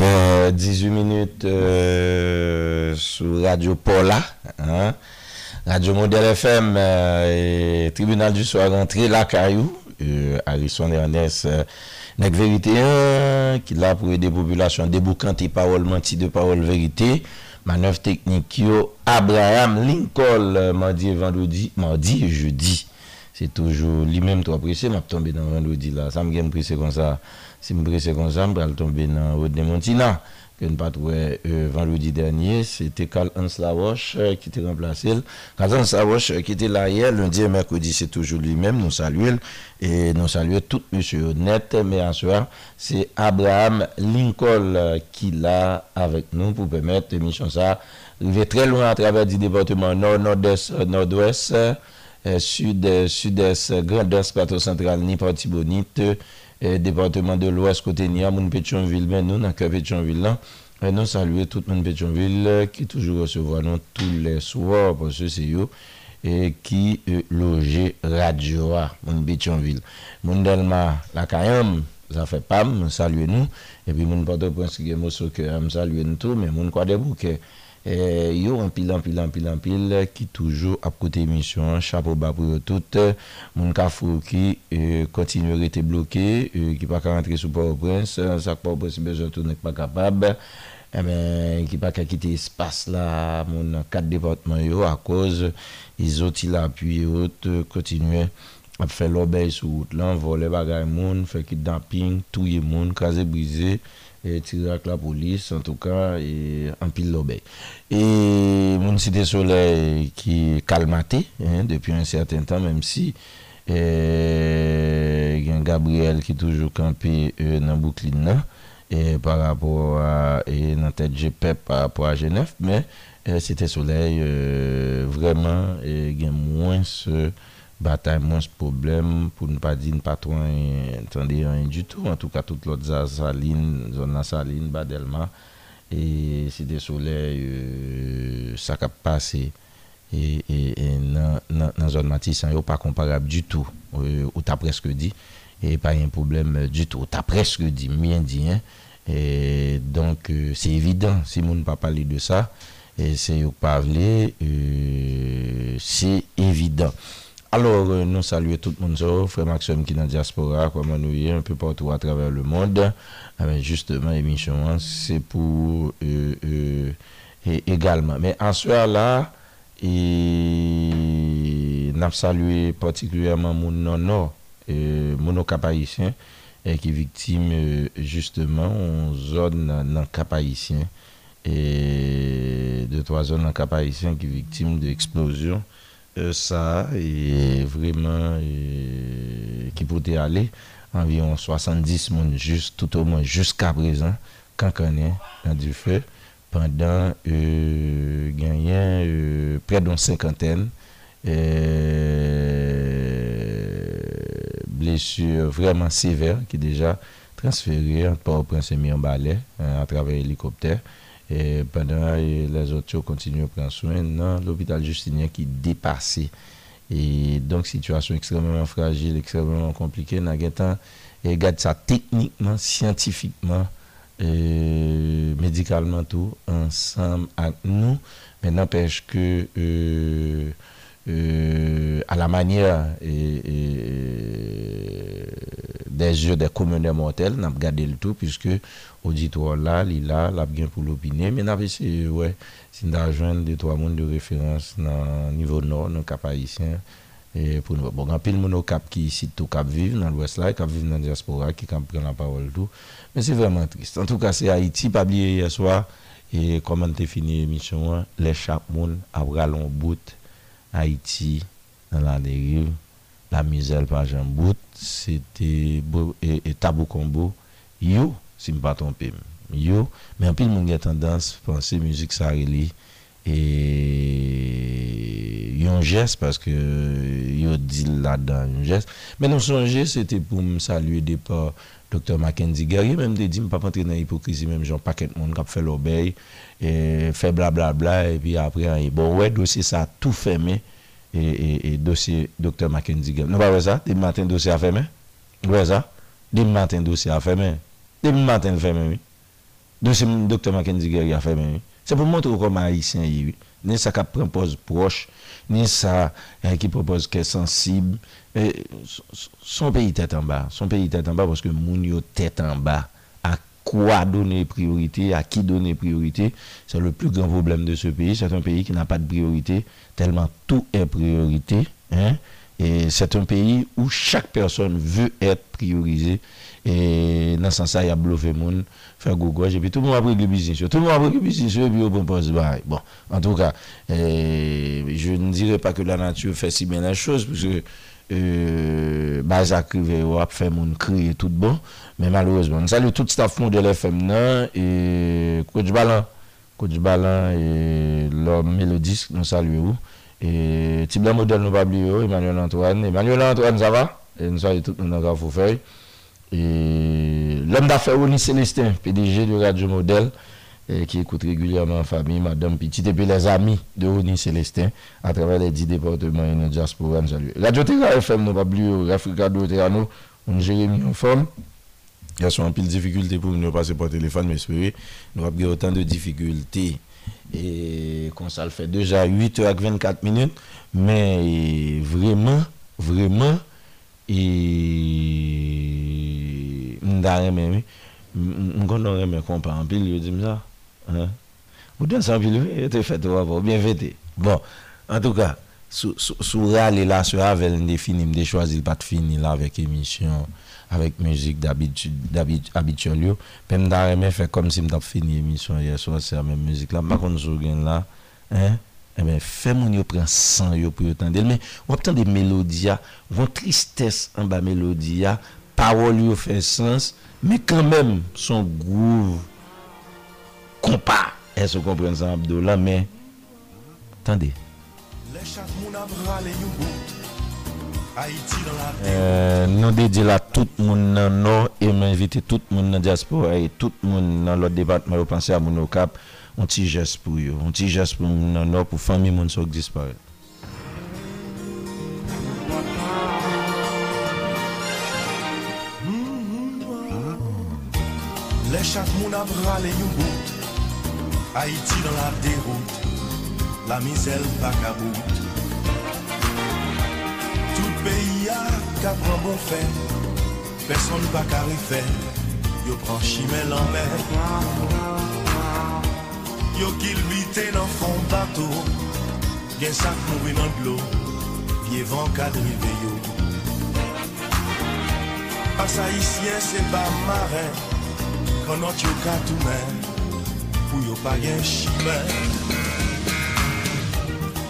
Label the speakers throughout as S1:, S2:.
S1: 18 euh, minutes euh, Sous radio Paula Radio Model FM euh, Tribunal du soir Entré la Kayou Alisson Ernest Nek verite Kila pou e depopulasyon deboukante Parol manti de parol verite Manov teknik yo Abraham Lincoln Mardi et jeudi Se toujou Li menm tou apresse Mab tombe nan mandodi la Sam gen presse kon sa Si je me presse comme ça, tomber dans le haut de Montina. Que nous pas trouvé euh, vendredi dernier, c'était Karl Hans euh, qui était remplacé. Karl Hans euh, qui était là hier, lundi et mercredi, c'est toujours lui-même. Nous saluons et nous saluons tout monsieur honnête. Mais en soi c'est Abraham Lincoln qui l'a avec nous pour permettre l'émission ça. va très loin à travers du département nord, nord-est, nord-ouest, sud, sud-est, grand-est, plateau central, ni Partibonite. Eh, Departement de l'Ouest Kote Nia Moun Petionville men nou nanke Petionville lan Men eh, nou salue tout moun Petionville Ki toujou recevo anon Tout le souor pou se se yo Ki loje Radio a moun Petionville Moun del ma lakayem Zafepam salue nou Epi moun pote pransike moussouke Moun salue noutou men moun kwa debouke Il y a un pile, un pile, un pile, un pile qui est toujours à côté de hein. Chapeau bas pour eux tous. Euh, mon cafou qui euh, continue à être bloqué, euh, qui n'a pas rentré sur Port-au-Prince. On hein. sait que Port-au-Prince, c'est un tournée qui n'est pas capable. Mais eh ben, qui n'a pas quitté l'espace là, mon, dans quatre départements. A cause, ils ont été là, puis autres, continuent à faire l'obéissance sur l'autre. voler vole, on a des gens, on fait du dumping, tous les gens, casés, brisés et avec la police, en tout cas, et en pile l'obé. Et mon cité soleil qui calmaté hein, depuis un certain temps, même si eh, il y a Gabriel qui toujours campé euh, dans Brooklyn et par rapport à et dans tête GPEP par rapport à Genève, mais eh, c'était soleil euh, vraiment et moins. ce batay mons poublem pou nou pa din patouan tande yon yon joutou en tout ka euh, tout lout zazaline zon nasaline badelma e si de soley sakap pase e euh, nan zon mati san yon pa komparab joutou ou ta preske di e pa yon poublem joutou ou ta preske di mwen di e donk se evidant se moun pa pali de sa se yon pavle se evidant Alors, euh, nous saluons tout le monde, frère Maxime qui est dans la diaspora, comme nous y est, un peu partout à travers le monde. Ah, mais justement, l'émission, hein, c'est pour euh, euh également. Mais en ce là, nous saluons particulièrement mon non euh, mon capaïtien, qui est victime justement en zone non capaïtien, et de trois zones non capaïtien qui sont victime d'explosions, euh, ça et vraiment qui pourrait aller environ 70 monde juste tout au moins jusqu'à présent quand on est dans du feu pendant euh, euh près d'une cinquantaine de euh, blessures vraiment sévères qui déjà transférées par le prince et à travers l'hélicoptère et pendant les autres continuent à prendre soin dans l'hôpital Justinien qui dépassé. Et donc, situation extrêmement fragile, extrêmement compliquée. et regarde ça techniquement, scientifiquement, médicalement tout, ensemble avec nous. Mais n'empêche que. Euh, euh, à la manière euh, des yeux des communautés mortels, n'a pas gardé le tout, puisque l'auditoire là, il a, l'a bien pour l'opinion mais n'a pas ouais, c'est d'ajouter de trois mondes de référence dans niveau nord, dans le cap haïtien, et pour nous, bon, en pile, mon cap qui ici, tout cap vivre dans l'ouest là, cap vivre dans la diaspora, qui cap prend la parole tout, mais c'est vraiment triste. En tout cas, c'est Haïti, pas oublié hier soir, et comment t'es fini l'émission, les chapeaux, à bras bout, Haïti nan la derive, la mizèl pa jambout, et tabou-kombou, yò, si m pa tonpèm, yò, men anpil moun gen tendans, pansè, mizik, sarili, e yon jès, paske yò dil la dan, yon jès. Men anpil moun gen tendans, pansè, mizik, sarili, et yon jès, paske yon dil la dan, yon jès. Dr. Mackenzie Guerrier même dit, je ne pas entrer dans l'hypocrisie, même j'en paquet de monde qui fait l'obéi, fait blablabla, et puis après, hein, bon, ouais, dossier ça tout fermé, et, et, et dossier Dr. Mackenzie Guerrier. Non, pas ça, demain matin, dossier à fermer. Ouais, ça, demain matin, dossier à fermer. Demain matin, fermé, oui. Dossier Docteur Mackenzie Guerrier a fermé, oui. C'est pour montrer comment Ni ça qui propose proche, ni ça hein, qui propose qui est sensible. son pays tête en bas. Son pays tête en bas parce que Mounio tête en bas. À quoi donner priorité, à qui donner priorité, c'est le plus grand problème de ce pays. C'est un pays qui n'a pas de priorité, tellement tout est priorité. Hein. Et c'est un pays où chaque personne veut être priorisée. E nan san sa ya blo fe moun, fe gou gou, jepi tout moun apre gil bizinsyo, tout moun apre gil bizinsyo, bi yo bon pos baye. Bon, an tou ka, e je n dire pa ke la natye fe si mè nan chose, pwese, e, baz akri ve yo ap fe moun kri, e tout bon. Men malouz bon, n sali tout staf moun de l'FM nan, e, Koj Balan, Koj Balan, e, lò Melodisk, n sali ou. E, ti blan mou den nou babli ou, Emmanuel Antoine, Emmanuel Antoine, zava? E n sali tout moun an ka fou fèy. l'homme d'affaires Roni Célestin, PDG de Radio Modèle, eh, qui écoute régulièrement en famille, Madame Petit, et puis les amis de Rony Célestin, à travers les 10 départements et nos diaspora, Radio Terra FM, nous pas oublier, Africa do nous on Jérémy en forme. Il y a souvent pile de difficultés pour nous passer par téléphone, mais nous avons autant de difficultés. Et qu'on ça le fait déjà 8h24 minutes, mais eh, vraiment, vraiment, M nda reme, m konon reme kompa anpil yo, di m la. M nda reme, m konon reme kompa anpil yo, di m la. Bon, an tou ka, sou ra li la, sou ra vel, m de fini, m de chwazi pat fini la vek emisyon, avek müzik d'abityon yo, pe m da reme fe kom si m tap fini emisyon ye, sou a se a men müzik la, m a konon sou gen la. Eh fè moun yo pren san yo pou yo tande. Mè, wap tande melodia, wap tristès an ba melodia, parol yo fè sens, mè kè mèm son grouv, kompa, e se kompren san Abdou la, mè, tande. Nou de di la, tout moun nan nou, e mè invite tout moun nan diaspo, e tout moun nan lot debat, mè yo panse a moun nou kap, un petit geste pour eux, un petit geste pour nous, pour famille mon qui disparaît.
S2: Les chats moun abralé yon bout Haïti dans la déroute La misère caboute. Tout pays a qu'à bon fait Personne pas qu'à refaire Yo prend chimel en mer Yo ki luiten an fon bato, gen sa kouwi nan blo, vievan ka driveyo. Pasa isye se ba mare, konot yo katoumen, pou yo pa gen chimen.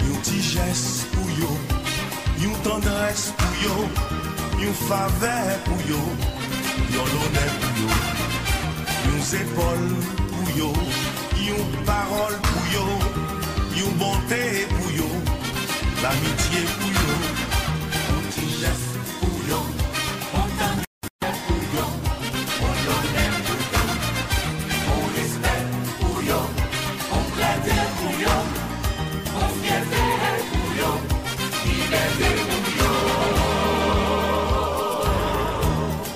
S2: Yon ti jes pou yo, yon tendres pou yo, yon fave pou yo, yon lone pou yo, yon zepol pou yo, parole bouillon, une bonté bouillot, l'amitié bouillon, l'utilisation bouillon, on garde des mêmes bouillons, on donne des mêmes on respecte, on plaide des mêmes bouillons, on plaide des mêmes on plaide des mêmes bouillons, on plaide des mêmes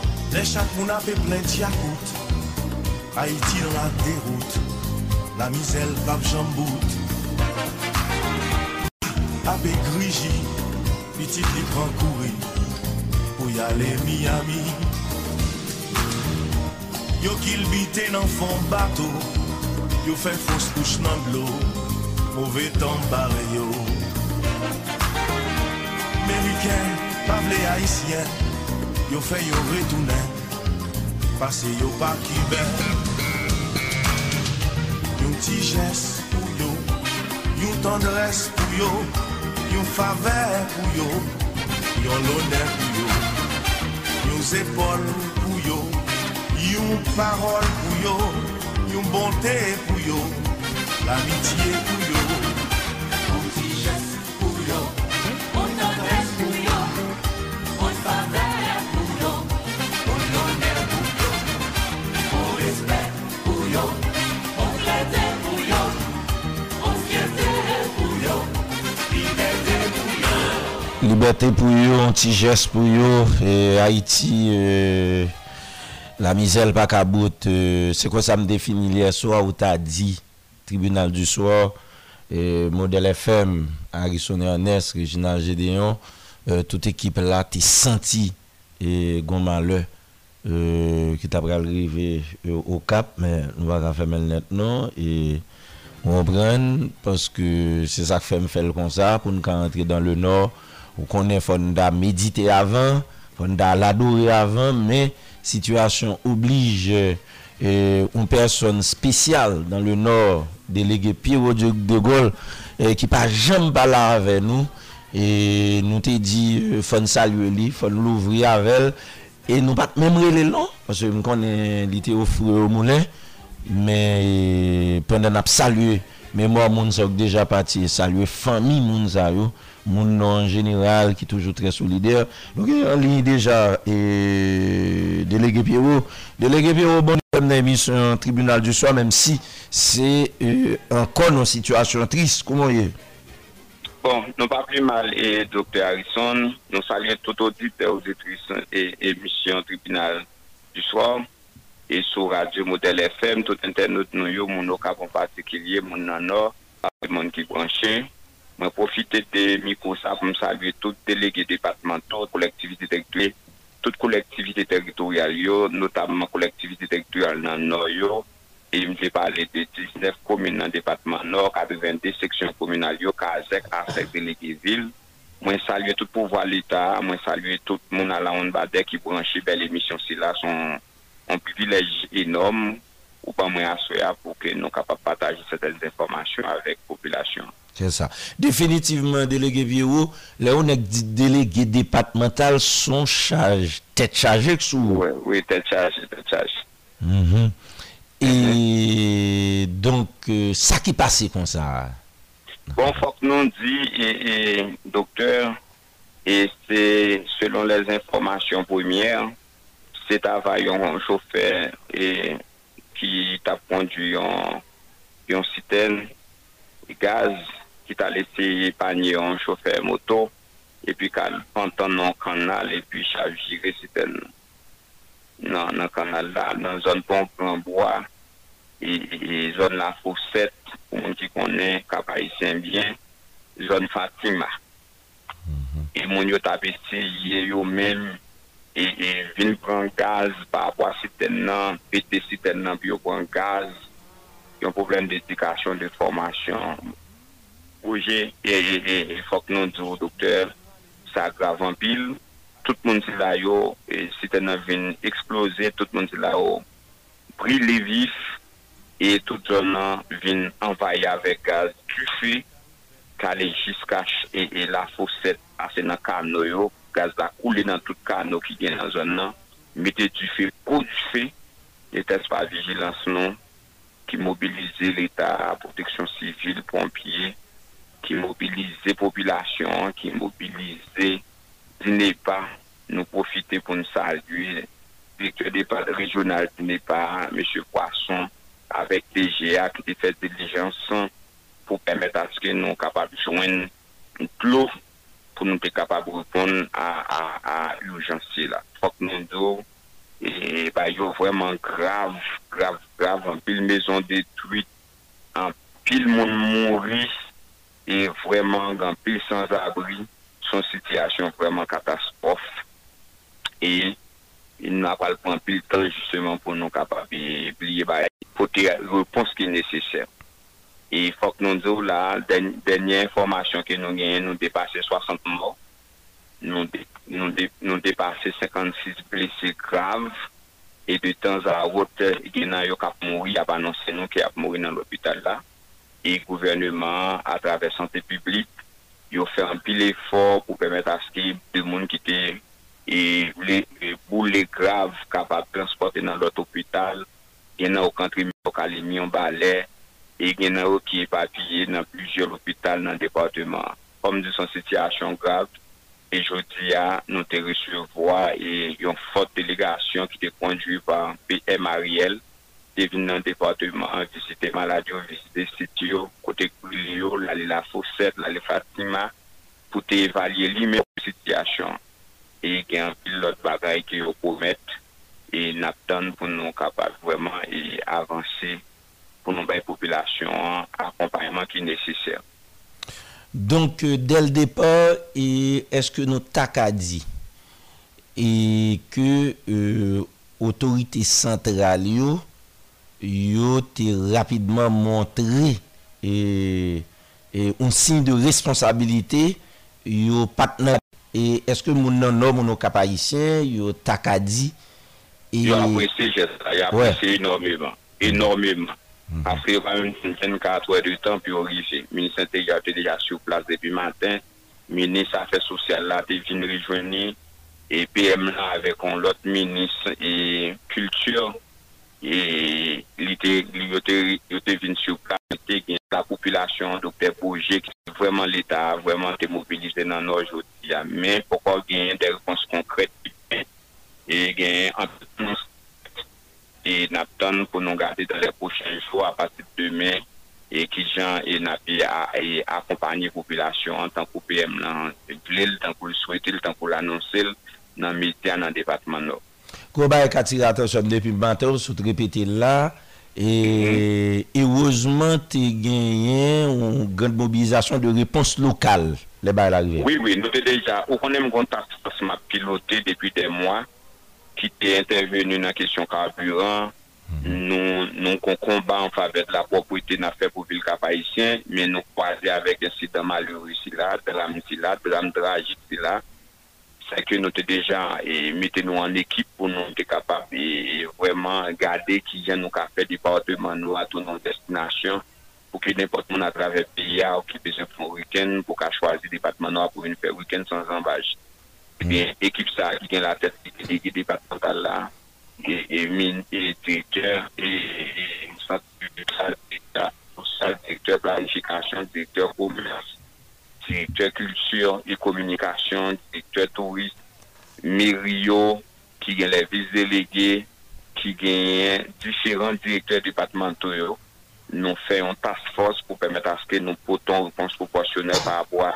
S2: bouillons. Les chacun a fait plaisir à côté, Haïti la déroute la misèle kap jambout Ape petit pitit li courir pour y aller Miami Yo qu'il bite nan fon bateau, Yo fait fausse kouch nan glo Mouve tan bare yo Meriken, pavle haisyen Yo fait yo retourner, Pase yo pa bête petit geste pour yo, une tendresse pour yo, une faveur pour yo, une l'honneur pour yo, une épaules pour yo, une parole pour yo, une bonté pour yo, l'amitié pour liberté pour
S1: eux, un petit geste pour eux. Et Haïti, euh, la misère pas caboute. Euh, c'est quoi ça me définit hier soir où tu as dit, tribunal du soir, et modèle FM, Harrison Ernest, régional Gédéon, euh, toute équipe là, t'es senti et gomaleux. t'a à arriver au cap mais nous allons faire mal net on on reprend parce que c'est ça que me fait comme ça pour nous rentrer dans le nord Ou konen fon da medite avan, fon da lador avan, me situasyon oblige e, un person spesyal dan le nor, delege Piro Degol, e, ki pa jem bala ave nou, e nou te di e, fon salye li, fon louvri ave, e nou pat memre le lan, pou se mwen konen li te ofre ou mounen, me ponen ap salye, me moun moun sok deja pati, salye fan mi moun salyo, moun nan jeneral ki toujou tre solide nou gen an li deja eee delege pierrot delege pierrot boni nan emisyon tribunal du soa menm si se ee an kon an situasyon trist kouman ye
S3: bon nou pa pli mal ee dr. Harrison nou salyen toutou di pe ouze trist e emisyon tribunal du soa e sou radio model fm tout internet nou yo moun okavon pati ki liye moun nan no moun ki gwenche Mwen profite de mi kousap, mwen salve tout delege departemental, tout kolektivite teritorial yo, notabman kolektivite teritorial nan nor yo. E mwen jep pale de 19 komine nan departemental nor, kade vende seksyon kominal yo kasek asek e delege vil. Mwen salve tout pouvoi l'Etat, mwen salve tout moun ala on badek, ki pou lanche bel emisyon sila son pivilej enom ou pa mwen aswea pou ke nou kapap pataje setel informasyon avek
S1: populasyon. Definitivman delege vie ou Le ou nek delege depat mental Son
S3: chaj Tet chajek sou Tet chaj
S1: mm-hmm. Et Donk sa ki pase kon sa
S3: Bon fok non di Dokter Et se selon les Informasyon premier Se ta va yon chauffeur Et ki ta pondu Yon siten Gaz ki ta lesi panye an chofer moto, epi kan pantan nan kanal, epi chal jire siten nan kanal la, nan zon pon pranboa, e zon la foset, pou moun ki konen kapayisen bien, zon Fatima, e moun yo tapeti ye yo men, e vin pran gaz, pa apwa siten nan, pete siten nan biyo pran gaz, yon problem dedikasyon, de formasyon, Oje, e fok nou djou doktèr, sa grav anpil, tout moun sè euh, la yo, sè te nan vin eksplose, tout moun sè la yo, pri levif, e tout zon nan vin anvaye avek gaz kifè, ka le jiskache e la fosèt asè nan karno yo, gaz la koule nan tout karno ki gen nan zon nan, me te tifè kou tifè, etè s'pa vijilans nou ki mobilize l'Etat a proteksyon sivil pompye, ki mobilize populasyon, ki mobilize di ne pa nou profite pou nou saluye, di ke depade rejonal, di ne pa M. Poisson avek TGA ki te fet dilijanson pou pemet aske nou kapab jwen nou plou, pou nou te kapab oupon a urjansye la. E ba yo vweman grav, grav, grav, an pil mezon detuit, an pil moun moun ris, E vreman gampil sans abri Son sityasyon vreman katastrof E Nou apal pampil Très justement pou nou kapab Bliye ba Pote repons ki neseser E fok nou nou la Dernye informasyon ki nou genye Nou depase 60 mò Nou depase 56 blise grav E de tan za wote Genayok apmouri Apanonsen nou ki apmouri nan lopital la et gouvernement, à travers santé publique, yon fait un pile effort pour permettre à ce qu'il y ait des mounes qui étaient boules graves, capables de transporter dans d'autres hôpitaux, qui n'ont aucun tribunal, qui n'ont pas l'immigrant balè, et qui n'ont pas appuyé dans plusieurs hôpitaux dans le département. Comme de son situation grave, et je dis à nos terres sur voie, et yon forte délégation qui était conduite par PM Ariel, devine nan departement, vizite maladyon, vizite sitiyon, kote kouliyon, la li la foset, la li fatima, pote evalye li men sityasyon e genpil lot bagay ki yo koumet e naptan pou nou kapal vweman e avanse pou nou bay popilasyon akompanyman
S1: ki nesise. Donk euh, del depor e eske nou takadzi e ke euh, otorite sentral yo yo te rapidman montre e, e, un sin de responsabilite yo patne eske moun nan nou moun nou kapayise yo takadi
S3: e, yo apresi jesta yo apresi enormeman apre yon pa moun ten katwe de tan pi orife minis ente yate deja sou plas depi matin minis afes sosyal la te vin rijoeni e pm la ave kon lot minis e kultur E yote vin sou plan, yote gen la popilasyon Dr. Bourget ki vwèman l'Etat, vwèman te mobilize nan nou jouti ya men, pokor gen yon de respons konkrete di men. E gen anpoutons, e napton pou nou gade dan de pochayn chou apasit de men, e ki jan e napi a kompanyi popilasyon an tanko PM nan vlel, tanko l'swete, tanko l'anonsel nan mitya nan debatman nou. Kou
S1: baye kati gata son depi bante ou sou te repete la E ouzman te genyen ou gen mobilizasyon de repons lokal le baye lalve
S3: Oui, oui, nou te deja, ou konen mgon tasma pilote depi de mwa Ki te intervenu nan kesyon karburan Nou kon komba an fave de la propriete na fe pou vil kapa isyen Men nou kwaze avek ensi de malurisi la, de ram si la, de ram dragi si la sa ke nou te deja mette nou an ekip pou nou te kapab veman gade ki gen nou ka fe departement nou atou nou destination, pou ki ne pot moun atrave pe ya ou ki bezen pou wikend pou ka chwazi departement nou apou yon fe wikend sans ambaj. E ekip sa ki gen la tete ki debatant la, e min, e triteur, e sanse de planifikasyon, de triteur komersi. direktor kultur, e-kommunikasyon, direktor touriste, meriyo, ki gen le vise delege, ki gen diferent direktor departement touyo, nou fè yon task force pou pèmèt aske nou poton ou ponche proportionel pa apwa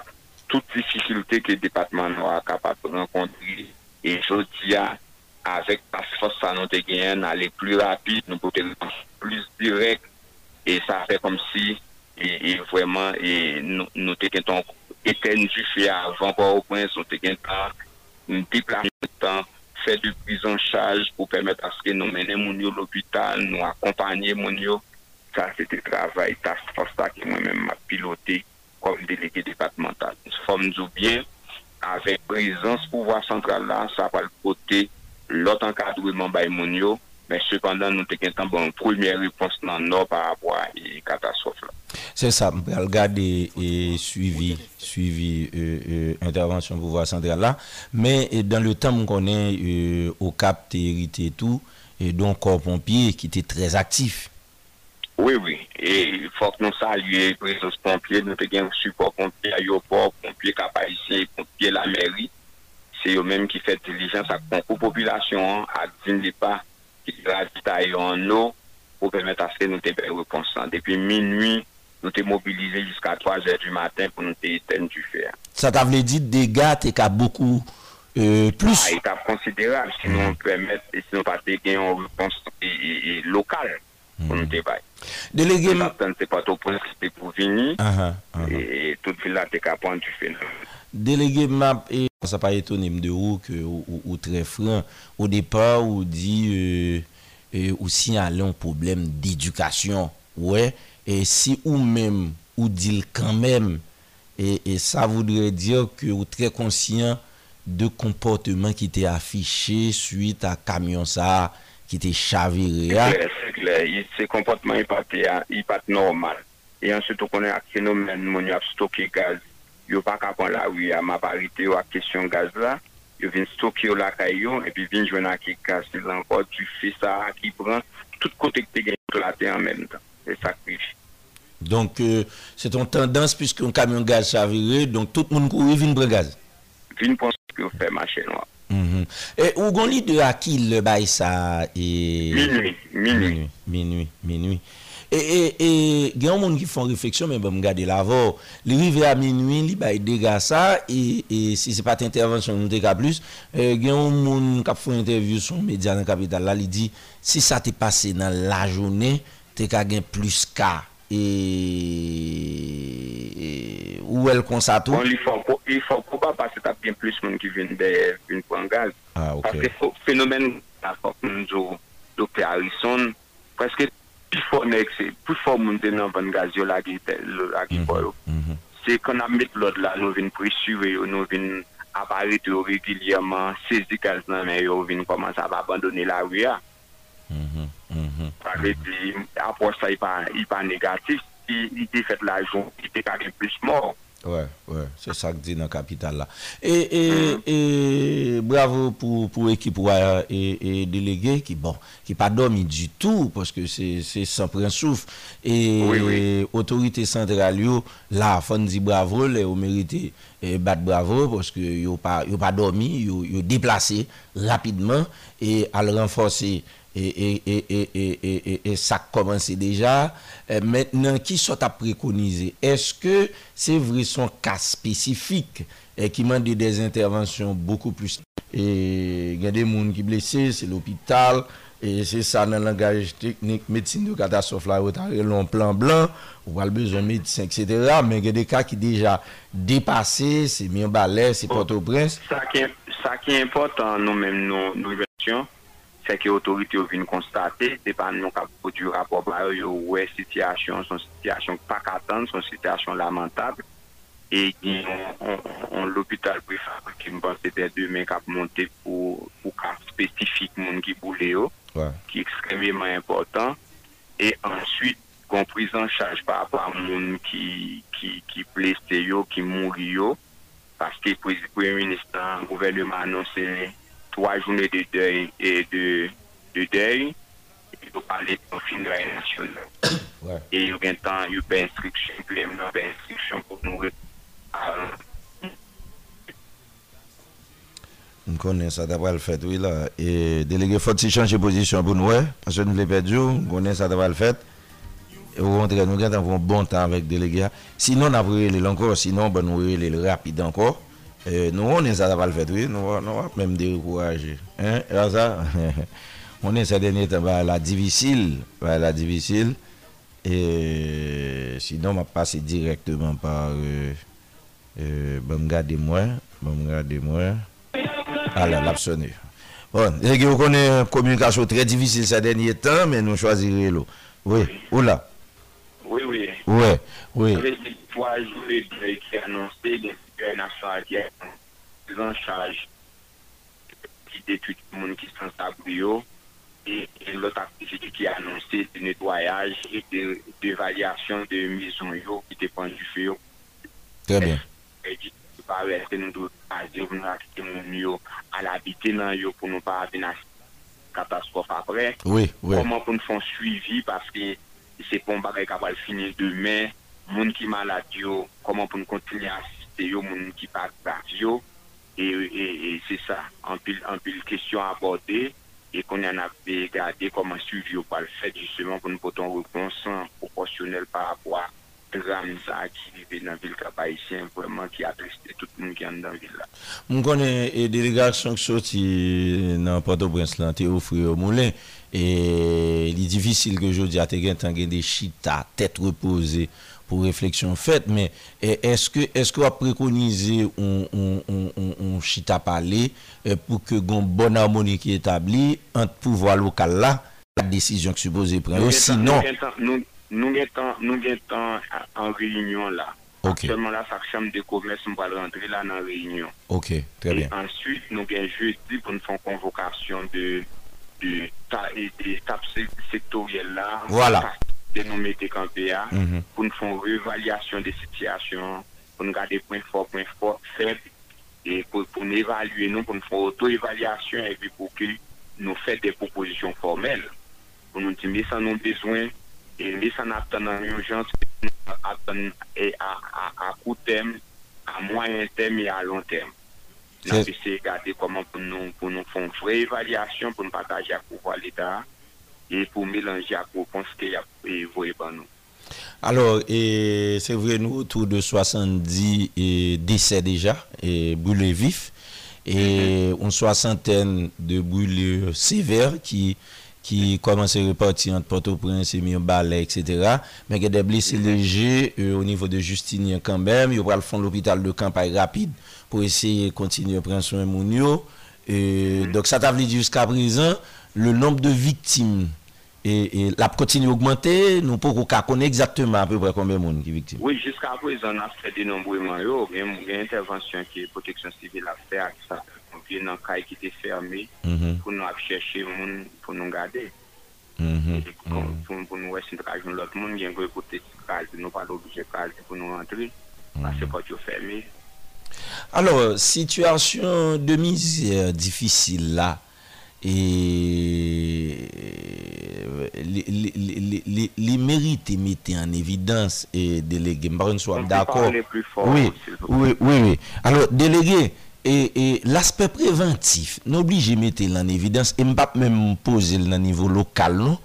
S3: tout difficulté ki departement nou a kapat pou renkondri. E jò diya, avèk task force sa nou te gen nalè pli rapi, nou poton pli direk, e sa fè kom si E, e vwèman e nou teken ton etenji fè avan pa ou pwens nou teken ton Ndi planen ton, fè di pwizan chaj pou pwemèt aske nou menen moun yo l'opital, nou akompanyen moun yo Sa se te travay ta fosta ki mwen men ma pilote kom deleke departemental Fòm djoubyen, avèk pwizans pouwa santral la, sa pal kote lòt an kadwèman bay moun yo Mais cependant, nous avons une bon, première réponse dans le nord par rapport à la catastrophe.
S1: C'est ça, je regarde et suivi suivi l'intervention euh, euh, du pouvoir central là. Mais euh, dans le temps, qu'on est au Cap, et tout, et donc corps pompier qui était très actif.
S3: Oui, oui. Et il faut que nous saluions la présence pompier, nous avons un support pompier à l'aéroport, pompier ici, pompier la mairie. C'est eux-mêmes qui font diligence à la population, hein, à ne pas qui ravitaillent en eau pour permettre à ce que nous ayons une réponse. Depuis minuit, nous sommes mobilisés jusqu'à 3h du matin pour nous éteindre du fer.
S1: Ça t'a dit dégâts t'es qu'à beaucoup euh, plus.
S3: Ah, étape considérable, si on nous et si nous pas une réponse et, et, locale pour mmh. nous débattre. Hmm.
S1: Délégué.
S3: Nous pas tout pour venir. Uh -huh, uh Et toute ville a été capable du phénomène
S1: délégué map et ça pas étonné de vous que ou, très franc au départ ou dit euh, ou euh, long un problème d'éducation ouais et si ou même ou dit quand même et, ça voudrait dire que ou très conscient de comportement qui était affiché suite à camion ça qui était chaviré
S3: c'est hein? clair ce comportement n'est pas normal et ensuite on connaît un phénomène on a stocké gaz yo pa kapon la ouye a ma parite ou a kesyon gaz la, yo vin stokye ou la kayon, epi vin jwen a kekaz, se lan vod, tu fe sa akibran, tout kote kte gen kote la te an men tan, e sakrifi.
S1: Donk, euh, se ton tendans, piskou yon kamyon gaz savire, donk tout moun kouye vin bre gaz?
S3: Vin pon se kyo fe mache
S1: noua. E, ou gon li de akil le bay sa
S3: e... Minwi,
S1: minwi. Minwi, minwi. E, e, e gen yon moun ki fon refeksyon, men ba mga de lavo, li vi a min win, li ba yi dega sa, e, e si se pati intervensyon moun de ka plus, gen yon moun kap foun interview son media nan kapital la, li di, si sa te pase nan la jounen, te ka gen plus ka, e... ou el konsato?
S3: Bon, li fon kouba, pa se ta bin plus moun ki vin de vin pou an
S1: gal, pa
S3: se fenomen la fok moun jo dope a lison, preske... Pou fò moun den nan van gaz yo la ki bo yo, mm-hmm, mm-hmm. se kon a met lot la nou vin presyve yo, nou vin aparete yo regilyaman, sezi kalz nan men yo, vin koman sa va abandone la ou ya. Mm-hmm, Apo sa y pa negatif, y de fet la joun, y de kage plus mòr.
S1: Ouais, ouais, c'est ça que dit dans la capitale là. Et, bravo pour, pour l'équipe et, et déléguée qui, bon, qui pas dormi du tout parce que c'est sans prendre souffle. Et autorité centrale, là, fond, dit bravo, les au mérité et battre bravo parce que n'ont pas, pas dormi, ils ont déplacé rapidement et à le renforcer. e sa komanse deja menen ki sot a prekonize eske se vre son ka spesifik ki man de des intervensyon beko plus gen de moun ki blese, se l'opital se sa nan langage teknik medsine de katastrof la otare lon plan blan, ou albe zon medsine et cetera, men gen de ka ki deja depase, se mien balè, se pote ou prens
S3: sa ki importan nou men nou versyon Fè ki otorite ou vin konstate, sepan nou kap poti rapop wè sityasyon, son sityasyon pak atan, son sityasyon lamentable, e yon l'opital prefabri, ki mban se te demen kap monte pou kap spesifik moun ki pou le
S1: yo,
S3: ki ekstremement important, e ansuit, konpriz an chaj pa apan moun ki pleste yo, ki moun yo, paske prezid preministan, gouvene man anonsene, trois journées de deuil et de, de deuil. Et faut parler fin de national.
S1: Ouais.
S3: Et il y a un temps, il y a une instruction, il y a pour nous. Ah.
S1: On connaît ça d'avoir le fait, oui, là. Et délégué, faut-il changer position pour nous, ouais, parce que nous l'avons perdu, on connaît ça d'avoir le fait. Et vous nous avons un bon temps avec délégué. Hein. Sinon, on a brûlé encore, sinon, ben, nous les rapide encore nous, on est ça va le faire, oui. Nous, on même décourager. Hein? Là, ça, on essaie de temps, bah, la difficile. Bah, la difficile. Et sinon, on va passer directement par. Euh, euh, bon, regardez-moi. Bon, regardez-moi. Ah là, l'absolu. Bon, et vous connaissez une communication très difficile ces derniers temps, mais nous choisirons l'eau. Oui, oula.
S3: Oui, oui.
S1: Oui,
S3: oui. oui international qui est en charge tout le monde qui sont à et, et l'autre activité qui a annoncé du nettoyage et de, d'évaluation de maisons qui dépend du feu.
S1: Très bien.
S3: Et, pas rester nous pas agir à l'habiter pour nous pas venir catastrophe après.
S1: Oui, oui.
S3: Comment pour nous faire suivi parce que c'est pas un bagage qui va finir demain, monde qui malade comment pour nous continuer à Te yo moun moun ki pa bak yo e, e, e se sa, anpil anpil Kesyon apote E konen api gade koman suiv yo pal fèd Justement pou nou poton reponsan Proporsyonel par apwa Ramza ki vive nan vil kapa E se mpouman ki atreste Tout moun kyan nan vil la Moun
S1: konen e de rigak sonk soti Nan pado brens lan te yo fri yo moulè E li divisil ke jodi Ate gen tangen de chita Tet repose ou refleksyon fèt, mè, e eske, e eske wap rekonize ou, ou, ou, ou, ou Chita pale, pou ke gon bon harmoni ki etabli, an pou vwa lokal la, la desisyon ki sou pose
S3: preman.
S1: Ou
S3: si non. Nou, nou gen tan, nou gen tan
S1: an
S3: reynyon la. Ok. Se mè la fakcham de komers mwa lè rentre la nan
S1: reynyon. Ok.
S3: Trè
S1: bien.
S3: E answit, nou gen jè di pou nou fon konvokasyon de, de, ta, ete, tab sektoriel la.
S1: Voilà.
S3: Ok. de nou mette kanpeya,
S1: mhm.
S3: pou nou fon re-evalyasyon de sityasyon, pou nou gade pou en fok, pou en fok, pou nou evalye nou, pou nou fon auto-evalyasyon, pou nou fète de proposisyon formel, pou nou ti misan nou bezwen, misan ap ton anjons, misan ap ton anjons, ap ton anjons
S1: a
S3: kou tem, a mwanyan tem, a lon tem. Nou bise gade pou nou fon re-evalyasyon, pou nou patajak pou wale ta, et pour mélanger à pense qu'il a voyé par nous.
S1: Alors, c'est vrai, nous, autour de 70 décès déjà, et brûlés vifs, et mhm. une soixantaine de brûlés sévères qui qui à repartir entre Port-au-Prince et etc. Mais il y a des blessés mhm. légers euh, au niveau de Justinien quand même. Il vont le fond de l'hôpital de campagne rapide pour essayer de continuer à prendre soin de Mounio. Mhm. Donc ça t'a dit jusqu'à présent, le nombre de victimes et, et la continue d'augmenter, nous pouvons connaître exactement à peu près combien de monde qui est victime.
S3: Oui, jusqu'à présent, on a fait des dénombrement. Il y a une intervention qui est protection civile à faire avec ça. On a un cas qui était fermé
S1: mhm.
S3: pour nous chercher, pour nous garder.
S1: Mhm.
S3: Mhm. Pour nous essayer de cacher l'autre monde, il y a un côté de nous pas obligé de cacher pour nous rentrer. Parce que porte fermé.
S1: Alors, euh, situation de misère difficile là les les mérites mettez en évidence et
S3: délégués. Mbaron
S1: d'accord
S3: soit
S1: Oui, oui, oui. Alors, et l'aspect préventif n'oblige mettre en évidence et pas même poser le niveau local non?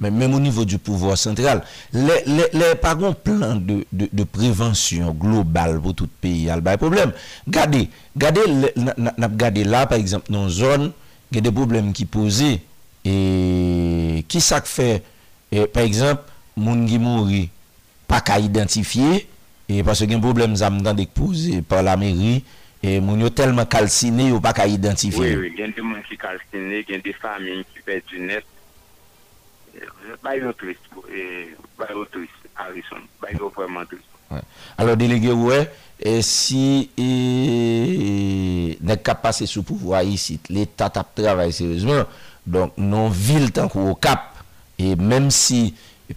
S1: mais même au niveau du pouvoir central. Les, les, les de, prévention globale pour tout pays, il y a le problème. Regardez, regardez, là, par exemple, dans une zone, gen de problem ki pose e, ki sak fe e, par exemple, moun gen moun ri pa ka identifiye e parce gen problem zamgan dek pose par la meri e, moun yo
S3: telman kalsine yo pa ka identifiye gen de moun ki kalsine, gen de fami gen de kipèdjine bayotris bayotris arison bayotfermatris
S1: alo delege wè e non si ne kapase sou pou voyi si l'Etat ap trabay seryezman donk non vil tan kou kap e menm si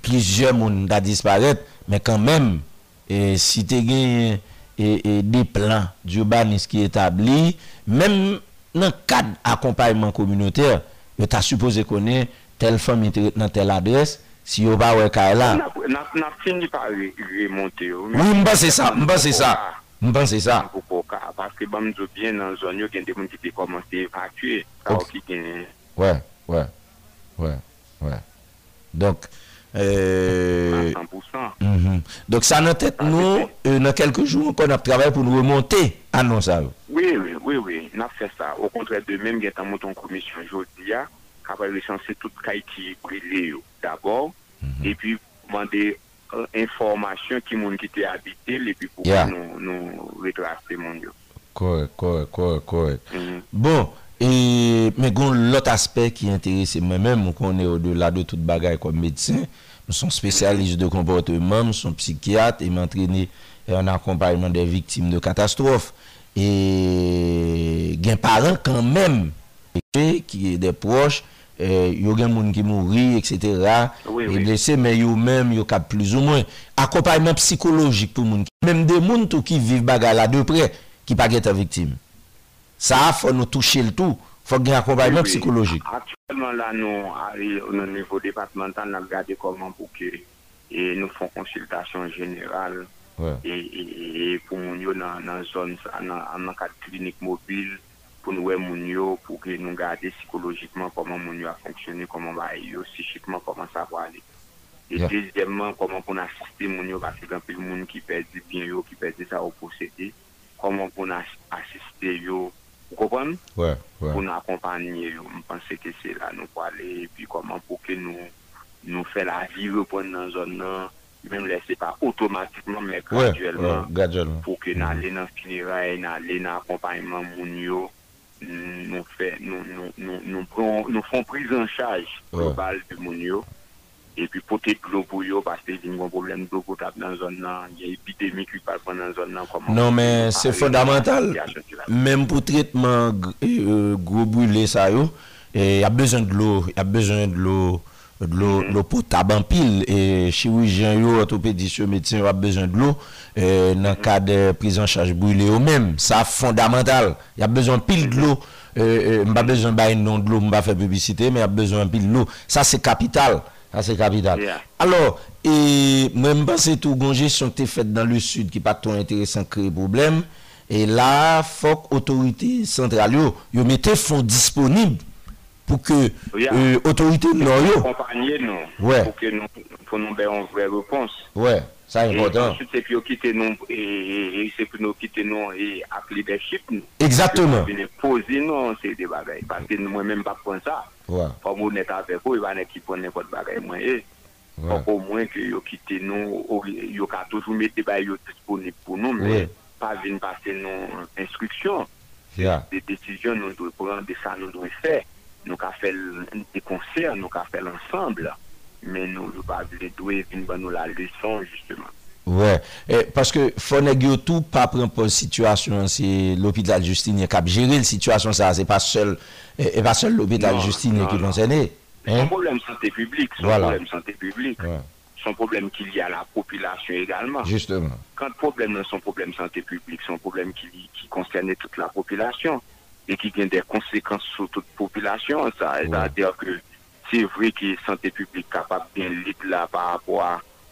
S1: plis jemoun da disparet menm kan menm si te gen e, e, di plan di ban nis ki etabli menm nan kad akompayman kominote yo ta supose konen tel fom nan tel adres Si yo ba wè ka
S3: elan. Na
S1: fin ni pa remonte yo. Mba se sa, mba se
S3: sa. Mba se sa. Baske ban mzou bien nan zon yo kente mwantite koman se
S1: efaktye.
S3: Kwa wè,
S1: wè, wè, wè. Dok, eee... Euh,
S3: 500%.
S1: Mhm. Dok sa nan tèt nou, euh, nan kelke joun kon ap trabè pou nou remonte an non sa
S3: yo. Oui, oui, oui, oui, na fè sa. Ou kontre de mèm gèta mwant ton komisyon jò diya. capable de recenser tout qui brûlé d'abord mhm. et puis demander euh, information qui monde qui était habité et puis pour nous nous retracer mon
S1: Correct, correct, correct,
S3: mhm.
S1: Bon, et mais l'autre aspect qui intéresse moi-même, on est au-delà de toute bagarre comme médecin, nous sommes spécialistes de comportement, nous sommes psychiatres et m'entraîner en accompagnement des victimes de catastrophes. Et des parents quand même qui est des proches Eh, yo gen moun ki mouri, etc.
S3: E
S1: dese, men yo menm yo kap plus ou mwen. Akopayman psikolojik pou moun ki. Menm de moun tou ki viv baga la, de pre, ki pa geta viktim. Sa
S3: a fò
S1: nou
S3: touche l'tou, fò gen akopayman psikolojik. Aktuellement la nou, nou nevo departemental nan gade konman pou ke nou
S1: fon
S3: konsiltasyon jeneral e pou moun yo nan zon nan kade klinik mobil. pou nou we moun yo pou ke nou gade psikologikman koman moun yo a fonksyoni koman waye yo, psikikman koman sa wale e
S1: dezyeman
S3: koman pou nou asiste moun yo, kase genpil moun ki pezi bin yo, ki pezi sa ou posete koman pou nou asiste yo,
S1: ou kopan?
S3: pou nou akompanye yo, moun pense ke se la nou wale, pi koman pou ke nou nou fe la vive pou nan zon nan, men lese pa otomatikman
S1: men
S3: gradjelman
S1: pou ke
S3: nan le nan finiray nan le nan akompanyman moun yo nou fons prise an chaj oh. global pou te glopou yo pas te vin gwen problem glopou tap nan zon nan yay epitemi ki palpan
S1: nan
S3: zon
S1: nan
S3: nan
S1: men
S3: se
S1: fondamental menm pou tretman glopou lesa yo ya bejan de lor ya bejan de lor Lopo taban pil e Che wijan yo, otopedisyon, medisyon e, e, Yo ap bezan glou Nan ka de prizan chaj bouyle yo men Sa fondamental Ya bezan pil glou Mba bezan bay nan glou mba fe publicite
S3: Sa
S1: se kapital Sa se kapital Mwen mpase tou gonje son te fet Dan le sud ki pa ton interesan kre problem E la fok otorite Sentral yo Yo
S3: me
S1: te
S3: fon disponib pou ke otorite euh, ah. nou yon.
S1: Pou ke kompanye
S3: nou,
S1: pou
S3: ke nou pou nou beyon vwe repons. Ouè, sa yon rodan. E se pou nou kite nou
S1: e
S3: aklibechip nou. Eksatounou. Pou vene pose nou se de bagay. Pou mwen mèm
S1: bak
S3: kon sa. Pou mwen net ave pou, yon vane ki pone vote bagay
S1: mwen
S3: e. Pou mwen ki yo kite nou, yo ka toujou
S1: mette
S3: ba yon disponib pou nou,
S1: mwen
S3: pa vene pase nou instruksyon. De desijyon nou dwe pran, de sa nou dwe fè. nou ka fè l'ensemble, men nou la lè
S1: son. Ouè, parce que Fonegyo tout pa prempose situasyon si l'hôpital Justine non, non, non. y a kap jiri l situasyon sa, se pa sel l'hôpital Justine ki
S3: l'on
S1: sène.
S3: Son probleme sante publik, son probleme ki li a la popylasyon egalman. Son probleme sante publik, son probleme ki konsène tout la popylasyon. E ki gen de konsekans sou tout popilasyon sa. E da der ke, se vre ki sante publik kapap bin lit la pa apwa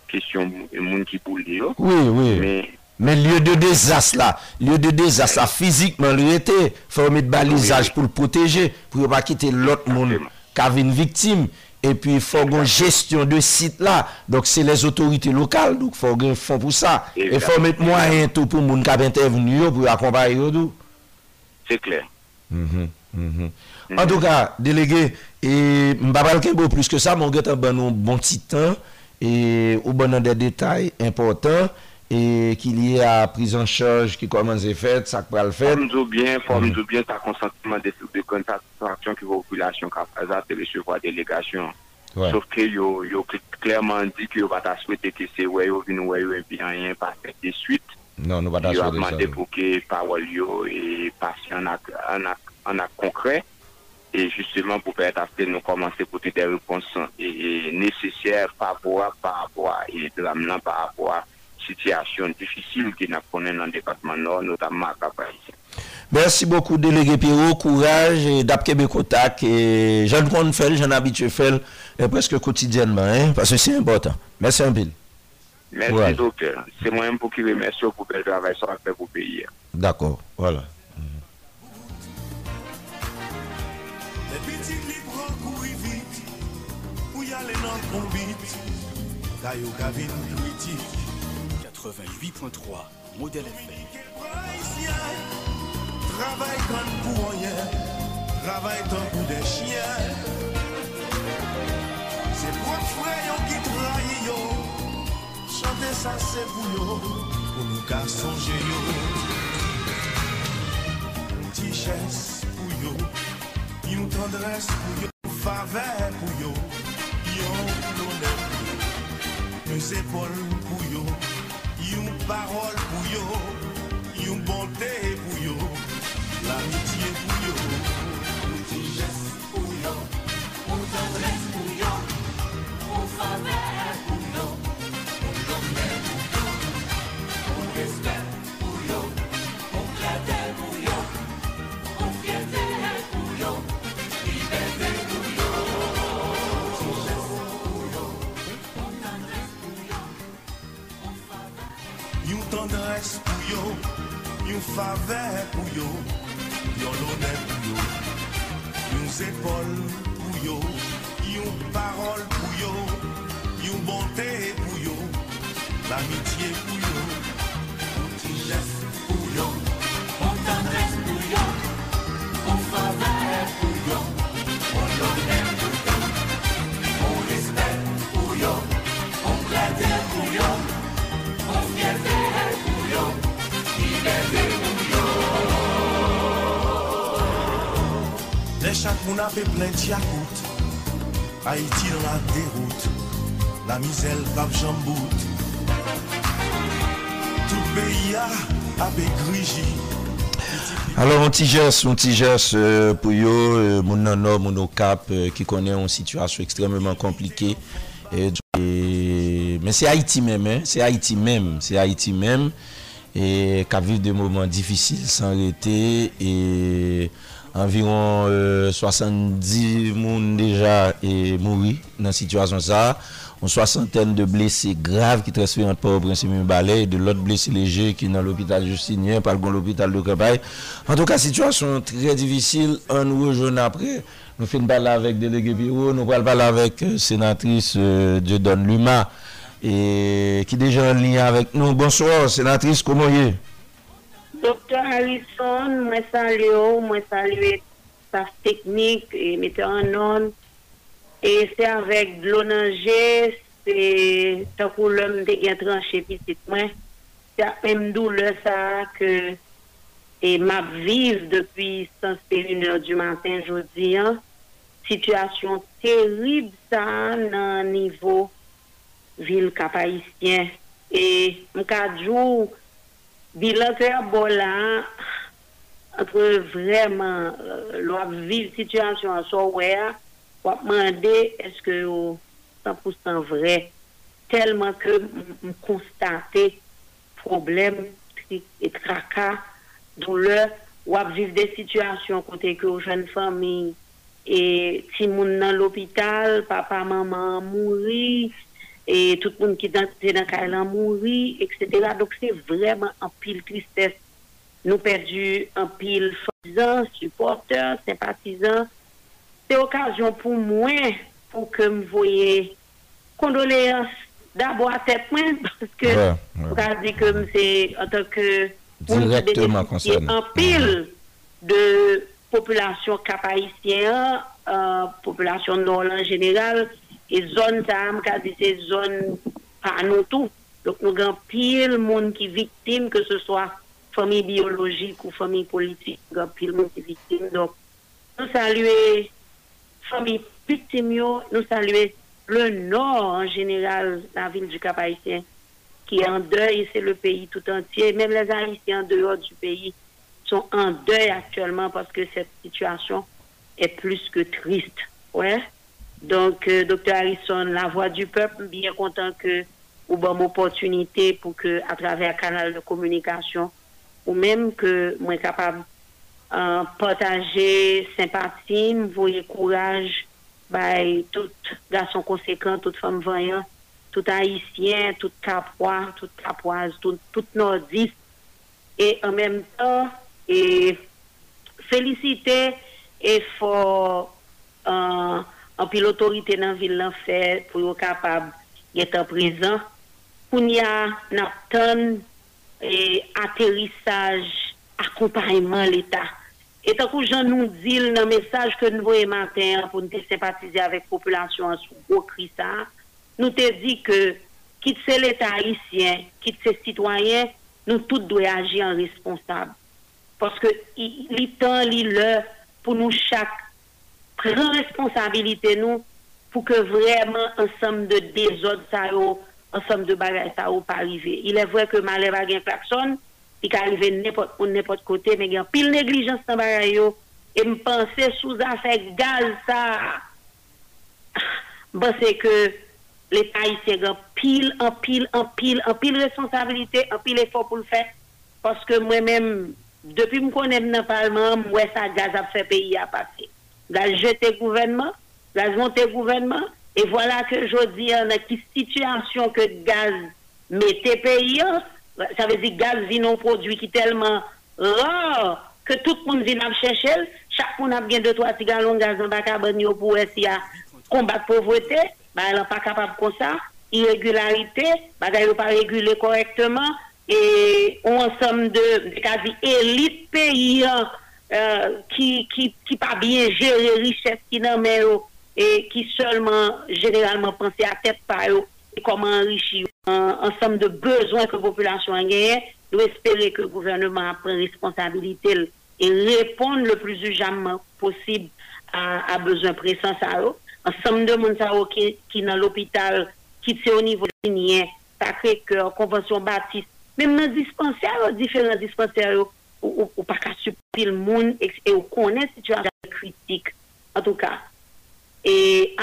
S3: kesyon moun ki pou li yo.
S1: Oui, oui. Men lye de dezas la. Lye de dezas la,
S3: fizikman lye
S1: te. Fò mèd balizaj pou l'poteje. Pou yo pa
S3: kite
S1: lot moun kave yon viktim. E pi fò gwen gestyon de sit la. Dok se les otorite lokal. Fò gwen fò pou sa. E fò
S3: mèd
S1: mwen yon tou pou moun kave yon tev ni yo
S3: pou
S1: yon akombay yo do. Se kler. An tou ka, delege, mba balke mbo plus ke sa, monget an banon bon titan Ou banon detay important, ki liye a priz an chaj ki koman zé fèt, sak pral fèt
S3: Formidou bien mhm. ta konsantiman de konta sou aksyon ki vò opilasyon ka prezat de lèchevwa
S1: delegasyon
S3: Sòf ke yo klèrman di ki yo vata swete ki se wè yo vin wè yo e bihanyen pa fèt di swit
S1: Non,
S3: yo akman
S1: depoke
S3: pa walyo e pas yon ak an ak konkre e justyman pou pe et afe nou komanse pou te de reponsan e nesecier pa wap pa wap e de ramlan pa wap wap sityasyon difisil ki nan konen an
S1: depatman nou notanman ak apay se Bensi bokou delege Piro Kouraj, Dapke Bekotak Jan Konfel, Jan Abitufel e preske koutidyanman Pase si important, bensi anpil
S3: Merci,
S1: voilà.
S3: docteur. C'est moi pour qui remercie pour le travail ça fait pour payer.
S1: D'accord, voilà.
S2: Les petits libres courir vite, pour y aller dans vite. Caillou Gavin Critique
S4: 88.3, modèle FM.
S2: Travaille comme pour rien, Travaille comme pour des chiens. C'est pour frère qui Chante sa se pou yo, pou nou ka son jenyo. Ti ches pou yo, yon tendres pou yo, fave pou yo, yon tonen pou yo. Yon sepol pou yo, yon parol pou yo, yon ponte pou yo. Puyo, yon fave Puyo, yon lone Puyo, yon zepol Puyo, yon parol Puyo, yon bote Puyo, l'amitye Puyo, outi lef. fait la déroute, la
S1: Alors, on tigesse, on t'y euh, pour yo, euh, mon nom, mon cap, euh, qui connaît une situation extrêmement compliquée. Et, mais c'est Haïti même, hein. c'est Haïti même, c'est Haïti même, et qui a vécu des moments difficiles sans arrêter. Et environ 70 euh, personnes déjà e mouru dans cette situation. Ça. Une soixantaine de blessés graves qui transfèrent par pauvre au prince de l'autre blessé léger qui est dans l'hôpital Justinien, par l'hôpital de Cabaye. En tout cas, situation très difficile. Un nouveau jour après, nous faisons parler avec le délégué Piro, nous parler avec la euh, sénatrice euh, Dieu donne Luma, et, qui est déjà en lien avec nous. Bonsoir, sénatrice, comment est
S4: Doktor Harrison, mwen salye ou, mwen salye sa teknik e mwen te anon. E se avèk blonanje, se takou lèm te gen tranche pisit mwen. Se ap mèm dou lè sa ke e map viz depi saspe lune ou du mantan jodi an. Sityasyon terib sa nan nivou vil kapayisyen. E mwen kadjou... bilan Bola, entre vraiment leur vivre situation en software pour hein. demander est-ce que 100% vrai tellement que constater constate problème et tracas douleur ou à vivre des situations côté que aux jeunes familles et si moun dans l'hôpital papa maman mourir et tout le monde qui est dans le mouru, etc. Donc c'est vraiment un pile tristesse. Nous perdu un pile faisant supporters, sympathisants. C'est occasion pour moi pour que me voyez condoléances d'abord à cette point, parce que ouais, dit que c'est en tant que
S1: directement concerné.
S4: pile de population cap euh, population nord en général et zone ça, m'a c'est zone par nous tout. Donc, nous avons pile monde qui victime, que ce soit famille biologique ou famille politique, nous avons pile monde qui victime. Donc, nous saluons famille victime, nous saluons le nord en général, la ville du Cap-Haïtien, qui est en deuil, c'est le pays tout entier. Même les Haïtiens en dehors du pays sont en deuil actuellement parce que cette situation est plus que triste. Ouais. Donc, euh, Docteur Dr. Harrison, la voix du peuple, bien content que ou bonne opportunité pour que, à travers canal de communication, ou même que moi capable euh, partager sympathie, le courage, by tout garçon conséquent, toute femme voyantes, tout haïtien, tout capois, toute capoise, tout, tout nordiste. Et en même temps, et féliciter et fort euh, en puis l'autorité dans ville l'a fait pour être capable d'être présent pour y a un et atterrissage accompagnement l'état et tant que j'en nous dit le message que nous voyons matin pour nous sympathiser avec la population ce gros cri ça nous te dit que quitte c'est l'état haïtien quitte c'est citoyens, nous tous devons agir en responsable parce que il temps il l'heure pour nous chaque prend responsabilité nous pour que vraiment somme de désordre ça ensemble de bagages ça pas arrivé. Il est vrai que malheur a un klaxon, il arrive n'importe où n'importe côté mais il y a pile négligence dans bagages et me penser sous affaire gaz ça bon c'est que l'État a pile en pile en pile en pile responsabilité, en pile effort pour le faire parce que moi-même depuis que je connais dans le Parlement, moi, ça gaz a fait pays à passer la jeter gouvernement, la monter gouvernement, et voilà que je dis, hein, a qui situation que gaz mettait pays, hein, ça veut dire gaz vient un produit qui est tellement rare que tout le monde vient chercher, chaque monde a bien deux, trois gallons de gaz en bas pour essayer de combattre la pauvreté, bah, elle n'est pas capable comme ça, irrégularité, bah, elle n'est pas réguler correctement, et on somme de, quasi élite pays, hein, euh, qui, qui, qui pas bien gérer richesse qui n'en met et qui seulement généralement penser à tête par et comment enrichir en, somme de besoins que la population a gagné nous espérons que le gouvernement prend responsabilité et répondre le plus urgentement possible à, à besoins pressants à ensemble de monde qui, qui dans l'hôpital qui c'est au niveau lignien sacré cœur convention baptiste même dans dispensaire différents dispensaires ou, pas qu'à supporter le monde et, et on connaît situation critique. En tout cas, et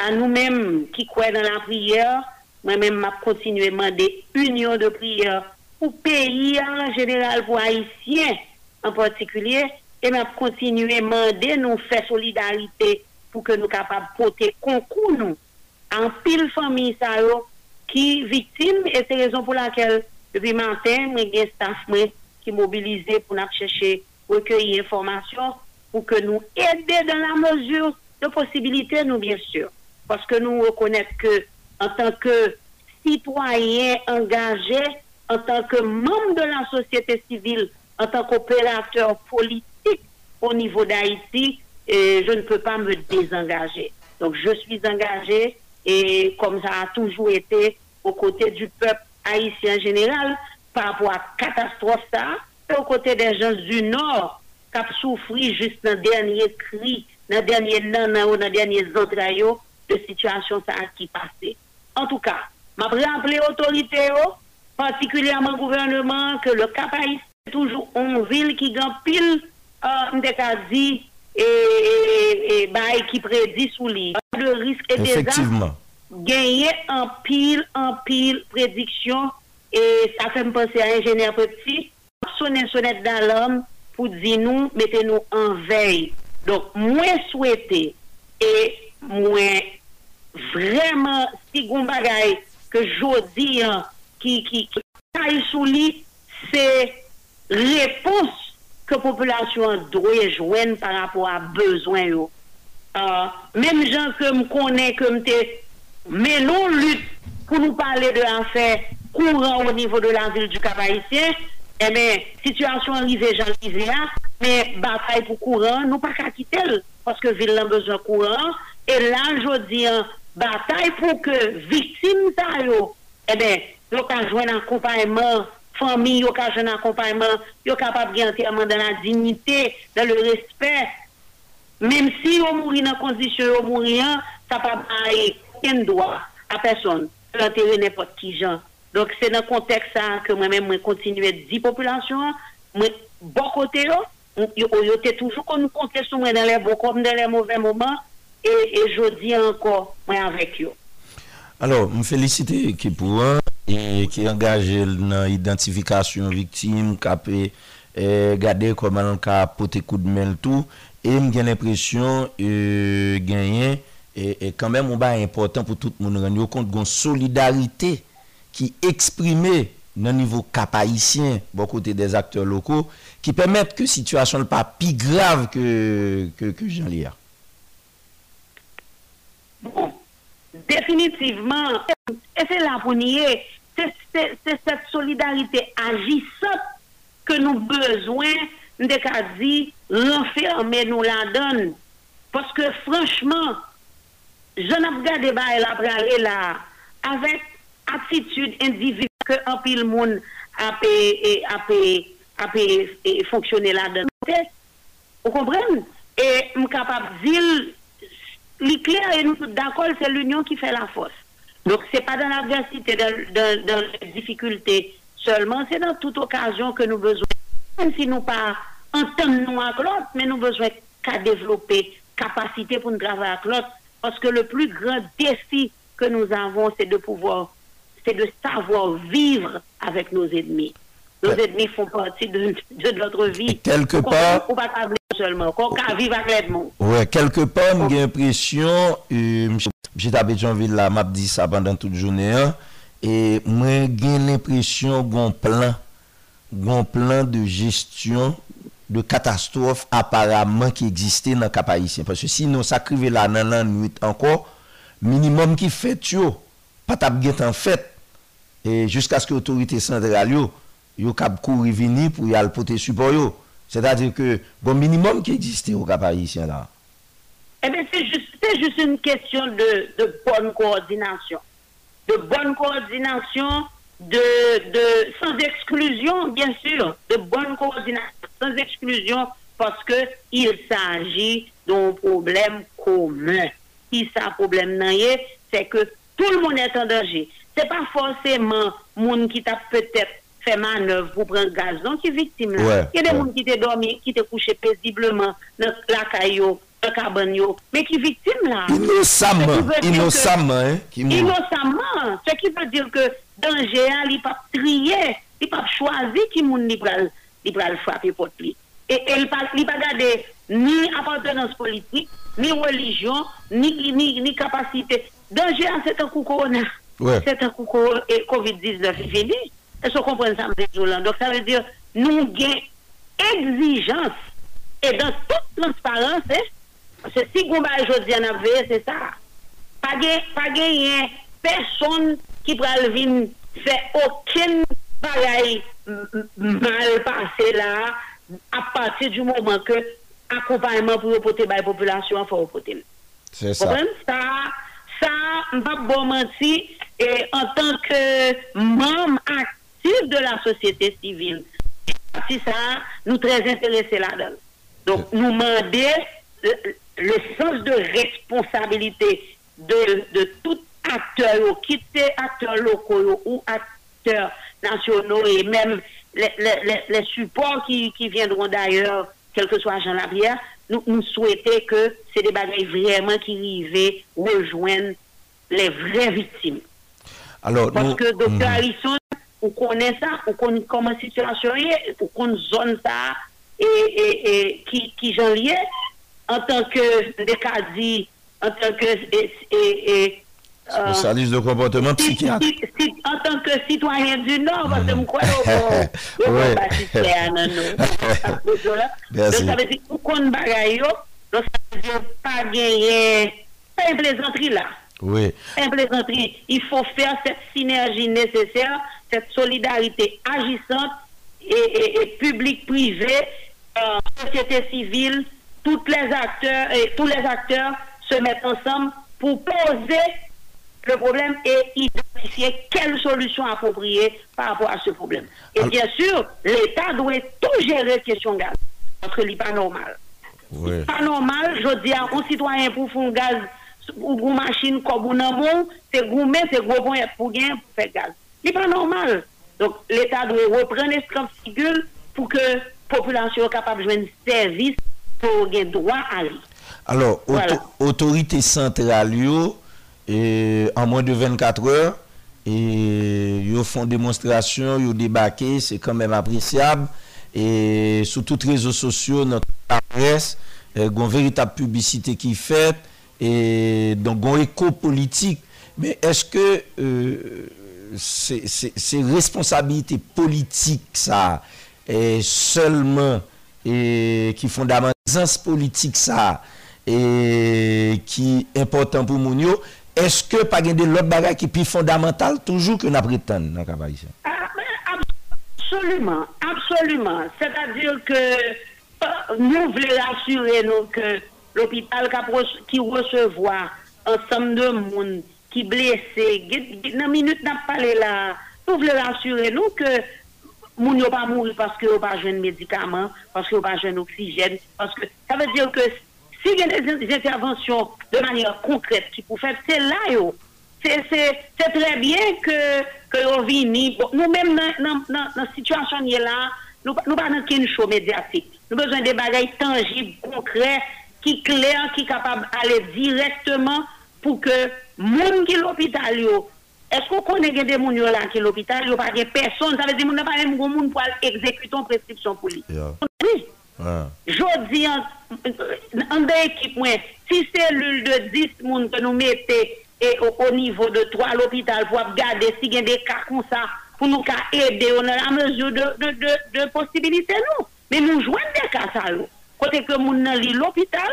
S4: à, nous-mêmes qui croyons dans la prière, moi-même, m'a continué à demander union de prière pour pays en général, pour haïtiens en particulier, et m'a continué à demander nous faire solidarité pour que nous capables de porter concours nous en pile famille ça qui victime et c'est raison pour laquelle depuis matin, moi, staff, moi, qui mobilisés pour nous chercher, recueillir information pour que nous aider dans la mesure de possibilité, nous, bien sûr. Parce que nous reconnaissons que, en tant que citoyens engagés, en tant que membre de la société civile, en tant qu'opérateur politique au niveau d'Haïti, je ne peux pas me désengager. Donc, je suis engagé et comme ça a toujours été aux côtés du peuple haïtien général, par rapport à la catastrophe, c'est aux côtés des gens du Nord qui ont souffert juste dans le dernier cri, dans le dernier nan, dans le dernier entrailles de situation ça qui passé. En tout cas, m'a rappelé autorité, oh, particulièrement gouvernement, que le cap c'est toujours une ville qui gagne pile, euh, dit, bah, et, qui prédit sous l'île. Le risque est
S1: déjà
S4: gagné en pile, en pile prédiction et ça fait me penser à ingénieur petit, sonner sonnette dans l'homme pour dire nous, mettez-nous en veille. Donc, moins souhaité et moins vraiment, si vous que je dis, hein, qui, qui, qui sous lit, c'est réponse que la population doit jouer par rapport à besoin. Euh, même gens que je connais, que je mets lutte pour nous parler de l'affaire courant au niveau de la ville du cap eh bien, situation arrivée, j'arrive là, mais bataille pour courant, nous pas qu'à quitter, parce que ville a besoin de courant. Et là, je dis, bataille pour que victime taillot, eh bien, nous avons accompagnement, famille, nous avons joué accompagnement, nous capable de dans la dignité, dans le respect. Même si on mourit dans condition, on mourit, hein, ça peut pas un droit à personne, l'intérêt n'importe qui, gens. Donk se nan konteksa ke mwen men mwen kontinu et di populasyon, mwen bokote yo, yo te toujou kon nou konteksa mwen den le bokom, den euh, le mouven mouman, e jodi
S1: anko mwen anvek yo. Alo, mwen felisite ki pou an, ki angaje nan identifikasyon viktim, kape gade kon manan ka pote koud men l'tou, e mwen gen l'impresyon genyen, e kanmen mwen ba important pou tout mwen ren yo kont gon solidarite, qui exprimait, dans le niveau cap beaucoup des acteurs locaux, qui permettent que la situation n'est pas plus grave que, que, que jean
S4: Bon, définitivement, et c'est là pour c'est cette solidarité agissante que nous besoin de renfermer nous la donne parce que franchement je n'ai pas regardé bah, là avec attitude individuelle que un pile monde a payé a et fonctionner là-dedans. Vous comprenez Et nous sommes capable de dire, l'éclair et nous d'accord, c'est l'union qui fait la force. Donc, ce n'est pas dans l'adversité, dans, dans, les difficultés seulement, c'est dans toute occasion que nous besoin, même si nous pas entendre nous à l'autre, mais nous besoin qu'à développer capacité pour nous travailler à l'autre, parce que le plus grand défi que nous avons, c'est de pouvoir C'est de savoir vivre avec nos ennemis. Nos ennemis font partie de notre vie.
S1: Et quelque part...
S4: On ne peut pas s'abler seulement. On ne peut pas vivre avec l'ennemis.
S1: Oui, quelque part, j'ai l'impression, j'ai l'impression qu'il y a un plan, un plan de gestion de katastrofes apparemment qui existait dans le pays. Parce que si nous sacrifions la nanane, nous étions encore minimum qui fêtions. Pas tablés en fête. E Jusk aske otorite sandral yo, yo kap kou rivini pou yal pote subo yo. Se da di ke bon minimum ki egziste yon kapayisyen la. Ebe,
S4: eh se juste, se juste yon kestyon de bonn koordinasyon. De bonn koordinasyon, de, de, sans ekskluzyon, bien sur, de bonn koordinasyon, sans ekskluzyon, paske il sa agi don probleme koumen. Si sa probleme nan ye, se ke tout le moun etan daji. c'est pas forcément monde qui t'a peut-être fait manœuvre pour prendre gazon qui est victime là. Il y a des gens qui t'est dormi, qui t'est couché paisiblement dans la caillou, dans la carbone, mais qui victime là.
S1: Innocemment, innocemment, hein,
S4: innocemment, ce qui veut dire que danger, hein, il pas trier, il pas choisir qui moun li pral, li frapper pour lui. Et il pas il pas gardé ni appartenance politique, ni religion, ni ni, ni capacité. Danger hein, c'est un coup
S1: Ouais.
S4: C'est un coup et COVID-19 est fini. Est-ce qu'on comprend ça, M. Donc, ça veut dire, nous une exigence et dans toute transparence, hein, c'est si vous aujourd'hui en avez, c'est ça. Pas de hein. personne qui pourra venir faire aucune pareil mal passé là à partir du moment que accompagnement pour porter la population faut porter.
S1: C'est ça.
S4: ça ça, je ne vais pas mentir, et en tant que membre actif de la société civile. Si ça, nous très intéressés là-dedans. Donc, euh. nous demander le, sens de responsabilité de, de tout acteur, quitter acteur locaux ou acteurs nationaux et même les, supports qui, viendront d'ailleurs, quel que soit Jean Labrière, nous, souhaitons que ces débats vraiment qui arrivent rejoignent les vraies victimes.
S1: Alors,
S4: Parce que docteur
S1: mm
S4: Harrison, on connaît ça, on connaît comment la situation est, on connaît zone ça, et, et, et qui, qui j'en en tant que décadie, en tant que... Et, et, euh,
S1: Spécialiste de comportement psychiatre.
S4: en tant que citoyen du Nord, parce que mhm. je crois que je Donc, ça veut dire que nous connaissons donc ça veut dire ne pas gagner, C'est une plaisanterie là.
S1: Oui.
S4: Il faut faire cette synergie nécessaire, cette solidarité agissante et, et, public-privé, euh, société civile, les acteurs et tous les acteurs se mettent ensemble pour poser le problème et identifier quelle solution appropriée par rapport à ce problème. Et bien sûr, l'État doit tout gérer question gaz, parce que n'est pas normal.
S1: n'est
S4: Pas normal, je dis aux citoyens citoyen pour fond gaz Gou gou machin, kou gou nan moun, se gou men, se gou pon, se pougen, pou fè gaz. Li pa normal. Donk, l'Etat dwe repren eskran figul pou ke populans yo kapap jwen servis pou gen dwa al.
S1: Alors, autorite central yo, e, en moun de 24 eur, e, yo fon demonstrasyon, yo debake, se kame m apresyab, sou tout rezo sosyo, notre adresse, euh, goun veritab publicite ki fèt, et donc on éco-politique, mais est-ce que euh, c'est responsabilité politique, ça, et seulement, et qui fondamentale, c'est politique, ça, et qui est important pour Mouniou, est-ce que, par exemple, le bagage qui est plus fondamental, toujours que na prétende, n'a-t-il pas
S4: dit ça? Absolument, absolument. C'est-à-dire que euh, nous voulons assurer que l'hôpital qui recevra ensemble de monde qui blessé. Dans minute n'a parlé là, nous voulons rassurer nous que ne yo pas mourir parce qu'ils n'ont pas de médicaments, parce qu'ils n'ont pas besoin d'oxygène. parce que ça veut dire que si y a des interventions de manière concrète qui pour faire, c'est là C'est très bien que, que yo Nous-mêmes, dans la situation là, nous n'avons pas de chose médiatique. Nous avons besoin de bagailles tangibles, concrets, qui clair, qui capable d'aller directement pour que gens qui l'hôpital est-ce qu'on connaît des gens là qui l'hôpital, yo, pas personne, ça veut dire qu'on n'a pas même de monde pour exécuter une prescription pour lui. Oui. Je dis en, en de équipe, si cellule de 10 personnes que nous mettons au, niveau de 3 l'hôpital pour garder si il y a des cas comme ça, pour nous aider, on a la mesure de, de, de, possibilité, nous. Mais nous jouons des cas ça côté que mon nan l'hôpital,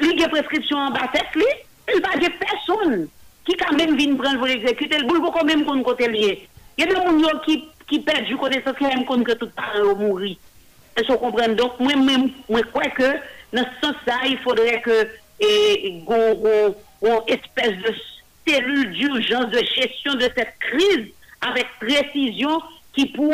S4: li des prescriptions en bas tête il n'y a personne qui quand même vient prendre pour exécuter, boulot comme même côté lié. Il y a des gens qui perdent du côté social qui même tout parle donc moi même moi crois que dans ce sens là, il faudrait que ait une espèce de cellule d'urgence de gestion de cette crise avec précision qui pour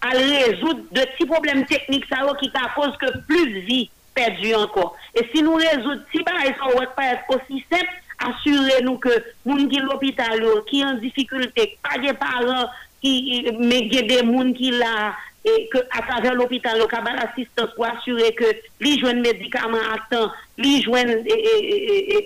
S4: à résoudre de petits problèmes techniques ça qui cause que plus de vie perdue encore. Et si nous résoudons si bah, ça va pas aussi simple, assurez-nous que gens qui l'hôpital qui en difficulté, pas des parents qui mais des gens qui là et que à travers l'hôpital le cabal assistance pour assurer que les jeunes médicaments à temps, les jeunes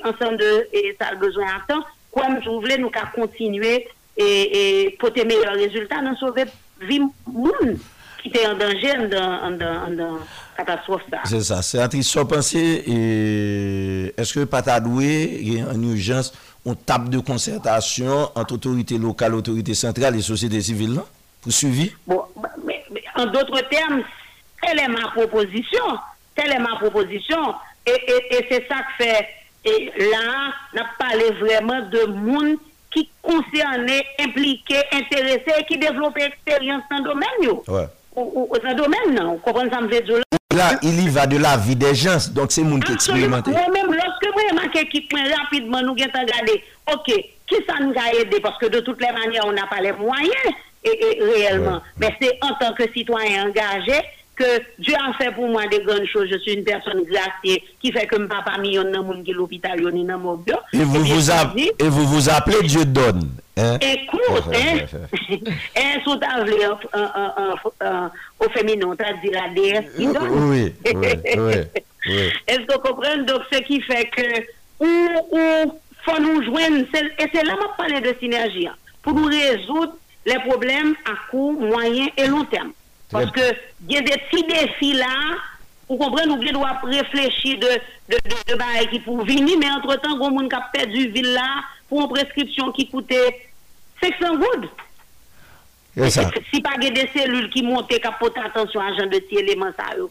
S4: ensemble de et, ça besoin à temps, comme je voulais nous qu'à continuer et, pour des meilleurs résultats, nous sauver en danger ki dans danger ça,
S1: c'est dan c'est triste Se est est est que que patadoué en urgence on tape de concertation entre autorités locales, autorités centrales et sociétés civiles pour suivi?
S4: Bon, en d'autres termes, telle est ma proposition, telle est ma proposition, et, c'est ça que fait, et là, n'a pas parlé vraiment de moun qui concernés, impliqués, intéressés, qui développait expérience dans le domaine. Ou, dans le domaine, non. Vous comprenez ça, me Là,
S1: il y va de la vie des gens, donc c'est mon qui expérimente.
S4: Moi-même, lorsque vous remarquez qu'il rapidement, nous avons regardé, ok, qui ça nous a aidé Parce que de toutes les manières, on n'a pas les moyens et, réellement. Mais c'est en tant que citoyen engagé, que Dieu a fait pour moi des grandes choses. Je suis une personne gracieuse qui fait que mon papa million dans qui l'hôpital, dans mon
S1: Et vous vous, appelez, Dieu donne. Hein?
S4: Écoute, hein, et ta appelés au féminin, c'est-à-dire la déesse qui donne.
S1: Oui,
S4: Est-ce que vous comprenez? Donc, ce qui fait que, où, faut nous joindre, et c'est là que je parle de synergie, hein, pour nous résoudre les problèmes à court, moyen et long terme. Paske gen de ti desi la, ou kompren ou gen do ap reflechi de bae ki pou vini, men entre tan goun moun kap pe du villa pou an preskripsyon ki koute
S1: 600 goud.
S4: Si pa gen de selul ki monte kap pota atensyon a jan de ti elemant sa yo.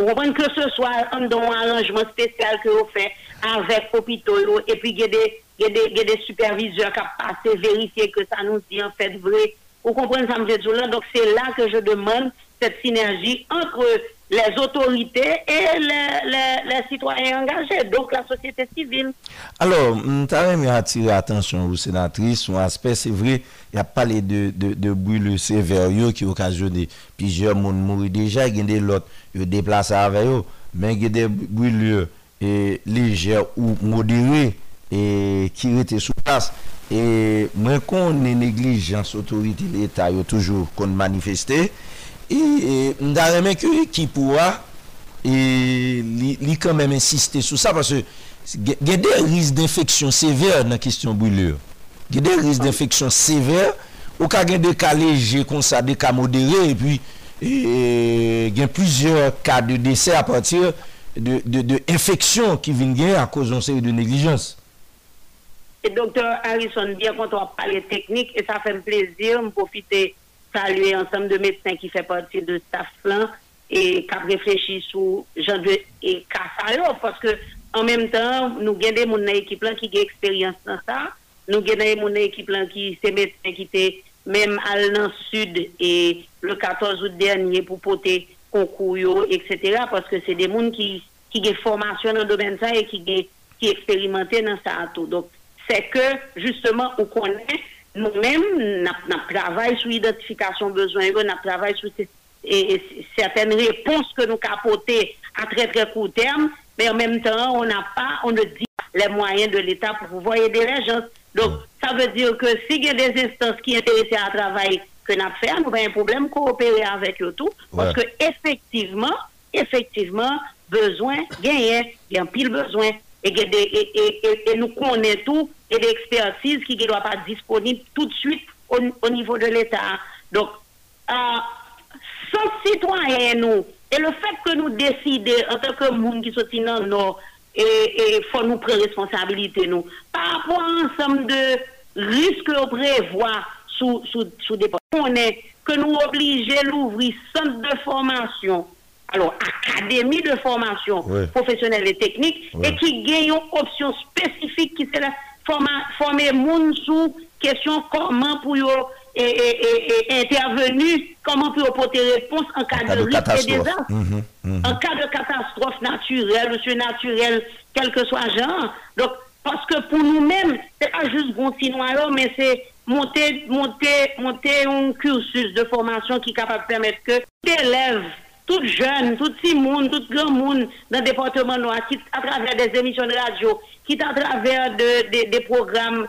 S4: Ou kompren ke se swa an don an anjman spesyal ke yo fe anvek opito yo, epi gen de supervizor kap pase verifiye ke sa nou si an fet vreye. Vous comprenez ça, M. Donc c'est là que je demande cette synergie entre les autorités et les, citoyens engagés, donc la société civile.
S1: Alors, je attiré l'attention aux sénatrice, sur aspect, c'est vrai, il n'y a pas de, de, de brûlures sévères qui occasionné plusieurs qui déjà, il y a des autres qui déplacés avec eux, mais il y a des brûlures légères ou modérées. E ki rete sou tas, e mwen kon ne neglijans otorite l'Etat yo toujou kon manifesté, e, mwen daremen ki pouwa li kon men insisté sou sa, parce gen de riz d'infeksyon sever nan kistyon bou lè. Gen de riz d'infeksyon sever, ou ka gen de kaléje konsade ka modéré, gen pwizyeur ka de dese a patir de infeksyon ki vin gen a kozonsè de neglijans.
S4: Et docteur Harrison, bien quand on parle technique, et ça fait plaisir, de profiter, saluer ensemble de médecins qui fait partie de staff là et qui réfléchi sur genre de et alors parce que en même temps, nous avons des gens dans qui ont expérience dans ça. Nous avons des gens dans qui sont médecins qui étaient même à l'an sud et le 14 août dernier pour porter concours, etc. Parce que c'est des gens qui, ont une formation dans le domaine ça et qui ont expérimenté dans ça tout. Donc, c'est que justement, on connaît nous-mêmes, on travaille sur l'identification besoin, on travaille sur certaines réponses que nous capotons à très très court terme, mais en même temps, on n'a pas, on ne dit les moyens de l'État pour pouvoir aider les gens. Donc, ça veut dire que s'il y a des instances qui intéressent à travailler, que nous faisons, nous avons un problème coopérer avec eux tout, parce que effectivement, effectivement, besoin, il y a un pile besoin et, nous connaissons tout, et l'expertise expertises qui ne doivent pas être disponibles tout de suite au, niveau de l'État. Donc, euh, sans citoyens, nous, et le fait que nous décidions en tant que monde qui sont dans le Nord, et faut nous prendre responsabilité, nous. Par rapport à ensemble de risques qu'on sous, sous, sous des... On est que nous obliger l'ouvrir centre de formation alors académie de formation professionnelle et technique, et qui gagne une option spécifique qui c'est la former sous question comment pour et, intervenu, comment pour porter réponse en cas, de, et
S1: mhm, mhm.
S4: En cas de catastrophe naturelle, ou surnaturelle quel que soit genre. Donc, parce que pour nous-mêmes, c'est pas juste continuer, mais c'est monter, monter, monter un cursus de formation qui est capable de permettre que l'élève tout jeune, tout petit monde, tout grand monde dans le département noir, qui, à travers des émissions de radio, quitte à travers des programmes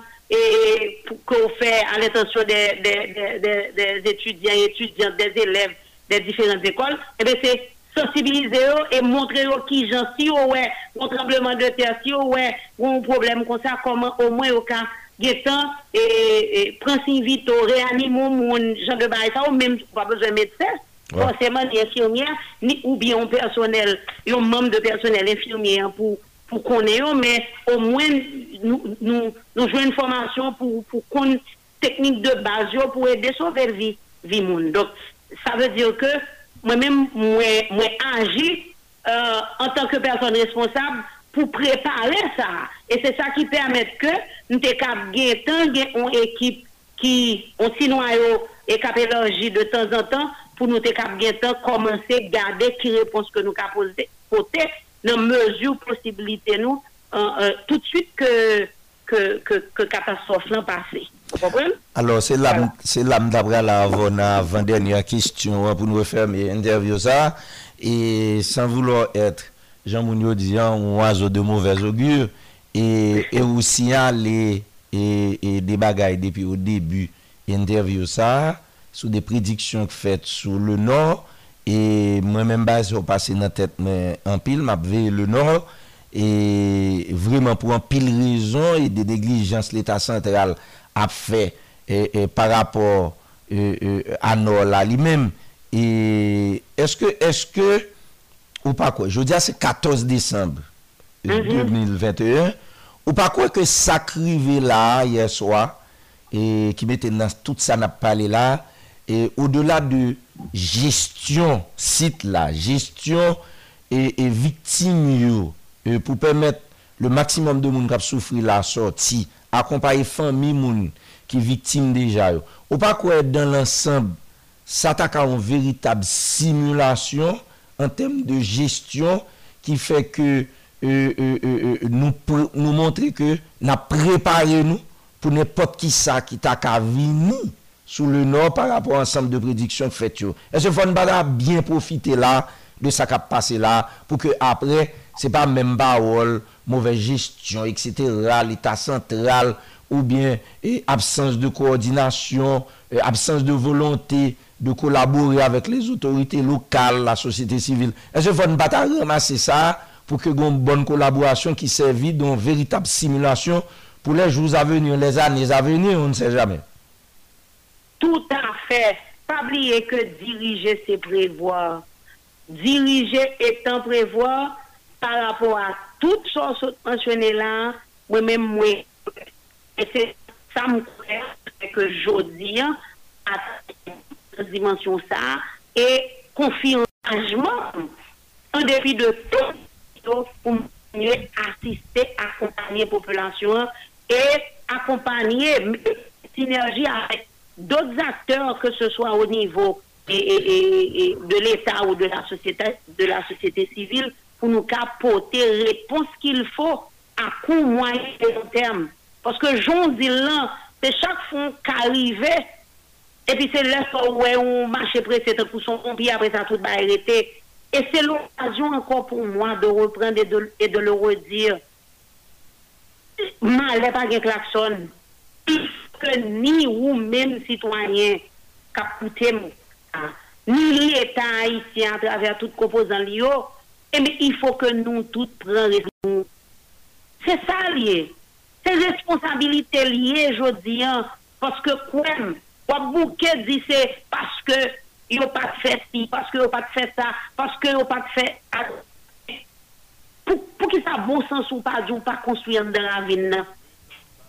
S4: qu'on fait à l'intention des, des, des, étudiants et étudiantes, des élèves des différentes écoles, et eh bien c'est sensibiliser et montrer qui gens, si ouais, un tremblement de terre, si ouais, un problème comme ça, comment au moins au cas Getan, et, et prince invito vite, réanimer mon gens de ça, ou même pas besoin de médecin. Forcément, les infirmières, ni, ou bien un personnel, un membre de personnel infirmier hein, pour, pour qu'on mais au moins, nous, nous, jouons une formation pour, pour qu'on technique de base pour aider sauver vie, vie monde. Donc, ça veut dire que moi-même, moi, moi euh, en tant que personne responsable pour préparer ça. Et c'est ça qui permet que nous avons une équipe qui, on noyau et de temps en temps pour nous commencer garder qui réponse que nous avons porter dans mesure, possibilité, nous, euh, euh, tout de suite que, que, que, catastrophe l'an passé.
S1: Alors, c'est l'âme
S4: voilà.
S1: d'après la avant-dernière question hein, pour nous refermer l'interview ça. Et sans vouloir être, Jean Mounio disant, un oiseau de mauvais augure, et, aussi aller et, depuis au début, interview ça. sou de prediksyon fet sou le nor, e mwen men base ou pase nan tet me anpil, map ve le nor, e vremen pou anpil rizon, e de deglijans l'Etat Sentral ap fe, e par rapor anor la li men, e eske, eske, ou pa kwa, jwou diya se 14 Desembre 2021, ou pa kwa ke sakri ve la yerswa, e ki mette nan tout sa nap pale la, ou do la de gestyon sit la, gestyon e vitim yo pou pwemet le maksimum de moun kap soufri la sorti akompaye fan mi moun ki vitim deja yo ou pa kwa et dan lansan sa tak a an veritab simulasyon an tem de gestyon ki feke nou montre na prepare nou pou ne pot ki sa ki tak a vi nou Sous le nord par rapport an sèmple de prédiksyon fètyo E se fon bata bien profite la De sa kap pase la Pou ke apre se pa men ba wol Mouve gestyon, etc L'état central Ou bien absens de koordinasyon Absens de volonté De kolaborer avèk les otorité lokal La sosité sivile E se fon bata remase sa Pou ke goun bon kolaborasyon ki sèvi Don vèritable simulasyon Pou lèj vous aveni ou lèz an Nèz aveni ou nèz se jame
S4: tout à fait. Pas oublier que diriger, c'est prévoir. Diriger étant prévoir par rapport à toutes choses mentionnées là, moi-même, moi. Et c'est ça me que je dis hein, à dimension ça et confiance en dépit de tout pour mieux assister, accompagner la population et accompagner synergie avec d'autres acteurs, que ce soit au niveau de l'État ou de la société, de la société civile, pour nous capoter réponse qu'il faut à court, moyen et long terme. Parce que j'en dis là, c'est chaque fois qu'arrivait, et puis c'est là où on marche pressé pour son pompier, après ça tout va arrêter. Et c'est l'occasion encore pour moi de reprendre et de, le redire. Mal pas klaxon ni ou même citoyen qui a coûté, Ni l'État haïtien à travers tout composant l'IO, eh, mais il faut que nous tous prenions C'est ça lié. C'est responsabilité lié aujourd'hui. Hein, parce que quoi, quoi bouquet c'est parce que ils n'ont pas fait ci, parce qu'ils n'ont pas fait ça, parce qu'ils n'ont pas fait... Pour, pour que ça bon sens ou pas, ou pas construire dans la ville, hein.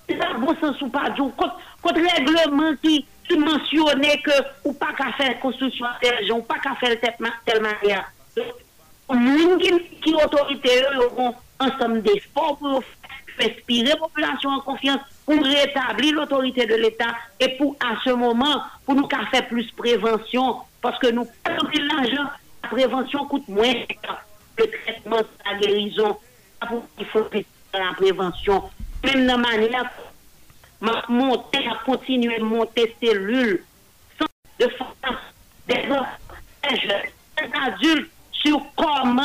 S4: C'est la bon sens ou pas djou, Contre règlement qui mentionnait que ke ou pas qu'à faire construction tel jan, pas qu'à faire fèl tel manière. Moun Qui otorite yo yo kon pour respirer pour inspirer la population en confiance, pour l'autorité de l'État et pour, à ce moment, pour nous faire plus prévention, parce que nous perdons l'argent, la prévention coûte moins que le traitement, la guérison. Il faut la prévention. Même manière, à continuer à monter cellules, de force, des des adultes, sur comment,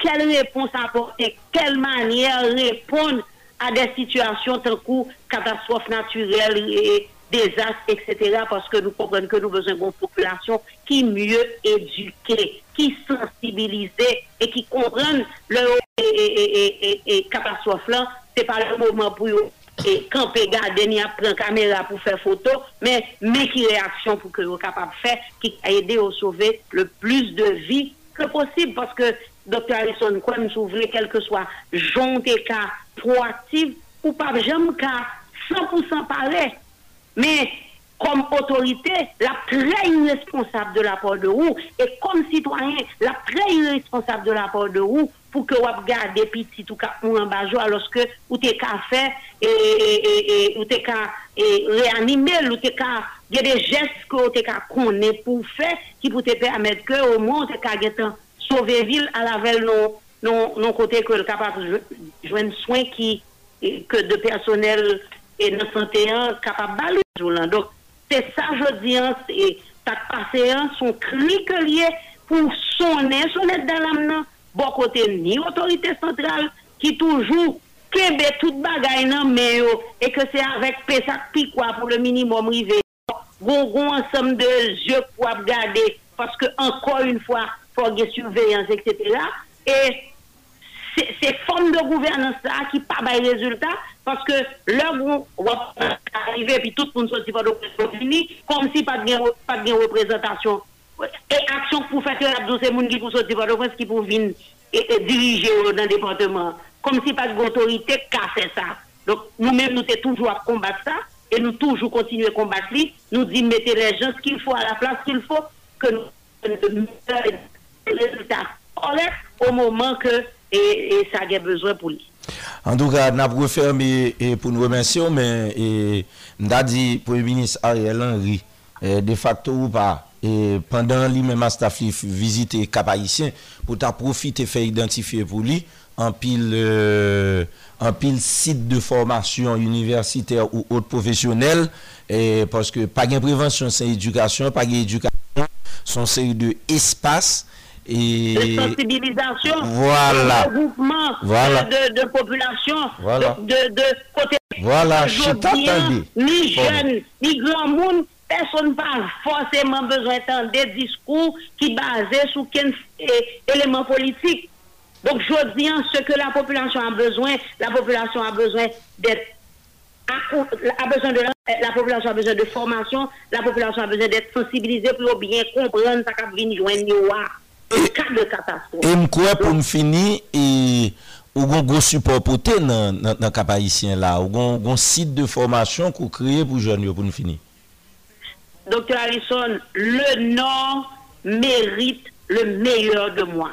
S4: quelle réponse apporter, quelle manière répondre à des situations telles que catastrophes naturelles et désastres, etc. Parce que nous comprenons que nous avons besoin d'une population qui est mieux éduquée, qui est sensibilisée et qui comprenne le et, catastrophe là c'est pas le moment pour eux. Et quand garder pris une caméra pour faire photo, mais mais qui réaction pour que vous capable de faire, qui a aidé à sauver le plus de vie que possible, parce que Docteur Harrison, quoi, nous voulez, quel que soit, et cas proactif, ou pas jamais cas 100% pareil. Mais kom otorite, la prey inesponsab de la port de rou, e kom sitwanyen, la prey inesponsab de la port de rou, pou ke wap gade pitit ou ka mwen bajwa loske ou te ka fè e, e, e, e ou te ka reanimèl, ou te ka gè de jèsk ou te ka konè pou fè ki pou te pè amèd ke ou moun te ka gètan sove vil a lavel non kote kwen soen ki kè de personel e 91 kapa balou joulan. Dok, C'est ça que je dis, ça passe son clique pour sonner, sonner dans l'âme. Bon, côté ni autorité centrale qui toujours qu'il y ait tout le dans et que c'est avec PSA qui quoi pour le minimum arriver. somme, de yeux pour garder. Parce que, encore une fois, il faut la surveillance, etc c'est forme de gouvernance là qui pas de résultat parce que l'homme va arriver puis tout le monde sortir pas comme si pas de pas de représentation et action pour faire que l'abdou c'est monde qui pour sortir pas de qui pour venir diriger dans le département comme si pas d'autorité fait ça donc nous-mêmes nous sommes toujours à combattre ça et nous toujours continuer à combattre nous disons mettez les gens ce qu'il faut à la place qu'il faut que nous résultats au moment que E, e sa gen bezwen pou
S1: li An douga nan pou referme E pou nou mensyon e, Mda di pou e minis Ariel Henry e, De fakto ou pa Pendan li men mas ta flif Visite kapa isyen Pou ta profite fe identifiye pou li An pil An euh, pil sit de formasyon Universiter ou ot profesyonel E poske pa gen prevensyon San edukasyon San sey de
S4: espas de sensibilisation, de
S1: groupement
S4: de, population,
S1: voilà.
S4: de, de, côté
S1: voilà.
S4: ni jeunes, ni grand monde, personne n'a forcément besoin d'entendre des discours qui basés sur quels éléments politiques Donc je dis ce que la population a besoin, la population a besoin d'être a besoin de la population a besoin de formation, la population a besoin d'être sensibilisée pour bien comprendre ça qu'a de joindre
S1: E m kwa pou m fini Ou goun goun support pote Nan kapayisyen la Ou goun sit de formasyon Kou kreye pou jwanyo pou m fini
S4: Dokte Alisson Le nan merite Le meyler de mwa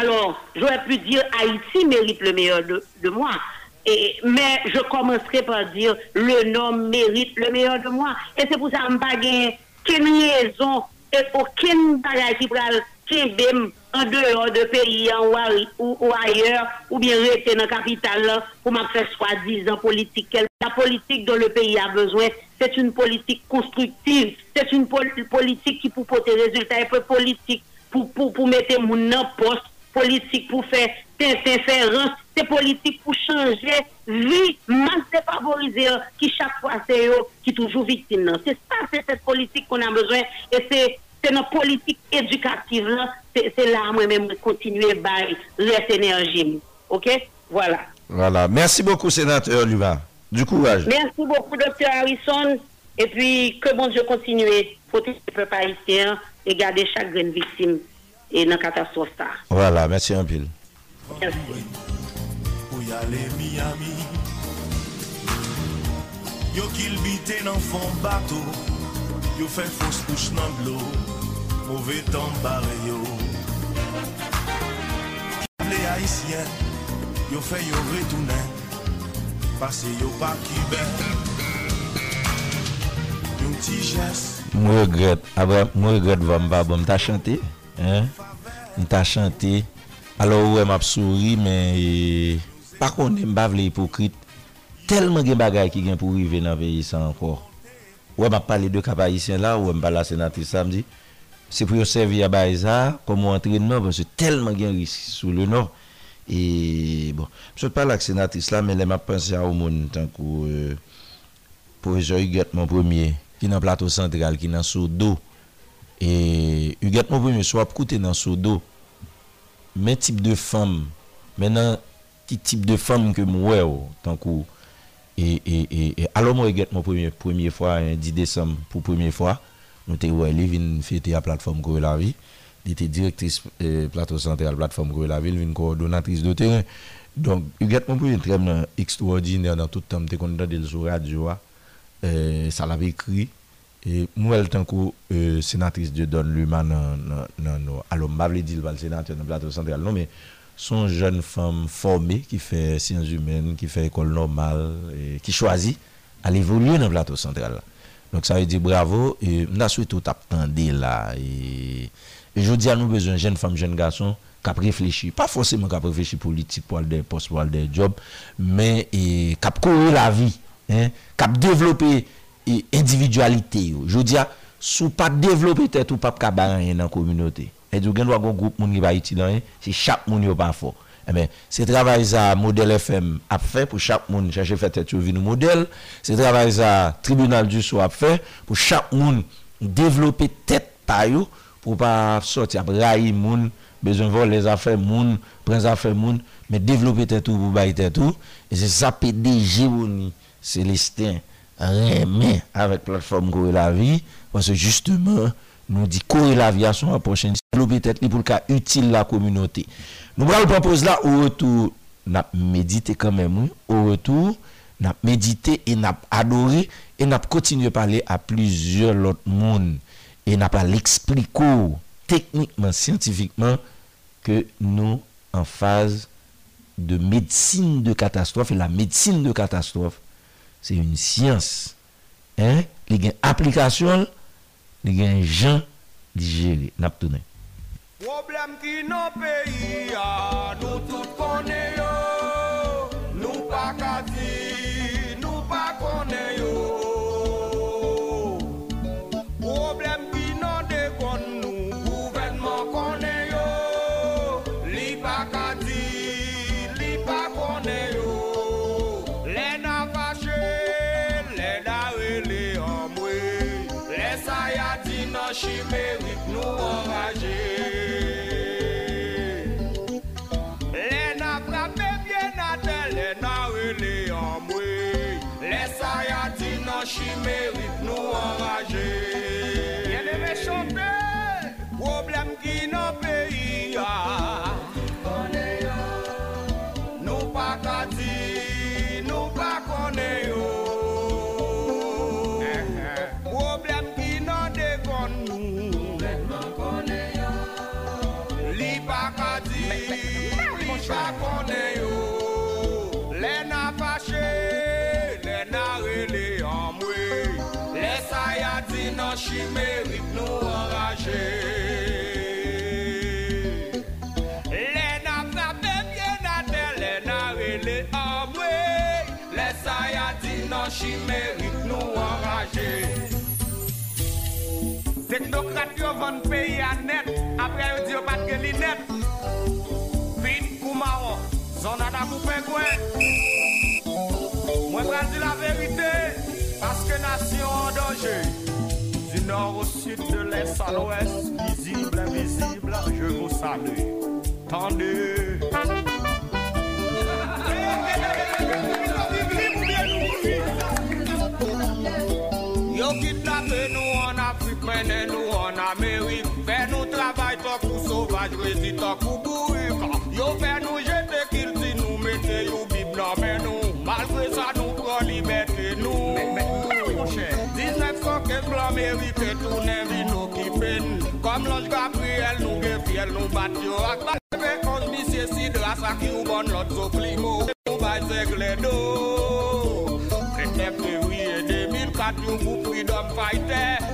S4: Alors jwè pw diye Aiti merite le meyler de mwa Men jwè komensre pa diye Le nan merite le meyler de mwa E se pou sa m bagen Kenye e zon E ou kenye m bagen Aiti pral kè bèm an deor de peyi an ou ayer, ou bèm rete nan kapitalan pou m'apreskwa dizan politikèl. La politik don le peyi a bezwen, cèt un politik konstruktif, cèt un politik ki pou pote rezultat, pe politik pou mette moun an post, politik pou fè tè sè sè rans, tè politik pou chanje, vi, man se favorize an, ki chakwa se yo ki toujou vitin nan. Cèt sa, cèt politik kon an bezwen, et cèt c'est notre politique éducative là, c'est là moi-même continuer bailler les énergies, OK Voilà.
S1: Voilà, merci beaucoup sénateur Luva. Du courage.
S4: Merci beaucoup docteur Harrison et puis que bon Dieu continue protéger le peuple haïtien et garder chaque victime et dans catastrophe ça.
S1: Voilà, merci un pile.
S4: Merci.
S2: Yo Yo Ouve ton bare yo Mwen regret Mwen
S1: regret vwa mba bo mta chante Mta chante Alo ouwe m ap suri men e, Pakon m bav le hipokrite Telman gen bagay ki gen pou Ouve nan ve yisa ankor Ouwe m ap pale de kaba yisa la Ouwe m bala senatri samdi Se pou yo sevi a Bayezad, kon moun entrenman, mwen se telman gen riski sou le nou. E bon, mwen chot pa lak senatis la, men lèman panse a ou moun, tankou euh, profesyon yu get moun premye, ki nan plato sentral, ki nan sou do. E yu get moun premye, sou ap koute nan sou do, men tip de fam, men nan ki tip de fam ke mwen wè ou, tankou, e, e, e, e alon moun yu get moun premye, premye fwa, di Desem pou premye fwa, Nous avons ouais, fêter euh, à la plateforme de la ville Elle était directrice plateau central, plateforme de la ville, une coordonnatrice de terrain. Donc, il y a un très extraordinaire dans tout le temps. Je suis content de le radio. ça l'avait écrit. Et moi, elle tant que euh, sénatrice de Don Luma, alors, je ne dire pas le sénateur dans le plateau central, non, mais son jeune femme formée qui fait sciences humaines, qui fait école normale, qui choisit à évoluer dans le plateau central. Donc ça veut dire bravo. Et souhaité tout attendre là. Et, je dis à nous besoin de jeunes femmes, jeunes garçons qui réfléchissent. Pas forcément qui réfléchissent politique pour des postes, pour des jobs, mais qui courir la vie, hein, qui développer individualité. Je dis à sous pas développer tête ou pas dans la communauté. Et du gain un groupe qui va utile, hein, c'est chaque qui yo pas fort. Eh ben, c'est le travail ça, modèle FM a fait pour chaque monde chercher faire tête une modèle. C'est travail ça, tribunal du soir a fait pour chaque monde développer tête pour ne pour pas sortir à railler monde besoin voler les affaires monde prendre affaires monde mais développer tête tout pour bailler tout et c'est ça PDG Célestin remet avec plateforme Courir la vie parce que justement nous dit que la vie à son approche développer tête pour le cas utile la communauté. Nou mou la ou pampouse la ou retou nap medite kanmen mou ou retou nap medite e nap adori e nap kontinye pale a plizye lout moun e nap al ekspliko teknikman, sientifikman ke nou an faz de medsine de katastrofe la medsine de katastrofe se yon siyans e gen aplikasyon e gen jan di jeli nap tonen
S5: Problem qui nos pays, nous tous connaissons. Teknokrat yo vande peyi anet, apre yo diyo patke li net. Fin koumawo, zon nanakou pengwen. Mwen prez di la verite, aske nasi yo an donje. Zinor ou sit de lesan ouest, vizible, vizible, je vous salue. Tande. Mwen nou an Amerik Fè nou travay tok ou sovaj Resi tok ou gouri Yo fè nou jete kil ti nou Mète yo bib nan mè nou Malkre sa nou pro libetre nou Mète yo chè 1915 mèri fè tou nè vino ki fè nou Kom lon Gabriel nou ge fiel Nou bat yo
S1: ak bal Fè kondisiye si drasa ki ou bon lot So flingo Mwen nou bay zè gledo Fè te pè wye 2004 Yo pou freedom fighter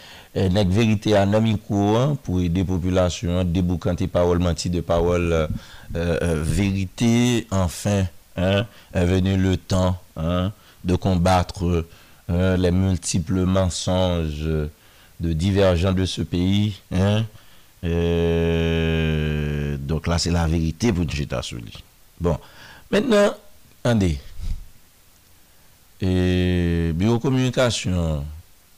S1: que eh, vérité à nomi courant pour aider population déboucanter parole menti de parole euh, euh, vérité enfin hein, est venu le temps hein, de combattre hein, les multiples mensonges de divergents de ce pays eh, donc là c'est la vérité pour Jetasouli bon maintenant attendez et eh, bureau communication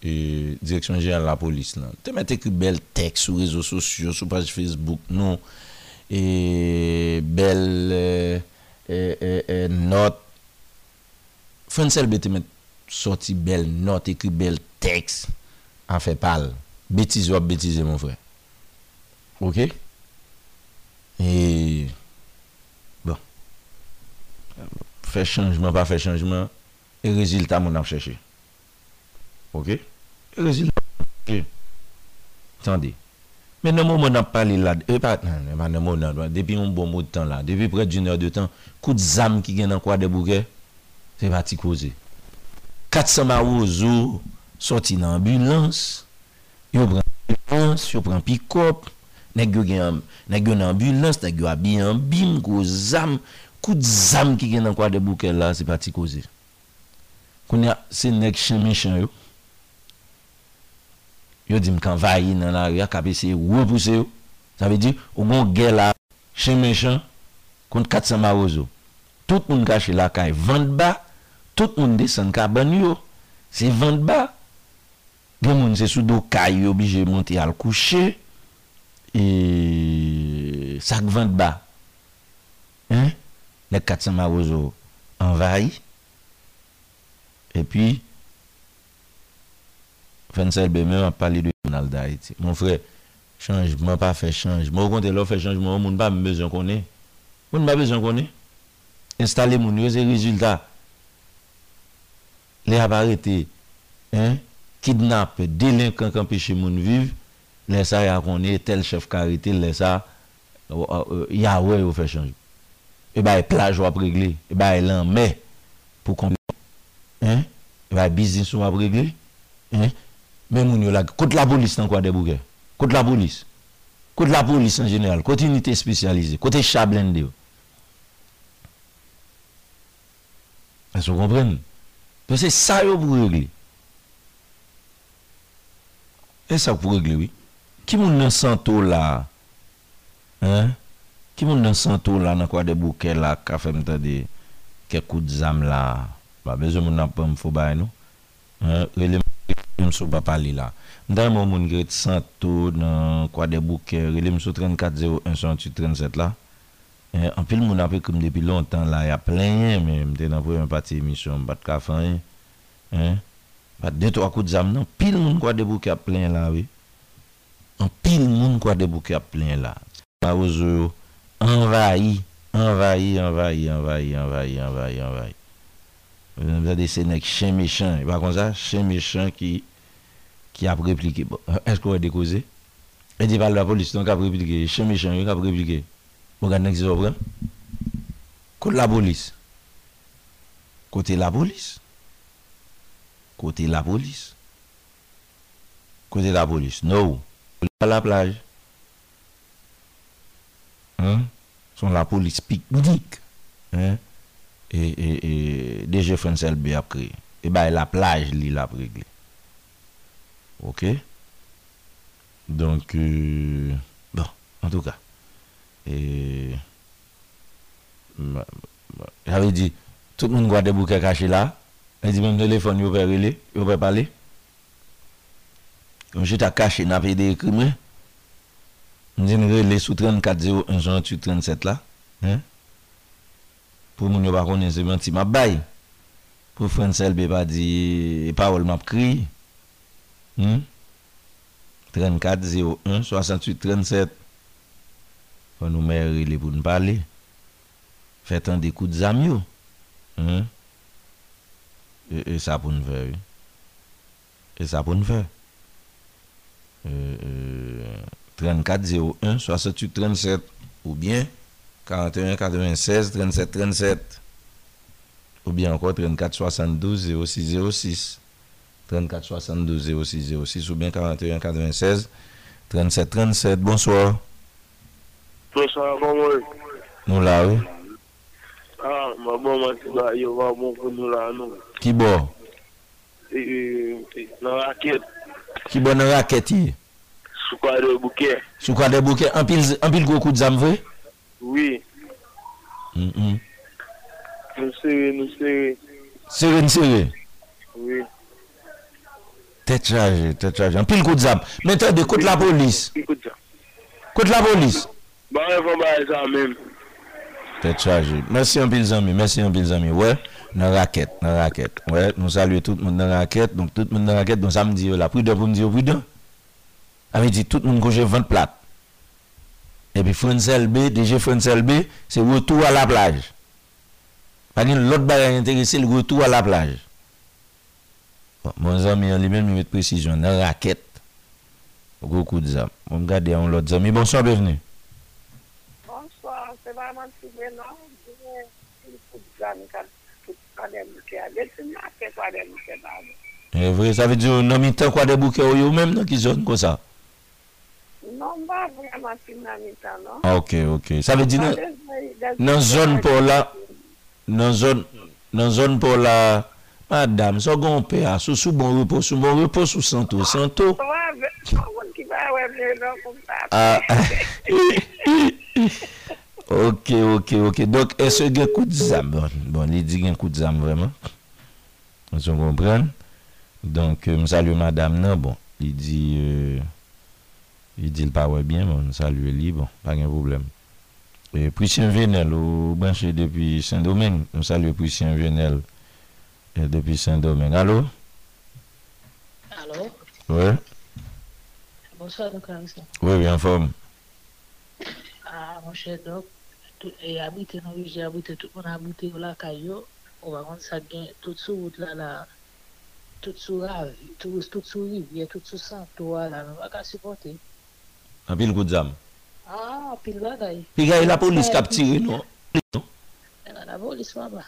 S1: E direksyon jè an la polis nan Te met ekri bel tek sou rezo sosyo Sou page Facebook nou Eee bel Eee e, e, not Fensel be te met Soti bel not Ekri bel tek An fe pal Betize ou ap betize moun fre Ok Eee Bon Fè chanjman pa fè chanjman E rezilta moun ap chèche Ok E rezi la, e. Tande. Men nou moun an pali la, e pat nan, depi moun bon moun tan la, depi prej djouni an de tan, kout zanm ki gen an kwa de bouke, se pati kouze. Kat se ma ou zo, soti nan ambulans, yo pran ambulans, yo pran pikop, nek yo gen an, nek yo nan ambulans, nek yo a bi an, bim kouz zanm, kout zanm ki gen an kwa de bouke la, se pati kouze. Koun ya, se nek chen men chen yo, Yo di mk anvayi nan a, ya kabe se yo, we puse yo. Sa ve di, ou gon gela, shen men shen, kont katsan ma ozo. Tout moun kache la kaye vant ba, tout moun de san ka ban yo. Se vant ba. Gen moun se soudo kaye yo bi je monti al kouche, eee, sak vant ba. Hein? Lek katsan ma ozo anvayi. E pi... Fènsèl bè mè wè pali dè yon al da yè ti. Moun frè, chanj, mè wè pa fè chanj. Mou kontè lò fè chanj, moun moun pa mè bezon konè. Moun mè bezon konè. Instale moun yò zè rezultat. Lè apare te, kidnap, delinkan kan pi chè moun viv, lè sa yò konè, tel chef karite, lè sa, yò wè yò fè chanj. Yè bay plaj wè apregle, yè bay lan mè, pou konè. Yè bay bizins wè apregle, yè, Kote la polis nan kwa de bouke Kote la polis Kote la polis an jenel Kote unité spesyalize Kote chablène de yo E so kompren Pese sa yo pou regle E sa pou regle oui Ki moun nan santo la Ki moun nan santo la Nan kwa de bouke la Kafe mta de Kekout zam la Ba bezou moun nan pwem fow bay nou E le mwen Mwen sou bapali la. Mwen day mwen moun gret santo nan kwa debouke. Rile mwen sou 34-01-18-37 la. Eh, an pil moun apwe koum depi lontan la. Ya plenye men. Mwen te nan pou yon pati emisyon. Bat kafanye. Eh, Bat deto akout zam nan. Pil moun kwa debouke a plen la we. An pil moun kwa debouke a plen la. A yo zyo. Envayi. Envayi. Envayi. Envayi. Envayi. Envayi. Envayi. Mwen mwen mwen de se nek chen mechan. E pa kon sa chen mechan ki ap replike. Esko wè de koze? E di wale la polis ton ka replike. Chen mechan yo ka replike. Bon, mwen gade nek se wapre? Kote la polis. Kote la polis. Kote la polis. Kote la polis. Nou. La plage. Son la polis piknik. Kote la polis. E, e, e, deje fensel bi ap kri. E bay la plaj li la prik li. Ok? Donk e, euh, bon, an tou ka. E, mwa, mwa, mwa, jave di, tout moun gwa de bouke kache la, e di mwen telefon yo pe rele, yo pe pale. Kon jit a kache na pe de ekri me. Mwen jen rele sou 34-01-18-37 la. Mwen jen rele sou 34-01-18-37 la. pou moun yo pa konen semen ti map bay pou fransel be pa di e parol map kri 34 01 68 37 pou nou mè rile pou nou pale fè tan dekout zamyou hmm? e, e sa pou nou fè e sa pou nou fè 34 01 68 37 ou bien 41 96 37 37 ou bien encore 34 72 06 06 34 72 06 06 ou bien 41 96 37 37 bonsoir
S6: bonsoir bonjour
S1: nous là oui
S6: ah ma maman c'est là il va bon pour nous là non
S1: qui bon
S6: la raquette
S1: qui bon la raquette
S6: sous quoi de bouquet
S1: sous quoi de bouquet en pile en pile gros coup de zame
S6: Oui.
S1: Mm, mm.
S6: Nous serrer, nous serrer.
S1: Serrer, nous serrer.
S6: Oui.
S1: Tête chargée, tête chargée. Mètre de, koute la
S6: polis.
S1: Koute la
S6: polis. Mètre de, koute la polis.
S1: Tête chargée. Merci yon pil zami, merci yon pil zami. Ouè, nè rakèt, nè rakèt. Ouè, nou saluè tout moun nè rakèt. Tout moun nè rakèt, nou sa m di yo la. Poui do pou m di yo, poui do? A mi di, tout moun koujè vant plat. E pi fwonsel bi, dije fwonsel bi, se wotou a la plaj. Panin lout bagay ente gisil, wotou a la plaj. Bon, moun zan mi an li men mi met precijon, nan raket. Wou kou kou zan. Moun gade an lout zan. Mi bonsoan
S7: pe vneni. Bonsoan, se ba man si menan, diwen kou kou zan mi kan kou kwa debouke a bel, si nan
S1: kou kwa debouke a bel. E vre, sa ve diyon nan mi ten kwa debouke a yo men
S7: nan ki zon kon sa. Non, non.
S1: ah, ok, ok
S7: Sa
S1: ve
S7: di nan
S1: Nan zon pou la Nan zon pou la Madame, so gon pe a Sou bon repos, sou bon repos Sou santo, santo
S7: ah,
S1: ah, Ok, ok, ok Donk, ese gen kout zam Bon, bon, li di gen kout zam vreman euh, Non so gon pren Donk, msal yo madame nan Bon, li di e euh, I di l pawe byen moun, sa l yu e li, bon, pa gen problem. E Prissien Venel, ou banshe depi Saint-Domingue, moun sa l yu Prissien Venel,
S8: depi
S1: Saint-Domingue.
S8: Alo? Alo? We?
S1: Bonswa, Dokor Arisa. We,
S8: we anform. A, moun chè Dok, e abite nou, jè abite, tout moun abite ou la kayo, ou a moun sa gen, tout sou vout la la, tout sou avi, tout sou vivi, tout sou san, tout wala, moun
S1: wak a sipote. A pil
S8: kou djam? A,
S1: pil waday. Pi gaya la polis kap tiri nou? Non.
S8: Eman la polis waba.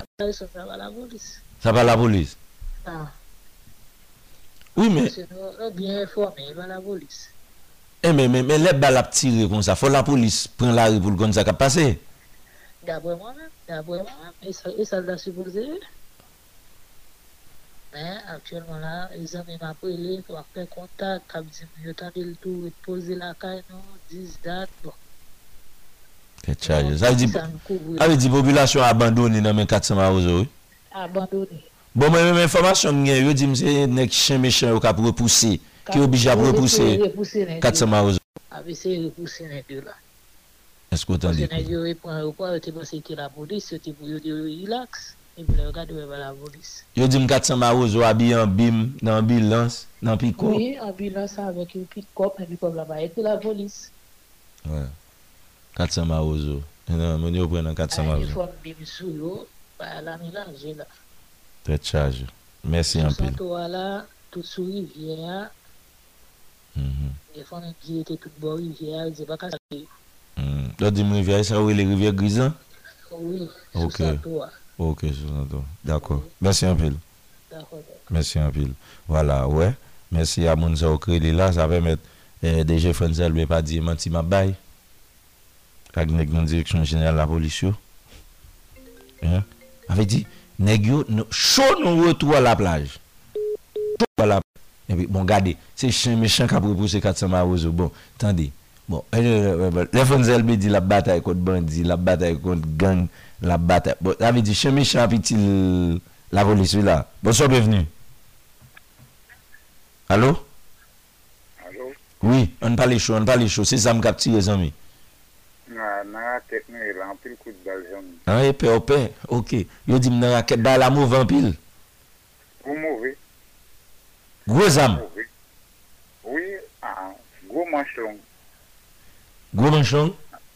S8: A polis waba la polis.
S1: Sa pa la polis?
S8: A.
S1: Ou men?
S8: Se nou, le bin reforme, eman la
S1: polis. Emen, eh, men, men, le balap tiri kon sa, fo la polis pren la ripoul kon sa kap
S8: pase? Gya bwe mwaman, gya bwe mwaman, e salda sipouze yon. Mè, apyèlman la, e zan mè m'apele, wak fè kontak, kap di mè yotan ke l'tou, wè t'poze lakay nou, diz dat, bon.
S1: Kè chay yo,
S8: zay di, zay
S1: di, zay di, population abandone nan mè katsama ozo, wè?
S8: Abandone.
S1: Bon, mè mè mè informasyon gen, yo di mse yon nek kishen mek shen yo kap repouse, ki yo bije ap repouse,
S8: katsama ozo.
S1: A ve
S8: se repouse nè di yo la.
S1: Esk wotan di
S8: pou?
S1: Mse
S8: nè di yo wepon, yo kwa, yo te basen ki la modis, yo te pou yo di yo relax. E bile yo gadi wewe la volis.
S1: Yo di mkatsan ma ouzo wabi yon bim nan bilans nan pikop?
S8: Oui, nan bilans anvek yon pikop. Ebi pablaba eti la volis. Ouye. Katsan ma
S1: ouzo. E mwen yo pre nan katsan ma
S8: ouzo. A
S1: yon
S8: fon bim sou yo. Ba yon anme lanje la. Dè chaj
S1: yo. Mersi yon pil.
S8: Sousa
S1: to
S8: wala. Tousou yi vye ya.
S1: Mhm.
S8: E mwen yon fon yon gye te kutbo yi vye ya. Yon
S1: zi baka sa li. Do mhm. di mwen yi
S8: vye
S1: a
S8: yon wile e
S1: rivye grizan? Ouye. Sousa to wala. Ok, d'accord. Merci un
S8: peu.
S1: Merci en peu. Voilà, ouais. Merci à au Okreli là. Ça va mettre des DG Frenzel, lui, pas dire menti ma baille. Avec une direction générale de la police. Hein? Avait dit, chaud nous retour à la plage. Tout à la plage. Et puis, bon, regardez, c'est chien méchant qui a proposé 400 marois, Bon, attendez. Bon, les Frenzel me dit la bataille contre bandit, la bataille contre gang. La batèp. Avè di chèmè chèmè piti la volis wè la. Bò sou apè veni. Allô?
S9: Allô?
S1: Oui, an palè chou, an palè chou. Se zèm kapti yè zèmè?
S9: Nan, nan a kèt nan yè lanpil kout bal zèmè.
S1: Nan yè pè opè? Ok. Yo di m nan a kèt bal la mouv anpil? Gou
S9: mouvè. Gou
S1: zèm? Gou
S9: mouvè. Oui, an, ah, gou manch long.
S1: Gou manch long? Gou manch long?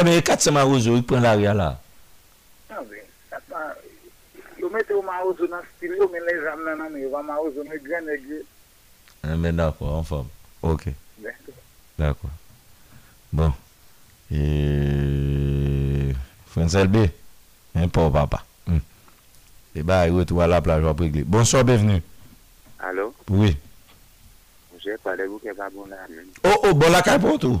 S1: Mwen kat seman roujou, yon pren la riyan eh,
S9: bon. eh la Yon mette yon man roujou nan stil Yon men le jamnen an Yon va man roujou, men gen le gen
S1: Mwen da kwa, an fom Ok
S9: Da
S1: kwa Bon Frenzelbe, mwen pou wapa E ba, yon tou wala plaj wap prekli Bonsoy, benveni
S3: Alo Ou, ou, bon
S1: la
S3: kaj pwotou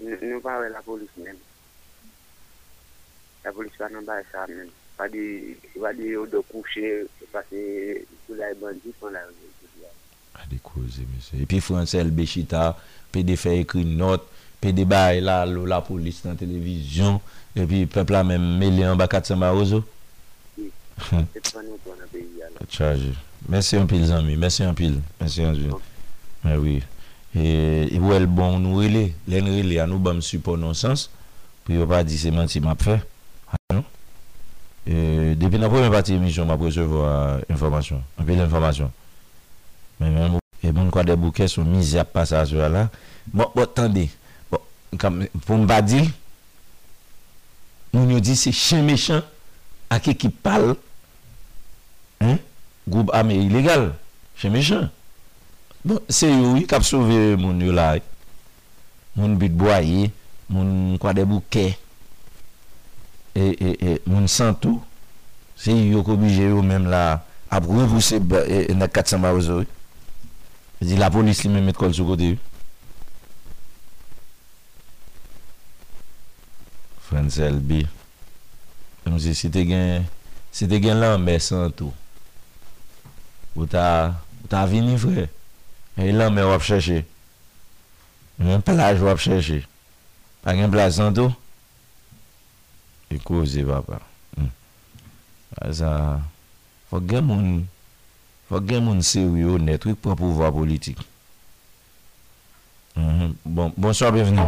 S3: Nou pa wè la polis mèm La polis pa nan bay sa mèm Pa di Ou do kouchè Pase e
S1: A di kouze E pi Fransel Bechita Pe de fè ekri not Pe de bay la polis nan televizyon E pi pepla mèm Mèlè an bakat sa
S3: mèm hmm. e
S1: Chaje Mèsi an pil zanmi Mèsi an pil Mèsi an pil E pou e el bon nou rile, len rile anou ba msupon nonsens, pou yo pa di se menti mapre, anou. E depen apou mwen pati emisyon, mwa presevwa informasyon, anpe d'informasyon. Men mwen mwen kwa de bouke sou mizap pasasyon la. Mwen o tande, pou mwen badil, mwen yo di se chen mechan ake ki pal, goup ame ilegal, chen mechan. Bon, se yon yon kap souve moun yon la Moun bit boye Moun kwa debou ke e, e, e moun santou Se yon koubi je yon menm la A pou moun pou se E nak kat sa ma wazou Se yon la polis li menm met kol sou kote Frenzel bi Moun se si te gen Si te gen lan menm sentou Ou ta Ou ta vini vre E lan mè wap chèche. Mè plaj wap chèche. Pag mè plaj san to, e kou vze va pa. A zan, fò gen moun, fò gen moun se wè yon net, wè pou pou vwa politik. Bonsoir, benveni.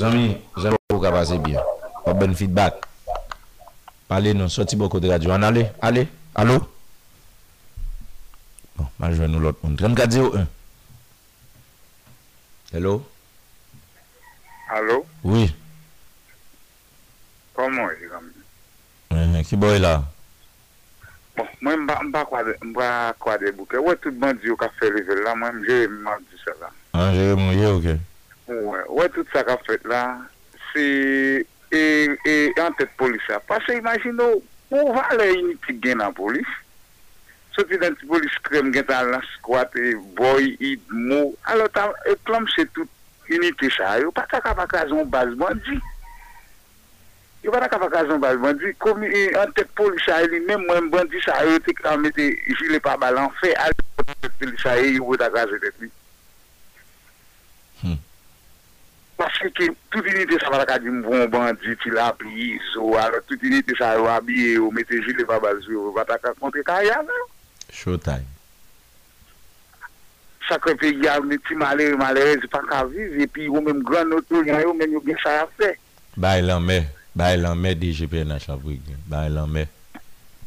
S1: Zami, zami pou ka base biya. Pò ben feedback. Pallè nou, soti bokou de gadiwane. Allè, allè, allò. Bon, ma jwen nou lot moun. Tren kadi yo e. Hello.
S9: Hello.
S1: Oui.
S9: Kwa mwen e gam
S1: di? Ki boy
S9: la? Mwen mba kwa de bouke. We tout mwen di yo ka feleze la. Mwen jere mwen di se la.
S1: Mwen jere mwen je
S9: ouke? Mwen. We tout sa ka fet la. Se e an tet polise la. Pase imajin nou. Mwen vane yon ki gen nan polise. Soti dan tibou li strem gen tal nan skwate, boy, id, mou, alotan, e plom se tout, inite chaye, ou patak avakaz ou baz bandi. Yo vatak avakaz ou baz bandi, komi e, an tep pou li chaye li, men mwen bandi chaye, ou te kalmete, jile pa balan, fe alipote e li chaye, yo vatak aze det mi. Wase ke, tout inite chaye vatak adi mwen bandi, ti la biye, sou al, tout inite chaye wabiye, ou mette jile pa baz yo, vatak akonte kaya nan
S1: yo.
S9: Show time. Sakre pe gyav ni tim ale, ale e zi pak aviz, epi yon men m gran nou tou, yon men yon ben sa yap se. Bay
S1: lan me, bay lan me di jipe na chavou i gen. Bay lan me.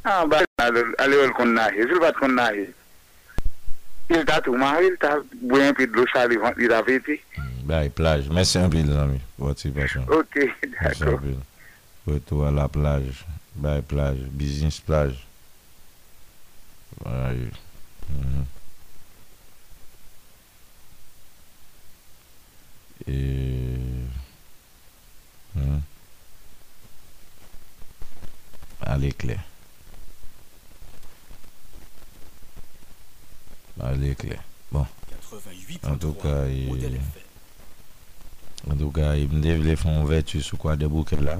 S1: An
S9: ah, bay lan me, ale yon kon na he, zil bat kon na he. Il ta tou man, il ta bwen
S1: pi drosha li vant, li hmm, la ve pe. Bay
S9: plaj,
S1: mese yon
S9: pil
S1: zami, wot si pasyon. Ok, dako. Mese yon pil, wot wala plaj, bay plaj, bizins plaj. A lèk lè. A lèk lè. Bon. An tou ka, an tou ka, mdèv lè fòm vè tüs ou kwa dè bouke lè.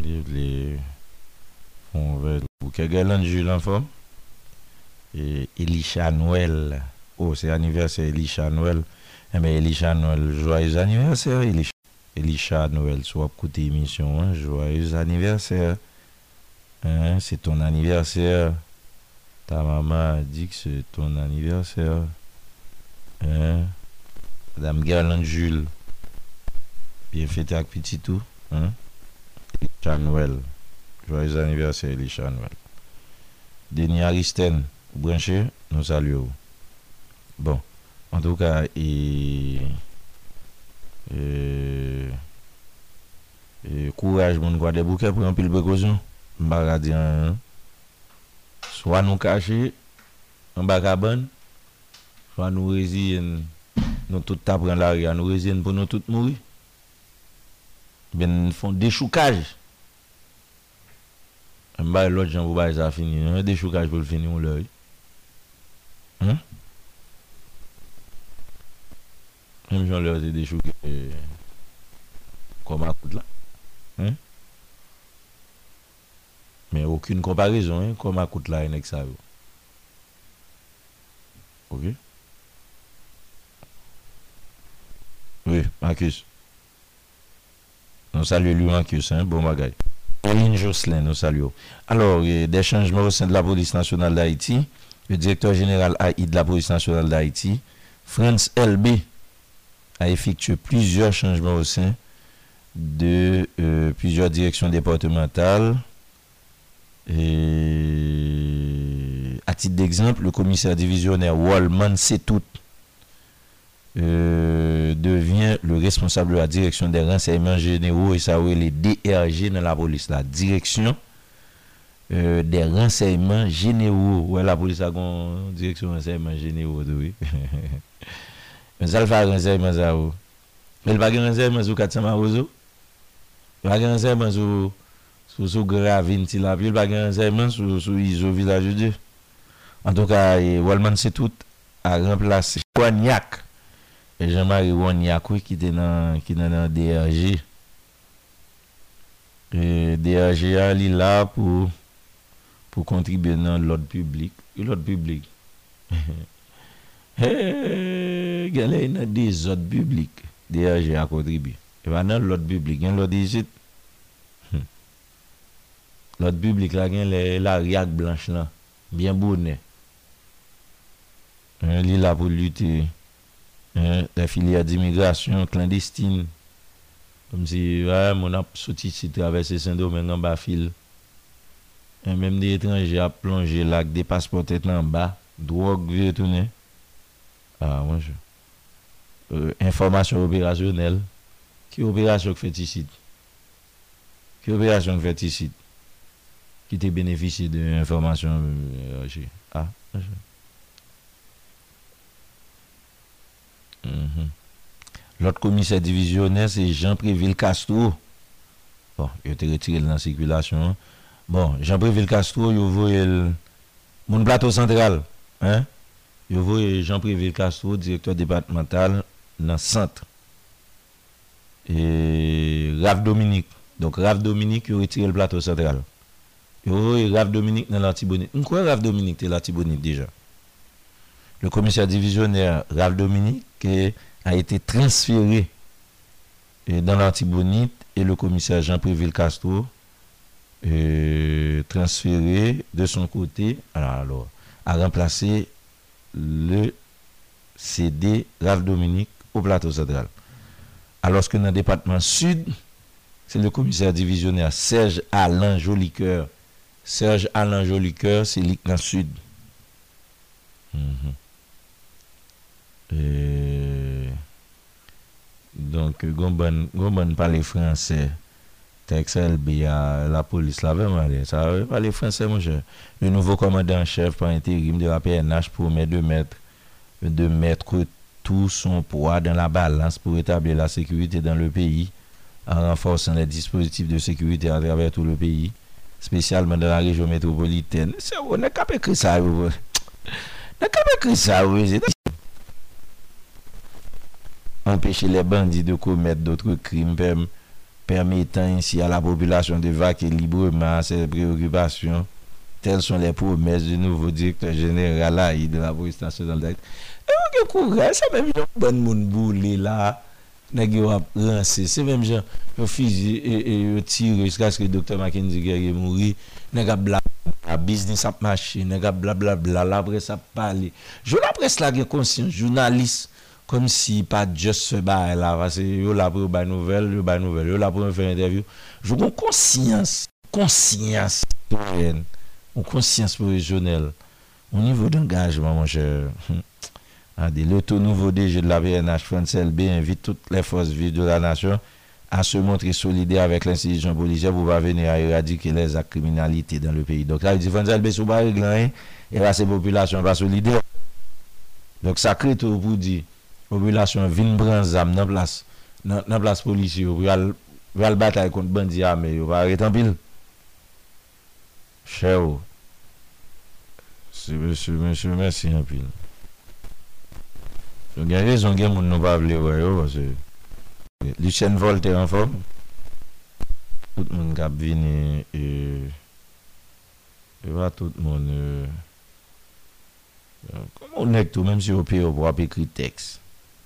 S1: Mdèv lè. Ou ke Gerlant Jules an form E Elisha Noël Ou oh, se aniverser Elisha Noël Eme eh Elisha Noël Joyeuse aniverser Elisha Noël Joyeuse aniverser Se ton aniverser Ta mama dik se ton aniverser Adam Gerlant Jules Bien fete ak piti tou Elisha Noël Jwa riz aniversè li chan man. Deni a risten, ou bwenche, nou sali ou. Bon, an tou ka, e... e... e kouraj moun kwa debouke pou yon pilbe kozoun. Mba radyan, swa nou kache, mba kaban, swa nou rezi, nou tout apren laryan, nou rezi pou nou tout mouri. Ben foun dechoukaj, M bay lòj jan pou bay zav fini, yon de chou kaj pou l fini, yon lòj. Hè? Yon joun lòj se de chou ke... Eh, kou makout la. Hè? Men okyoun komparizon, kou makout la enek sa yo. Ok? We, mankis. Nan salye lou mankis, se yon bon bagay. Jocelyn, Alors, des changements au sein de la police nationale d'Haïti. Le directeur général AI de la police nationale d'Haïti, France LB, a effectué plusieurs changements au sein de euh, plusieurs directions départementales. Et, à titre d'exemple, le commissaire divisionnaire Wallman tout... Euh, devyen le responsable la direksyon euh, oh. oh, oh. de renseyman jenero e sa ou e le DRG nan la polis la direksyon de renseyman jenero ou e la polis la kon direksyon renseyman jenero de ou e men sal fa renseyman sa ou el bagi renseyman sou Katia Marouzou bagi renseyman sou sou sou Gravin il bagi renseyman sou sou Izovila Joudi an ton ka walman se tout a renplase Chouanyak E jenmari wanyakwe ki te nan DRG. E, DRG a li la pou kontribe nan lot publik. E, li lot publik. Gen le yon dey zot publik DRG a kontribe. E wan nan lot publik. Gen lot dey zot. Lot publik la gen le la riyak blanche la. Bien bonè. E, li la pou luti. Eh, la filia di imigrasyon klandestin, kom si, a, moun ap soti si travese sendo men nan ba fil, a, menm ah, euh, de etranje a plonje lak de paspotet lan ba, drok vye tounen, a, moun chou, e, informasyon operasyonel, euh, euh, ki operasyon k fetisit, ki operasyon k fetisit, ki te benefisit de informasyon, a, ah, moun chou, Mhm. L'autre commissaire divisionnaire, c'est Jean-Préville Castro. Bon, il a été retiré de la circulation. Hein. Bon, Jean-Préville Castro, il voyait le... mon plateau central. Hein? Il voyait Jean-Préville Castro, directeur départemental, dans le centre. Et Rav Dominique. Donc, Rav Dominique, il a retiré le plateau central. Il voyait Rav Dominique dans l'Antibonite. Pourquoi Rav Dominique est l'Antibonite déjà? Le commissaire divisionnaire Rav Dominique, qui a été transféré euh, dans l'Antibonite et le commissaire Jean-Préville Castro euh, transféré de son côté alors, à remplacer le CD Ralph Dominique au plateau central. Alors que dans le département sud, c'est le commissaire divisionnaire Serge Alain Jolicoeur. Serge Alain Jolicoeur, c'est l'IC dans le sud. Mhm. Euh, donc, Gomban, Gomban parle français. Texel, la police, la mal, ça parle français, mon Le nouveau commandant-chef par intérim de la PNH promet de mettre, de mettre tout son poids dans la balance pour établir la sécurité dans le pays en renforçant les dispositifs de sécurité à travers tout le pays, spécialement dans la région métropolitaine. C'est on n'a pas ça. On n'a pas ça. empèche lè bandi de koumèt d'otre krim pèm, pèm etan in si a la populasyon de va kè libreman se pre-okupasyon, tel son lè pòmèz de nouvo direktor jenèrala yi de la prestasyon dèk. E ou gè koumè, se mèm jè ou bèn moun bou lè la, nè gè wap lansè, se mèm jè ou fizi, e ou tir, iskanske Dr. McKenzie gè gè mouri, nè gè blab, a biznis ap mache, nè gè blablabla, la pres ap pale. Jou la pres la gè konsen, jounalis, comme si pas juste ce là parce que yo là pour bail nouvelle yo bail nouvelle yo là pour faire interview je une conscience conscience citoyenne une conscience professionnelle au niveau d'engagement mon cher le tout nouveau DG de la VNH, France B invite toutes les forces vives de la nation à se montrer solidaire avec l'institution policière pour pas venir éradiquer les actes criminalité dans le pays. Donc là, il dit France LB, sous pas régler, et là, ces populations pas solidaires. Donc ça crée tout pour dire Popilasyon vin bran zam nan plas, nan plas polisi yo pou yal batay kont bandi ame yo pa arret anpil. Che yo. Si monsi, monsi, monsi, monsi anpil. Son gen rezon gen moun nou pa avle yo yo. Luchenvol teranfom. Tout moun kap vin e... E, e va tout moun e... e Kom ou nek tou menm si yo pi yo pou api kri teks.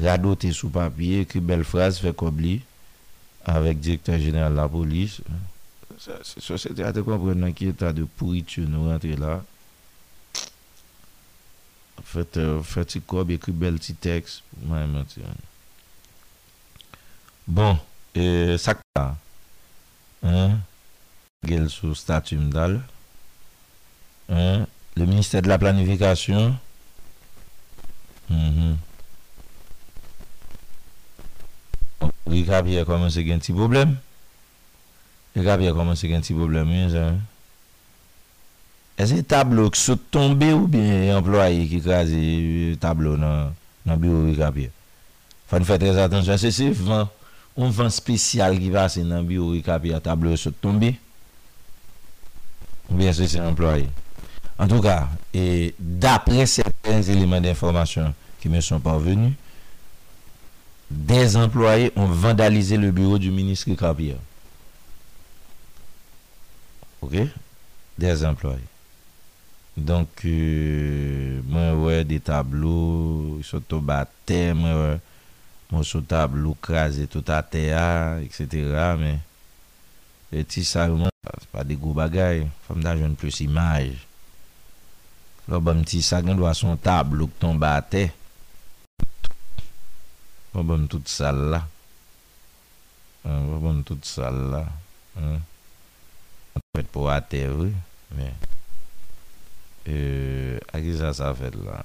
S1: radoté sous papier, écrit belle phrase, fait cobli. avec directeur général de la police. C'est société à te comprendre qui état de pourriture nous rentrer là. Faites euh, un petit cob, écrit belle petit texte. Bon, et ça Hein? Gel sous statut Hein? Le ministère de la planification. Mm-hmm. Rikapye koman se gen ti boblem Rikapye koman se gen ti boblem Mwen se E se tablo ki sot tombe Ou bi en ploye ki kazi Tablo nan biro rikapye Fany fay trez atensyon Se se van Un van spesyal ki vase nan biro rikapye A tablo yon sot tombe Ou bi en sot se en ploye En tou ka e, Dapre seten elemen de informasyon Ki men son pan veni Des employe, on vandalize le bureau Du ministre Kavya Ok Des employe Donk euh, Mwen wè de tablo Soto batè Mwen wè Mwen sou tablo krasè touta teya Etc Mwen ti sa wè Fèm da joun plus imaj Lò bèm ti sa Gènd wè son tablo kton batè Voban m tout sal la Voban m tout sal la An te met pou atev e, Ake sa sa fet la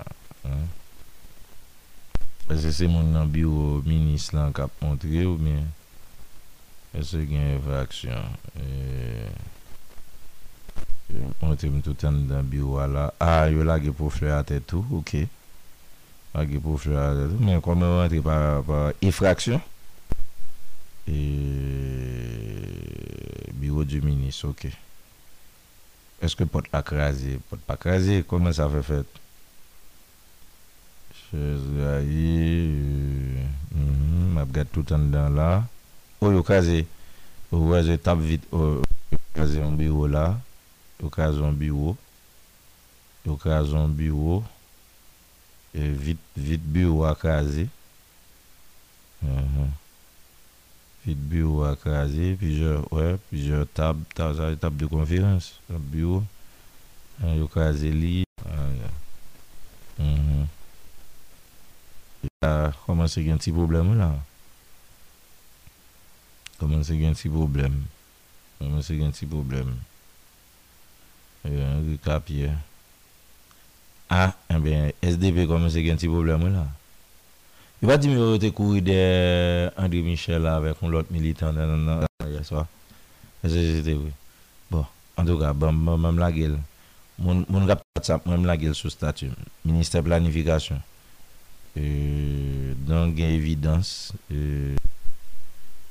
S1: Ase se moun nan biyo Minis lan kap montre ou mi Ase gen evraksyon e, e, Montre m tout an nan biyo la A yo la ge pou fwe atev tou Ok Agi pou fwa. Men konmen wak entri pa infraksyon. E, biro di minis. Ok. Eske pot akrazi? Pot akrazi. Komen sa fe fet? Che zra yi. E, Map mm-hmm, get toutan dan la. Ou yo kaze. Ou yo je tap vit. Ou yo kaze yon biro la. Yo kaze yon biro. Yo kaze yon biro. E vit byo wak aze. Mm-hmm. Vit byo wak aze. Pi jè, wè, pi jè tab, tab de konferans. Tab byo. An yo kaze li. Ah, ya. Mm-hmm. Ya, koman se gen ti problem ou la? Koman se gen ti problem. Koman se gen ti problem. Ya, an yo kapye. Ha, ah, en eh ben, SDP gomen se gen ti problem ou la. Y pa di mi wote kou ide euh, André Michel la vek, moun lot militant, nan nan nan, yaswa. Ese jete wè. Bon, an tou ka, mwen bon, bon, mla gel. Moun rap tatsap, mwen mla gel sou statu. Ministè planifikasyon. Euh, Don gen evidans. Euh,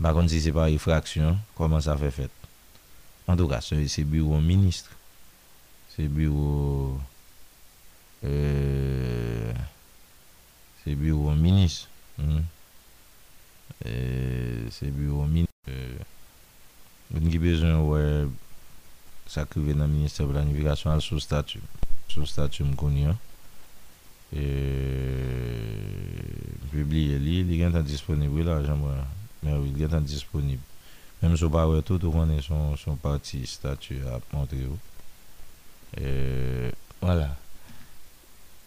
S1: ba kon si se pa refraksyon, koman sa fe fet. An tou ka, se biro ministè. Se biro... Euh, Se bureau minis Se euh, bureau minis Ben ki bezen wè Sakriven nan minister planifikasyon Al sou statu Sou statu mkouni an E Publiye li Li gen tan disponib wè la Men wè li gen tan disponib Men sou pa wè tout ou kwanè son parti Statu ap montre wè E euh, Wala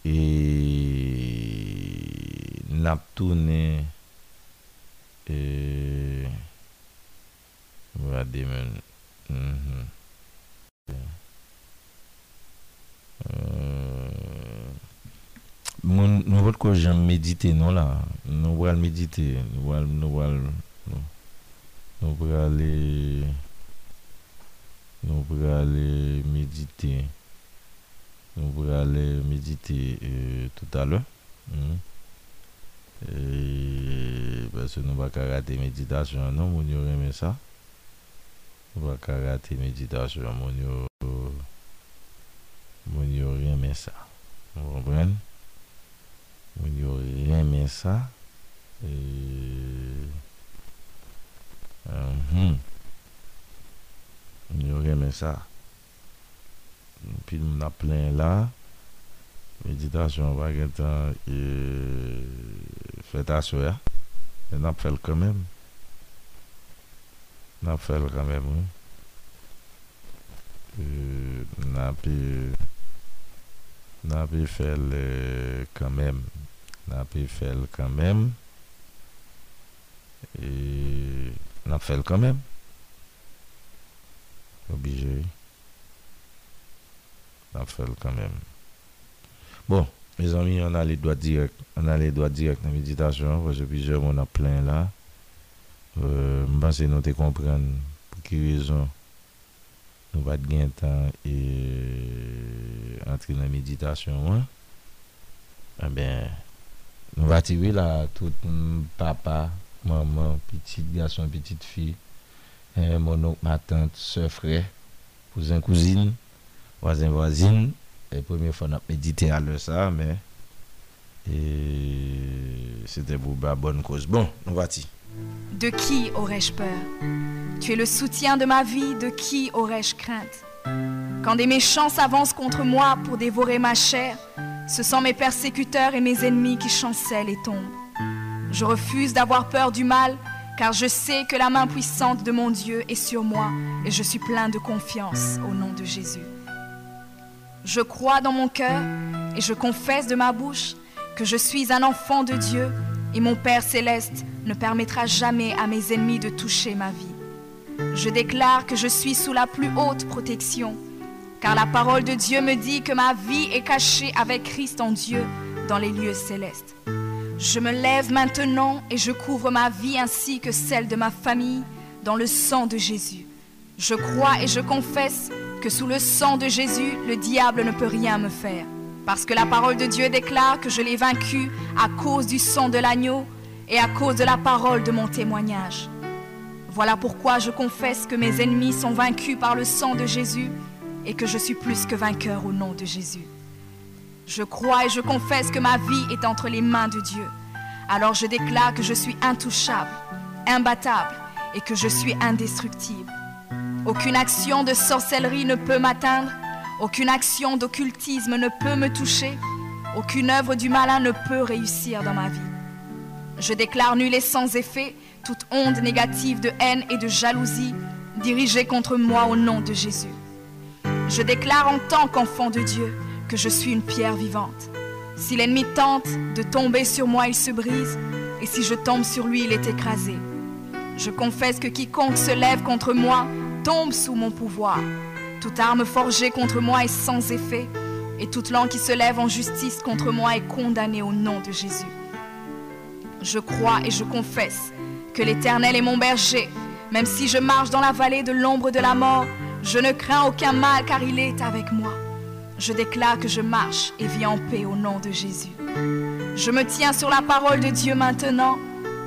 S1: e nap toune e vwa demen. Mhm. E, nou vwot kwa jen medite nou la, nou vwal medite, nou vwal, nou vwal, nou vwal le, nou vwal le medite. Nous pourrons aller méditer euh, tout à l'heure. Hmm. parce que nous ne pas rater méditation, non, mon ça. Nous ne pas rater méditation, mon ça. rien ça, euh, hmm. Pi nou nap plen la, meditasyon wak etan, fweta sou ya, e nap fel komem. Nap fel komem, ou. E, nap fel komem. Nap e fel e, komem. Nap fel komem. Obije yi. La fèl kan mèm. Bon, mè zanmi, an alè doa direk nan meditasyon. Fò jè pijè moun ap plèn la. Mwen panse nou te komprèn pou ki rezon nou vat gen tan e antri nan meditasyon mwen. A bè, nou vat ive la tout m papa, maman, moun piti gason, moun piti fi, eh, moun nouk ma tante, sè frè, pou zan kouzine. Voisin, voisine, Et première fois, on a médité à ça, mais c'était pour la bonne cause. Bon, on va
S10: De qui aurais-je peur Tu es le soutien de ma vie, de qui aurais-je crainte Quand des méchants s'avancent contre moi pour dévorer ma chair, ce sont mes persécuteurs et mes ennemis qui chancellent et tombent. Je refuse d'avoir peur du mal, car je sais que la main puissante de mon Dieu est sur moi et je suis plein de confiance au nom de Jésus. Je crois dans mon cœur et je confesse de ma bouche que je suis un enfant de Dieu et mon Père céleste ne permettra jamais à mes ennemis de toucher ma vie. Je déclare que je suis sous la plus haute protection, car la parole de Dieu me dit que ma vie est cachée avec Christ en Dieu dans les lieux célestes. Je me lève maintenant et je couvre ma vie ainsi que celle de ma famille dans le sang de Jésus. Je crois et je confesse que sous le sang de Jésus, le diable ne peut rien me faire. Parce que la parole de Dieu déclare que je l'ai vaincu à cause du sang de l'agneau et à cause de la parole de mon témoignage. Voilà pourquoi je confesse que mes ennemis sont vaincus par le sang de Jésus et que je suis plus que vainqueur au nom de Jésus. Je crois et je confesse que ma vie est entre les mains de Dieu. Alors je déclare que je suis intouchable, imbattable et que je suis indestructible. Aucune action de sorcellerie ne peut m'atteindre, aucune action d'occultisme ne peut me toucher, aucune œuvre du malin ne peut réussir dans ma vie. Je déclare nul et sans effet toute onde négative de haine et de jalousie dirigée contre moi au nom de Jésus. Je déclare en tant qu'enfant de Dieu que je suis une pierre vivante. Si l'ennemi tente de tomber sur moi, il se brise, et si je tombe sur lui, il est écrasé. Je confesse que quiconque se lève contre moi tombe sous mon pouvoir. Toute arme forgée contre moi est sans effet, et toute langue qui se lève en justice contre moi est condamnée au nom de Jésus. Je crois et je confesse que l'Éternel est mon berger. Même si je marche dans la vallée de l'ombre de la mort, je ne crains aucun mal car il est avec moi. Je déclare que je marche et vis en paix au nom de Jésus. Je me tiens sur la parole de Dieu maintenant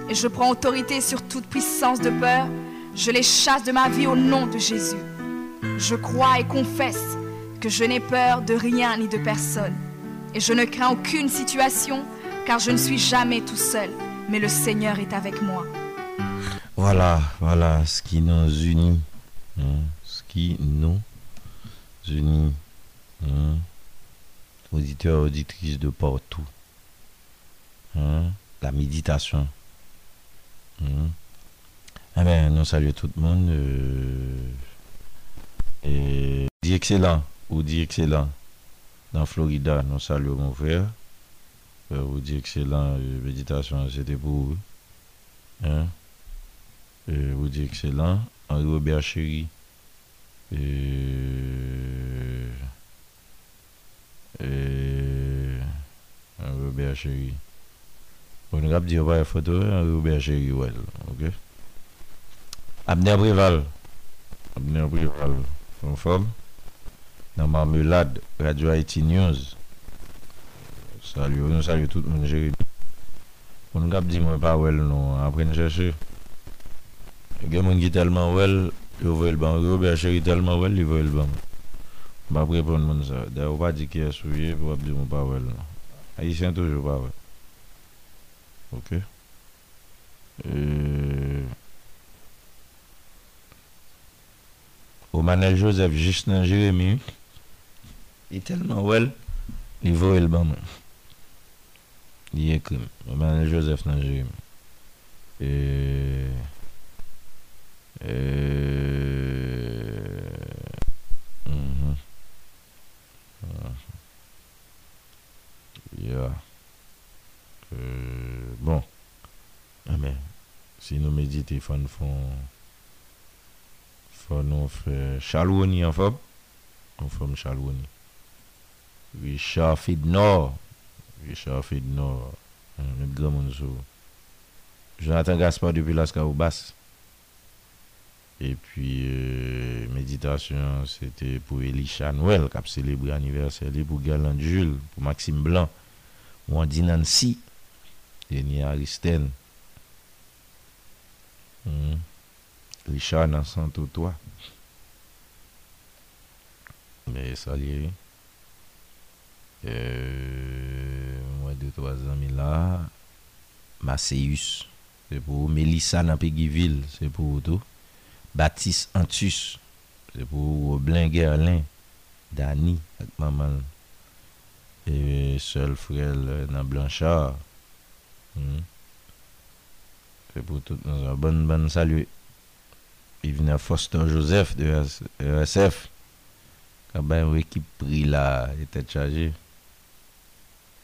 S10: et je prends autorité sur toute puissance de peur je les chasse de ma vie au nom de Jésus. Je crois et confesse que je n'ai peur de rien ni de personne. Et je ne crains aucune situation, car je ne suis jamais tout seul, mais le Seigneur est avec moi.
S1: Voilà, voilà ce qui nous unit. Hein, ce qui nous unit. Hein. auditeurs, auditrices de partout. Hein, la méditation. Eh bien, nous saluons tout le monde. Euh, et dites excellent, ou dites excellent, dans Florida, nous saluons mon frère. vous euh, dites excellent, euh, méditation, c'était pour vous. Hein? vous euh, dites excellent, en Robert Chéri. Henri Robert Chéri. On va dire, pas va photo, en Robert Chéri, ouais, ok? Abne aprival, apne aprival, foun foun. Nanman me lad, Radio Haiti News, salyon, salyon tout moun jeri. Moun kap di mwen pa wel nou, apren jese. E gen moun ki telman wel, yo vel ban, gen moun bi a cheri telman wel, yo vel ban. Moun apre pon moun salyon, deyo wad di kye souye, wap di moun pa wel nou. A yi sen toujou wavè. Ok. Eee... au Manel Joseph dans Jérémy, il est tellement well, il vaut le bon. Il est crime. Au Manel Joseph dans Jérémy. et Yeah. Euh, bon. Amen. Ah, si nous méditons, il faut nous faire... Fò nou fè, Chalwouni an fòm? An fòm Chalwouni. Richard Fidnor. Richard Fidnor. An mèdre moun sou. Jonathan Gaspard dèpè la ska ou bas. E pwi meditasyon sè tè pou Elie Chanouel. Kap selebri aniverseli pou Galant Jules. Pou Maxime Blanc. Ou Andinansi. Teni Aristène. Mèdite. Hmm. Lisha nan santo toa. Euh, Mè salye. Mwen de toa zanmi la. Maseyus. Se pou Melisa nan Peggyville. Se pou tou. Batis Antus. Se pou Blin Guerlin. Dani. Mwen salye. Se pou tout nan santo toa. Mwen salye. I vina fostan Josef de Resef. Kaba ah yon vwe ki pri la eten chaje.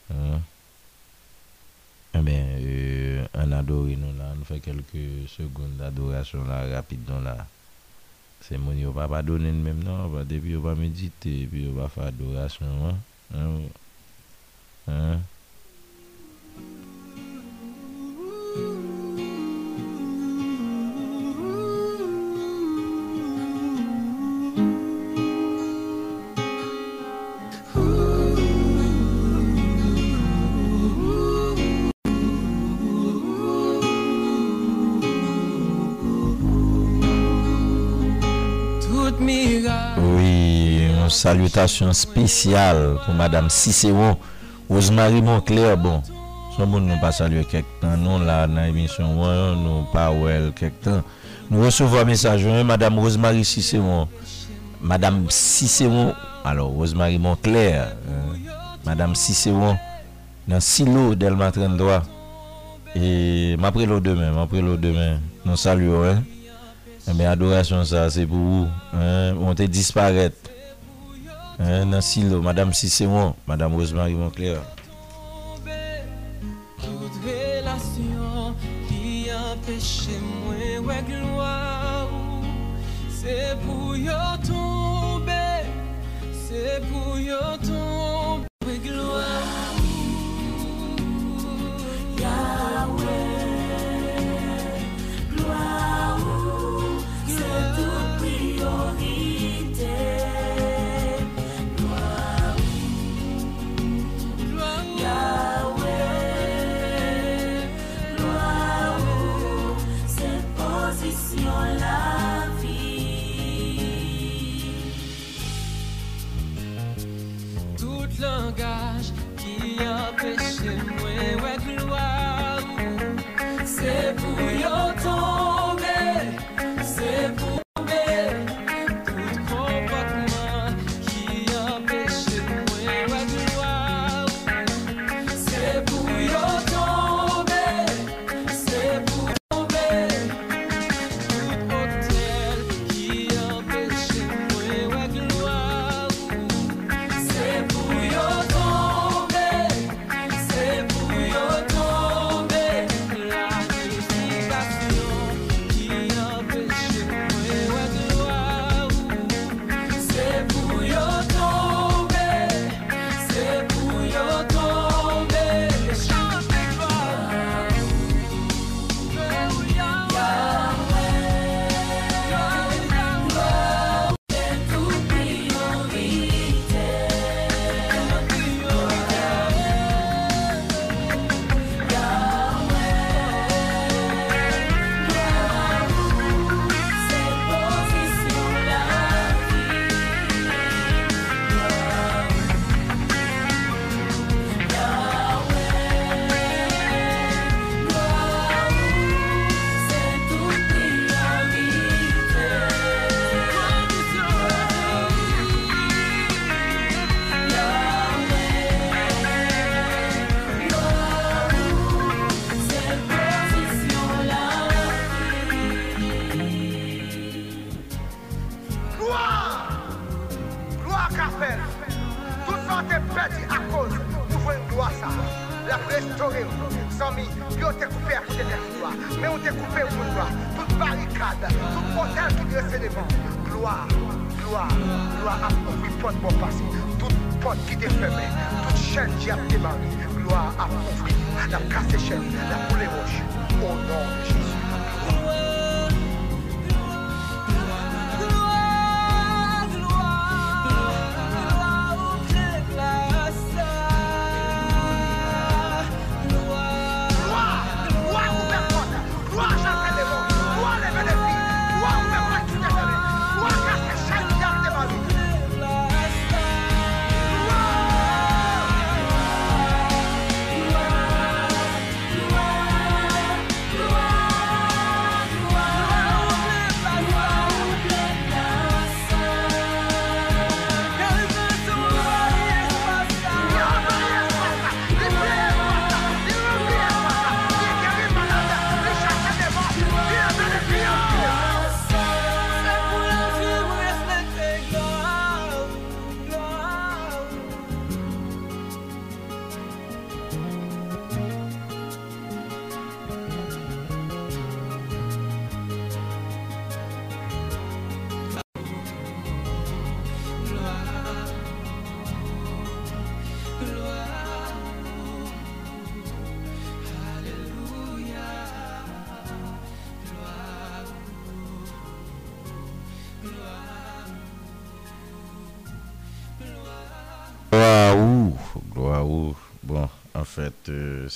S1: An eh euh, adori nou la. An fwe kelke segoun adorasyon rapide nou la. Se moun yon pa pa donen menm nan. Depi yon pa medite. Epi yon pa fa adorasyon.
S11: Wou wou
S1: wou wou. Salutasyon spesyal pou madame Sisewo Ozmary Moncler Bon, son moun nou pa salye kek tan Nou la nan emisyon wè Nou pa wèl kek tan Nou resovwa mesaj wè Madame Ozmary Sisewo Madame Sisewo Alors, Ozmary Moncler Madame Sisewo Nan silou del matren dwa E mapre lou demè Napre lou demè Nan salye wè E eh mi adorasyon sa se pou wè Montè disparèt Eh, Nansilo, Madame Sissémon, Madame Rosemary Moncler.
S11: Chez moi, ouais, gloire, c'est pour y tomber, c'est pour y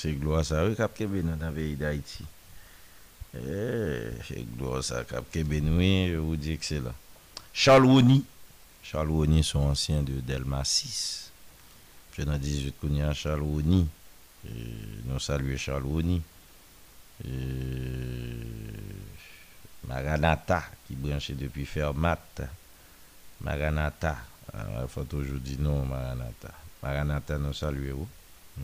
S11: C'est gloire
S12: ça,
S1: cap kap dans dans d'Haïti. veyi C'est C'est ça, cap que je vous je vous dis Charles Charles son de Delma 6. Je n'ai 18 kouni à Charles Rony. Nous saluons saluons Charles Maranatha, Maranata, qui branche depuis Fermat. Maranata. Il faut toujours dire non Maranata. Maranata nous saluons. Hmm.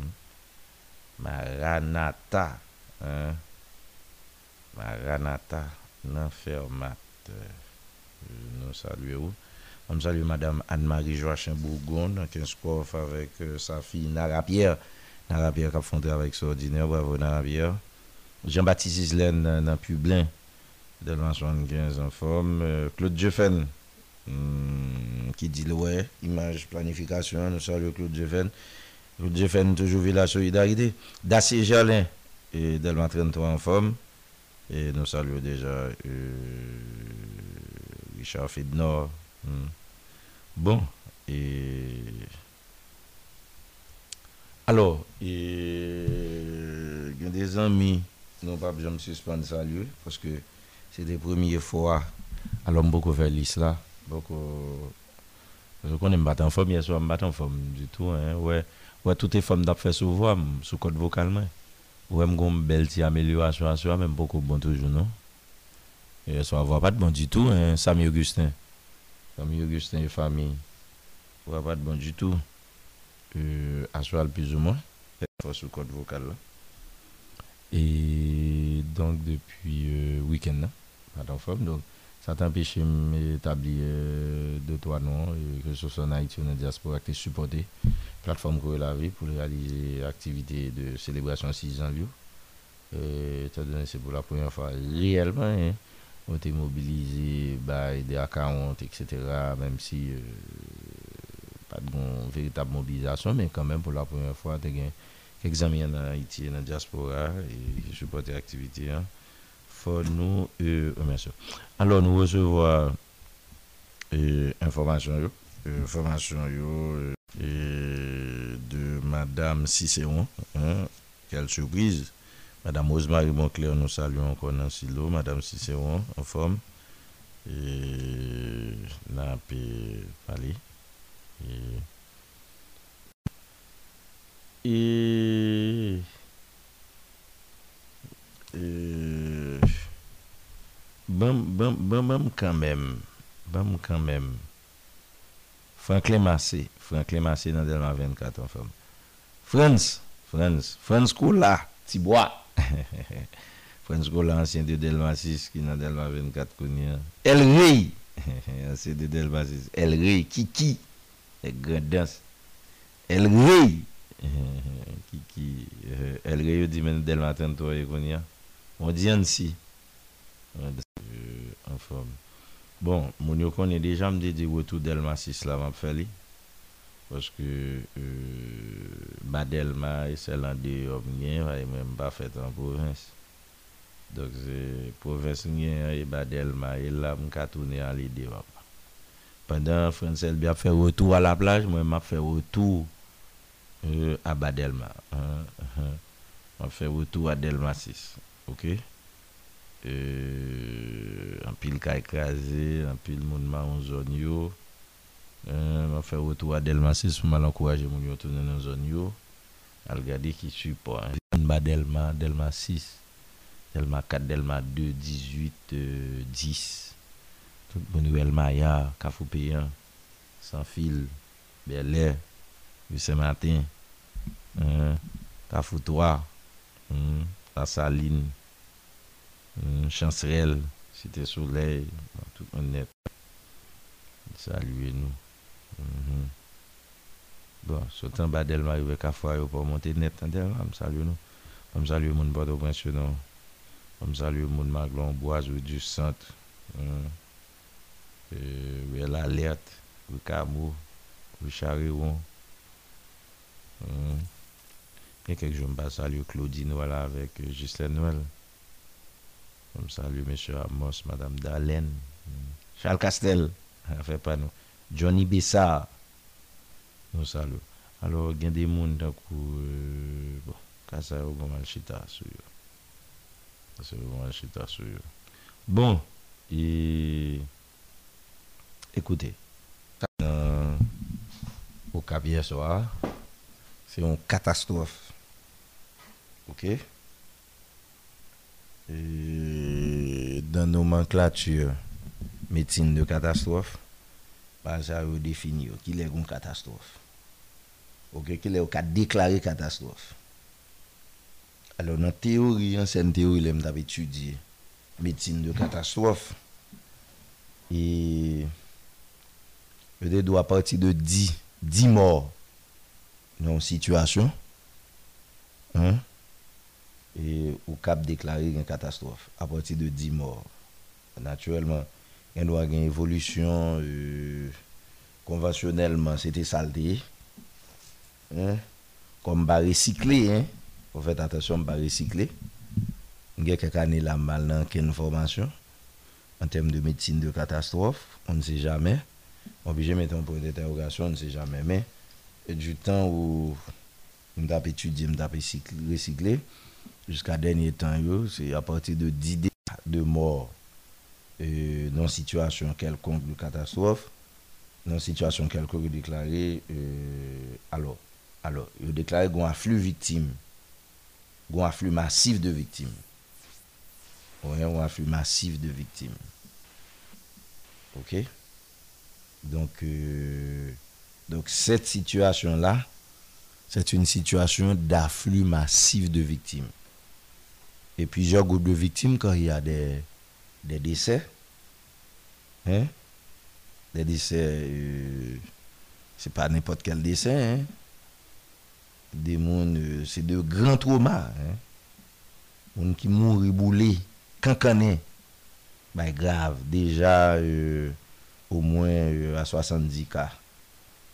S1: Maranata, Hein? Maranatha, l'enfermate. Nous saluons. On salue Madame Anne-Marie Joachim Bourgogne, qui est avec euh, sa fille Nara Pierre. Nara Pierre qui a fondé avec son dîner Bravo Nara Pierre. Jean-Baptiste Islaine dans Publin, de 75 en forme. Euh, Claude Jeffen, hmm, qui dit ouais, image planification. Nous saluons Claude Jeffen. Je fais toujours la solidarité. d'assez Jalin, et Delma 33 en forme. Et nous saluons déjà euh, Richard Fidnor. Hmm. Bon, et. Alors, euh, il y a des amis, non pas je me suspendre saluer, parce que c'est des premières fois. Alors, beaucoup faire l'isla. Beaucoup. Je connais, me battre en forme hier soir, je me en forme du tout. Hein, ouais. Ouais, toutes les femmes d'affaires sous voix, sous code vocal. Ouais, même une belle petite amélioration à soi, même beaucoup bon toujours, non? Et ça va pas de bon du tout, hein, Samy Augustin. Samy Augustin et famille. Ouais, pas de bon du tout. Euh, à soi, plus ou moins. Sous code vocal, là. Et donc, depuis le euh, week-end, là, pas d'enfant, donc ça t'empêche d'établir euh, deux ou trois noms, que ce soit en Haïti ou la diaspora, qui supporter supporté. Plateforme que la vie pour réaliser l'activité de célébration 6 ans. Euh, c'est pour la première fois réellement. ont hein. on été mobilisé par bah, des accounts, etc. Même si euh, pas de véritable mobilisation, mais quand même pour la première fois, tu as quelques en Haïti et en diaspora et supporter l'activité. Hein nous Merci. Euh, Alors, nous recevons euh, euh, et information de madame Cicéron hein, quelle surprise madame Rosemary Moncler nous saluons encore dans silo madame Cicéron en forme et n'a parlé et, et Bèm bèm bèm bèm bèm bèm. Bèm bèm bèm bèm. Franklè Massé. Franklè Massé nan Delma 24, on fèm. Frans. Frans. Frans Koula. Ti boi. Frans Koula, ansyen de Delma 6, ki nan Delma 24, kouni an. Elre. Ansyen de Delma 6. Elre. Kiki. E gredas. Elre. Kiki. Elre yon di men Delma 33, kouni an. On di an si. Bon, moun yo konen dejan mde di wotou Delma 6 la man feli Paske Badelma e selan de yon mwen mwen pa fèt an Provence Dok zè Provence mwen yon yon Badelma yon la mwen katounen an li devan Pendan Frenzel bi a fèt wotou a la plaj mwen mwen fèt wotou a Badelma Mwen fèt wotou a Delma 6 E, Anpil ka ekraze Anpil moun ma ou zon yo e, Ma fe wotou a Delma 6 Mou malankouaje moun yo tounen ou zon yo Al gade ki sou po Delma 6 Delma 4 Delma 2 18 10 Tout moun ou Elma ya Kafou P1 Sanfil Belè Yuse Matin euh, Kafou 3 La euh, Saline Chans rel, si te souley, tout moun net. Saluye nou. Mm-hmm. Bon, sotan badel ma yon ve ka fwayo pou mante net. Saluye nou. Saluye moun bado prinsyonon. Saluye moun maglon boaz ou di sante. Ve la lert, kou kamou, kou charyon. Nekèk jom ba salye klodi nou ala vek Gislen Noel. On salue M. Amos, Mme Darlene, Charles Castel, hein, fait pas nous. Johnny Bessa. nous saluons. Alors, il y a des gens qui euh, bon, quand ça bon malchita chita sur C'est bon malchita chita sur Bon, et écoutez, euh, au cas hier soir, c'est une catastrophe. OK euh, dans la nomenclature médecine de catastrophe, pas ça, vous définit qui est une catastrophe. Ok, qui est déclaré catastrophe. Alors, dans la théorie, ancienne théorie, je d'habitude étudié médecine de catastrophe. Et je à partir de 10, 10 morts dans une situation. Hein? et au cap déclaré une catastrophe à partir de 10 morts. Naturellement, il doit une évolution conventionnellement, c'était saleté. Hein? Comme pas recycler, hein? faut faire attention, pas recycler Il y a quelques e, e, e. mal une formation en termes de médecine de catastrophe, on ne sait jamais. Obligé de mettre un point d'interrogation, on ne sait jamais. Mais du temps où on a étudié, on a jusqu'à dernier temps, c'est à partir de 10 de mort dans euh, dans situation quelconque de catastrophe, dans situation quelconque déclarée, euh, alors, alors, ils déclaré qu'il y a un flux victime, un afflux massif de victimes. Oui, un afflux massif de victimes. OK Donc, euh, donc cette situation-là, c'est une situation d'afflux massif de victimes et plusieurs groupes de victimes quand il y a des, des décès. Hein, des décès, euh, ce n'est pas n'importe quel décès. Hein? Des euh, c'est de grands traumas. Hein? gens qui quand on cancané. Bah, grave, déjà euh, au moins à 70 cas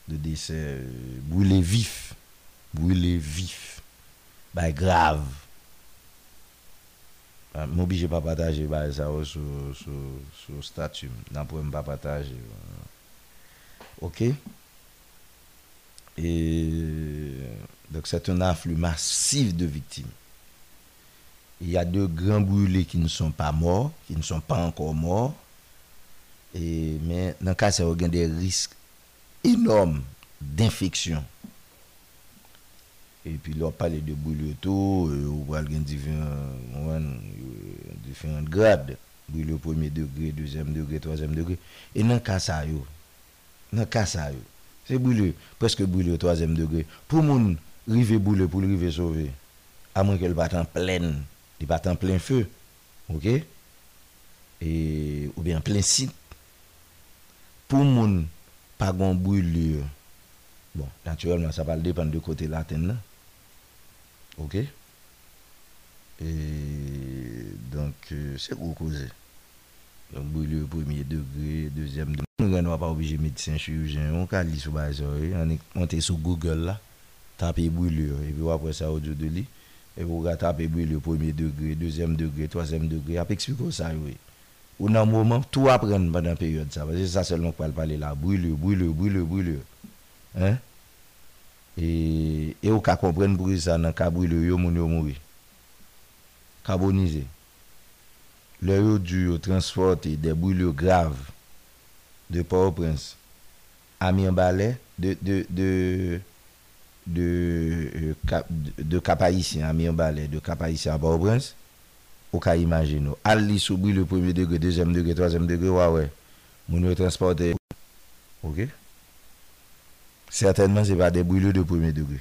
S1: de décès brûlés vifs. Brûlés vifs. Bah, grave. Bah, suis pas partager ça sur le statut pas OK et donc c'est un afflux massif de victimes il y a deux grands brûlés qui ne sont pas morts qui ne sont pas encore morts et mais dans le cas ça il a des risques énormes d'infection et puis là, on parle de brûlure tout euh, on parle de différents, grades. Brûlure premier degré, deuxième degré, troisième degré. Et dans le cas ça, dans cas ça, c'est brûlure, presque brûlure troisième degré. Pour mon river brûlure pour river sauver, à moins qu'elle batte en pleine, il batte en plein feu, ok? Et, ou bien en plein site. Pour mon pas grand brûlure. Bon, naturellement, ça va dépendre du côté latin, là. Ok Et donc, euh, c'est gros causé. Donc, brûlure au premier degré, deuxième degré. Nous n'avons pas obligé médecin, chirurgien, on calise sur base, on est monté sur Google là, taper brûlure, et puis après ça, audio de lit, et vous tapez brûlure premier degré, deuxième degré, troisième degré, après expliquer ça, oui. Ou moment, un moment, tout période ça. la ça Ça, ça kwa ça seulement la. brûlure brûlure brûlure brûlure Hein? Et e ou ka kompren pou sa nan kabri le yo moun yo mouri. carbonisé Le yo du transporte des graves graves de Port-au-Prince a balais de de, de, de, euh, de Kapayisyen a Mirbalè de Kapayisyen a Port-au-Prince ou ka imagine ou. Al li soubri le premier degré, deuxième degré, troisième degré. Ouais ouais. Moun yo transporte ok? certainement ce n'est pas des brûlures de premier degré.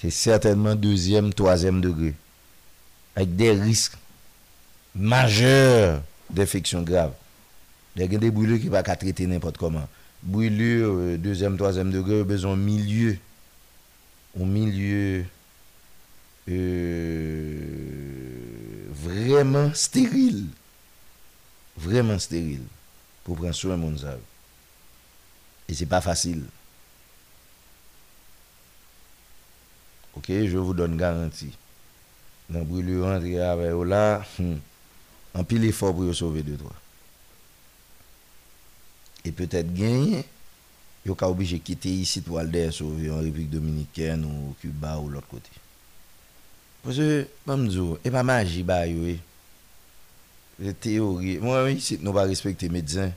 S1: C'est certainement deuxième, troisième degré. Avec des risques majeurs d'infection grave. Il y a des brûlures qui ne vont pas traiter n'importe comment. Brûlure, euh, deuxième, troisième degré, besoin milieu. Au milieu euh, vraiment stérile. Vraiment stérile. Pour prendre soin de mon zèbre. Et c'est pas facile. Ok, je vous donne garantie. Dans brûlure rentrer avec là, hum. en pile effort pour vous sauver de toi. Et peut-être gagner, vous êtes obligé de quitter ici pour aller sauver en République Dominicaine ou Cuba ou l'autre côté. Parce que, et pas magie, bah, oui. Les théories. Moi, ici, nous ne pas respecter les médecins.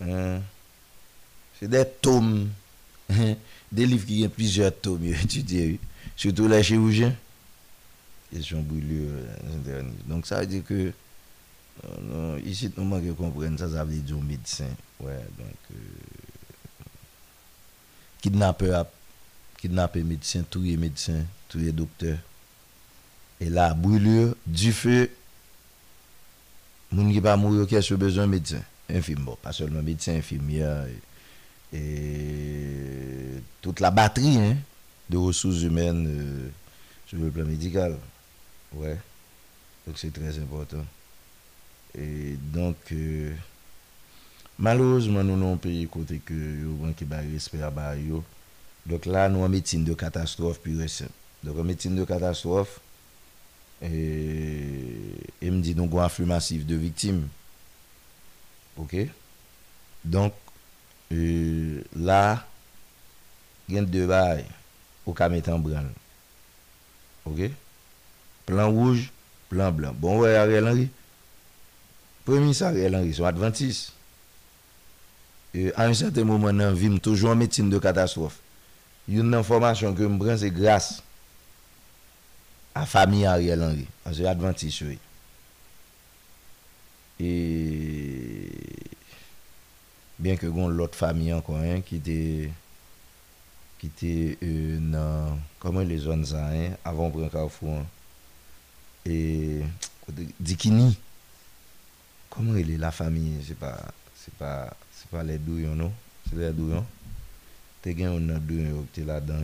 S1: Hein? c'est des tomes, hein? des livres qui ont plusieurs tomes surtout les chirurgiens. Question brûlure. Euh, donc ça veut dire que euh, ici, nous manquons de comprendre ça, ça veut dire un médecin. Ouais, donc, kidnapper, euh, kidnapper médecin, tous les médecins, tous les docteurs. Et la brûlure du feu, gens qui pas mourir, qui a besoin de médecin. Infime, pas seulement médecin, infirmière et toute la batterie hein, de ressources humaines euh, sur le plan médical. Ouais. Donc c'est très important. Et donc, euh, malheureusement, nous n'avons pas côté que nous qui respect à Donc là, nous en médecine de catastrophe pure et simple. Donc en médecine de catastrophe, et, me dit nous avons un flux massif de victimes. Ok? Donc, là, il y a deux bails au cas en branle. OK Plan rouge, plan blanc. Bon, ouais, Ariel Henry. Premier, ça, Ariel Henry, son adventiste. et à un certain moment dans la toujours en médecine de catastrophe. Une information que je prends, c'est grâce à la famille Ariel Henry, à ce adventiste. Et bien que gon l'autre famille encore qui était dans comment les zones hein, avant prend carrefour hein. et Dikini comment elle est la famille c'est pas c'est pas c'est pas les douillons non c'est les douillons t'es gain on a qui t'es là dedans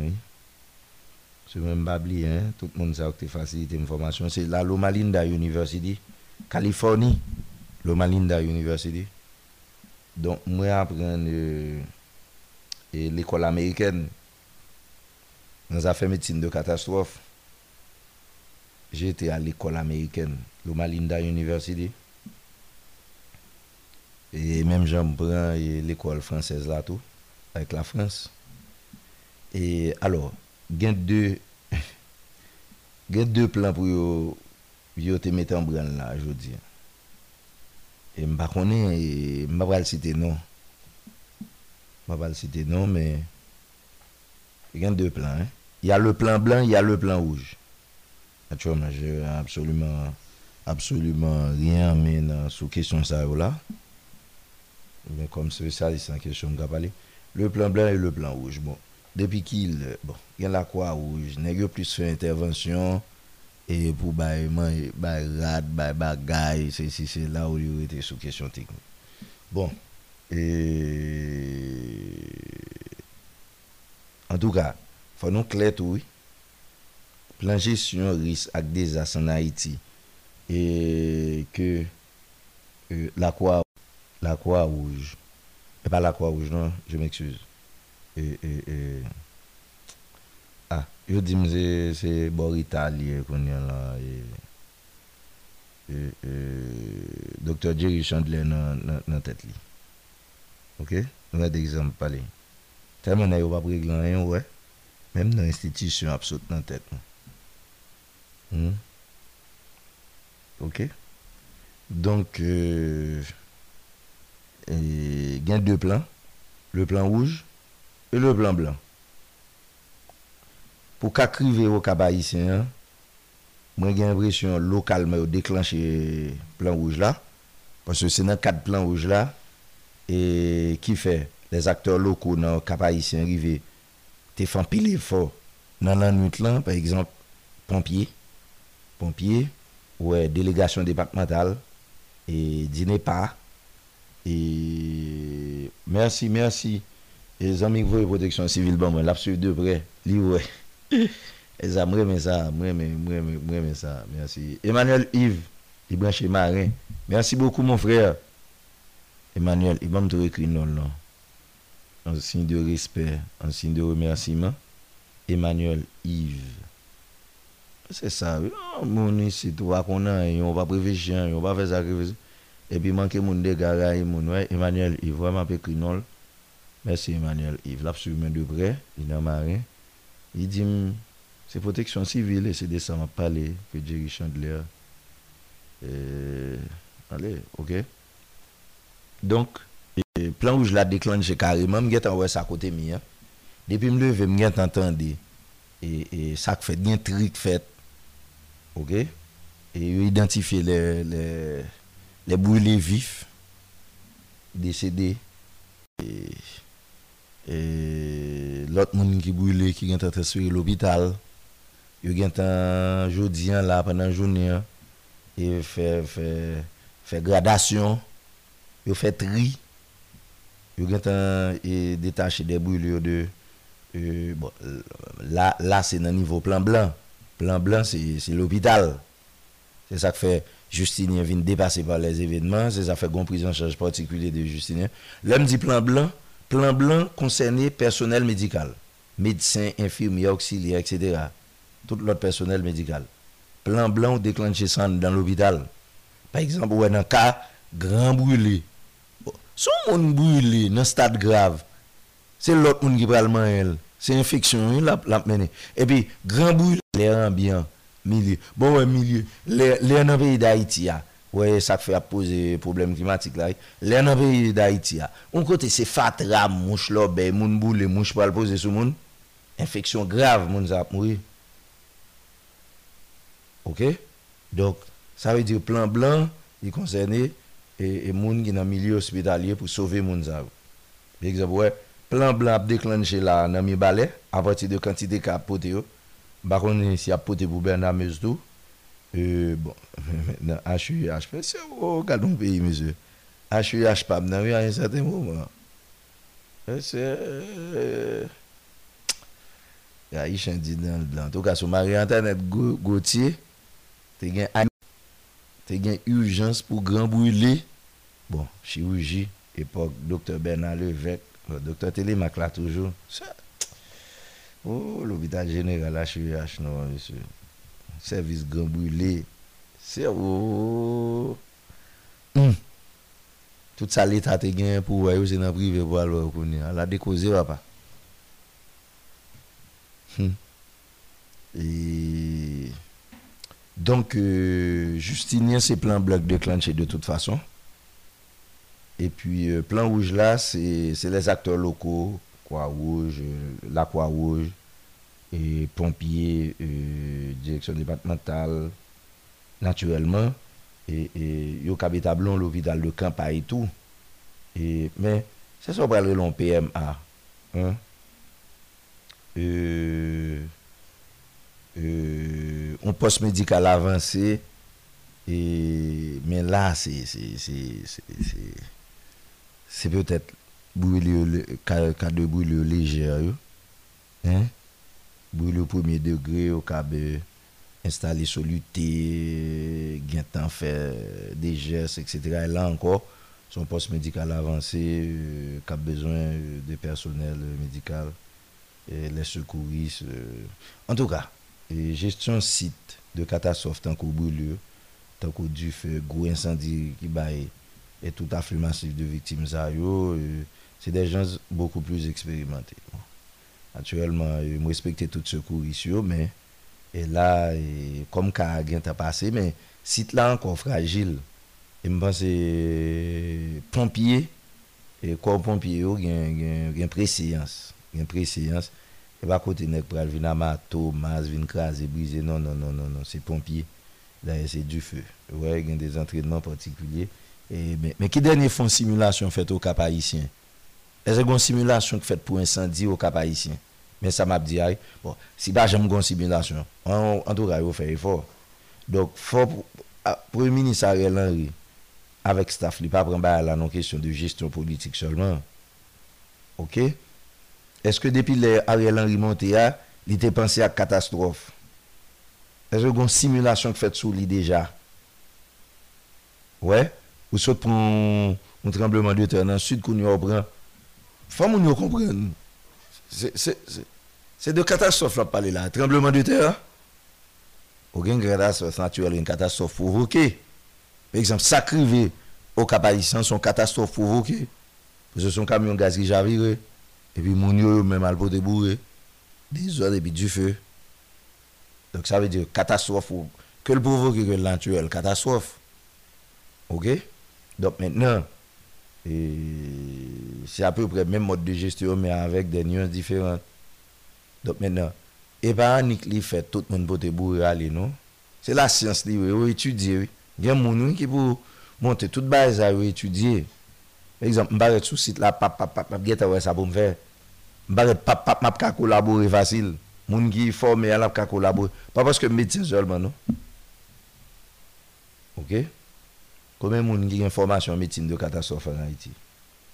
S1: c'est même pas hein, tout le monde ça que facilité une formation c'est la Loma Linda University Californie Loma Linda University donc, moi, après euh, l'école américaine dans fait médecine de catastrophe. J'étais à l'école américaine, l'Umalinda University. Et même j'en prends l'école française là tout, avec la France. Et alors, il y a deux, plans pour te mettre en branle là, je veux dire. E m pa konen, e m pa pal sitenon. Ma pal sitenon, men, e gen de plan, eh. Ya le plan blan, ya le plan ouj. Atchouman, jè absolutman, absolutman, diyan men sou kesyon sa ou la. Men kom seve sa, disan kesyon m ka pali. Le plan blan, ya le plan ouj. Bon, depi kil, gen bon, la kwa ouj, neyo plis fe intervansyon, et pour bailler bailler rad bailler bah, guy c'est c'est là où il était sous question technique bon et en tout cas faut nous clair tout oui plan gestion risque des désastre en Haïti et que euh, la croix la croix rouge et eh pas ben, la croix rouge non je m'excuse et, et, et je dis que c'est bor Italye konyen la e, e, e Jerry Chandler dans nan, tête. tet Ok? On a des exemples pale. on na pas pa preglan yon we. Mem dans institisyon ap sot nan tet nou. Hmm? Ok? Donk euh, e, deux plans. Le plan rouge et le plan blanc. Ou au au cap j'ai l'impression mwen gen local localement déclenché le plan rouge là parce que un nan quatre plan rouge là et qui fait les acteurs locaux dans cap haïtien river, te fan pile fort. nan nuit lan, par exemple, pompiers pompiers, ou délégation départementale et dîner pas et merci merci les amis de protection protection civile ban de près. li et ça, moi, mais ça, moi, mais, moi, mais, mais ça. Merci. Emmanuel Yves, il branche marin. Merci beaucoup, mon frère. Emmanuel, il va me écrire non, non. En signe de respect, en signe de remerciement. Emmanuel Yves. C'est ça, oui. Oh, mon c'est toi qu'on a, hein. on va prévenir, hein. on va faire ça, Et puis, manquer mon ouais. Emmanuel Yves, vraiment, écrit non. Merci, Emmanuel Yves. L'absolument de vrai, il est marin. Il dit, hmm, c'est protection civile et c'est de ça m'a parlé que Jerry Chandler. Euh, allez, ok. Donc, le plan je la déclenche carrément, je suis ouais, à côté mien Depuis me lever, je suis entendu. Et, et ça fait, bien truc fait. Ok? Et identifier les, les, les brûlés vifs, décédés. Et, et l'autre monde qui brûle qui vient entré sur l'hôpital il est en Jodien là pendant journée et fait fait gradation il fait tri il est détaché des brûlures de là là c'est dans niveau plan blanc plan blanc c'est l'hôpital c'est ça que fait Justinien vient dépasser par les événements c'est ça fait une prise en charge particulière de Justinien l'homme dit plan blanc plan blanc concerné personnel médical, médecins, infirmiers, auxiliaires, etc. Tout l'autre personnel médical. Plan blanc déclenché dans l'hôpital. Par exemple, ou un cas grand brûlé. Si on brûlé dans un stade grave, c'est l'autre monde qui parle mal. C'est infection, la, la mené. Et puis, grand brûlé, l'air ambiant, milieu. Bon, ouais, milieu, l'air dans le pays d'Haïti, ah. Ouais, ça fait poser problème climatique là. Les dans pays d'Haïti, on côté c'est fatra, mouche ben moun boule, mouche pas poser sur moun. Infection grave, moun ça mourir. OK Donc ça veut dire plan blanc, il concerné et, et moun qui dans milieu hospitalier pour sauver moun ça. Par exemple, ouais, plan blanc a déclenché là dans mi balai à partir de quantité qu'a poté yo. si a poté pour Bernard Mesdou euh, bon, maintenant, HUH, c'est oh, au galon pays, monsieur. HUH, pas y à un certain moment. C'est. Euh, Haïtien dit dans le blanc. En tout cas, sur Marie-Antoinette Gauthier, tu as urgence pour grand brûler. Bon, chirurgie, époque, docteur Bernard Levesque, docteur Télémac là toujours. Oh, l'hôpital général, HUH, non, monsieur service grand brûlé, c'est Mm. Tout ça, l'État te gagne pour vous, c'est dans privé pour aller La décosé, papa. Mm. Et donc, euh, Justinien, c'est plein bloc clancher de toute façon. Et puis, plein euh, plan rouge là, c'est les acteurs locaux, quoi rouge euh, la Croix-Rouge, E pompier, e, direksyon departemental, natyouèlman, e, yo kabeta blon lo vi dal le kampa etou, men, se so bralè l'on PMA, e, on post-medical avansè, e, men la, se, se peut-èt, kade bouli ou lege, e, brûlé au premier degré, au cas installé soluté, bien faire des gestes, etc. Et là encore, son poste médical avancé, euh, qui a besoin de personnel médical, et les secouristes. Euh. En tout cas, gestion site de catastrophe tant qu'au brûlure, tant qu'au du feu, gros incendie qui baille et tout afflux massif de victimes, euh, c'est des gens beaucoup plus expérimentés. Naturellement, je respecte tout ce cours ici, mais et là, comme quand a passé, mais le site là encore fragile. Je pense que pompier, et quoi pompier, oh, il y a une préséance. Il y a une préséance. Et pas côté la vie, il y a mas, Non, non, non, non, non, c'est pompier. Là, c'est du feu. Ouais, il y a des entraînements particuliers. Et, mais, mais qui dernier font simulation fait au cap haïtien? E zè gon simulasyon k fèt pou incendi ou kapayisyen. Men sa map di ay, ah bon, si ba jèm gon simulasyon, an tou ray wè fè e fò. Dok fò, pou yon minis Ariel Henry, avèk staf li, pa pran ba yon anon kèsyon de gestyon politik solman. Ok? Eske depi lè Ariel Henry monte ya, ah, li te pansi ak katastrof. E zè gon simulasyon k fèt sou li deja. Ouè? Ou sot pran, ou trembleman de tè nan sud koun yo pran, Faut que nous comprenions. C'est de catastrophe, là, parler là. Tremblement de terre. Aucune catastrophe naturelle, une catastrophe provoquée. Par exemple, sacrivé au cap sont catastrophes provoquées. Parce que son camion gaz qui javire. Et puis, mon yo, même à l'eau bourré. Des heures et puis du feu. Donc, ça veut dire catastrophe. Que le provoque, que l'antuelle, catastrophe. Ok? Donc, maintenant. Et c'est à peu près même mode de gestion, mais avec des nuances différentes. Donc maintenant, et fait tout le monde pour C'est la science, étudier. Il y a des gens qui pour monter toute base à étudier. Par exemple, je vais sur site là, pap, pap, ça faire. Je vais facile. Pas parce que médecin seulement, non? Ok? Combien de monde qui a formation médecine de catastrophe en Haïti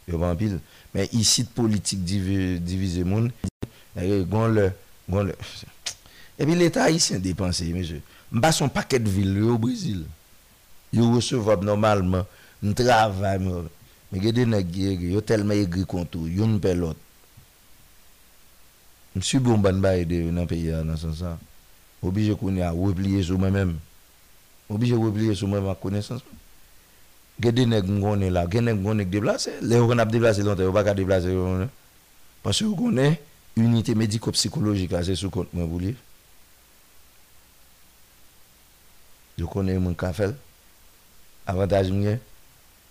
S1: Yo pas pile. Mais ici, politique divise, monde, eh, le, Et puis eh l'État haïtien dépensé, monsieur. M'pas son paquet de villes au Brésil. Yo recevable normalement, un travail. Mais gade nèg yo tellement aigri contour, yo ne paie l'autre. M'suis bon ban baye de dans pays dans sens ça. Obligé qu'on a replier sur moi-même. Obligé replier sur moi ma connaissance. Gede nèg m'gonné là, gen nèg m'gonné déplacé, les on déplacés, ils longtemps, on pas qu'à déplacer parce que vous une unité médico-psychologique là, c'est sous compte moi vous lire. Je connais mon café. Avantage mien,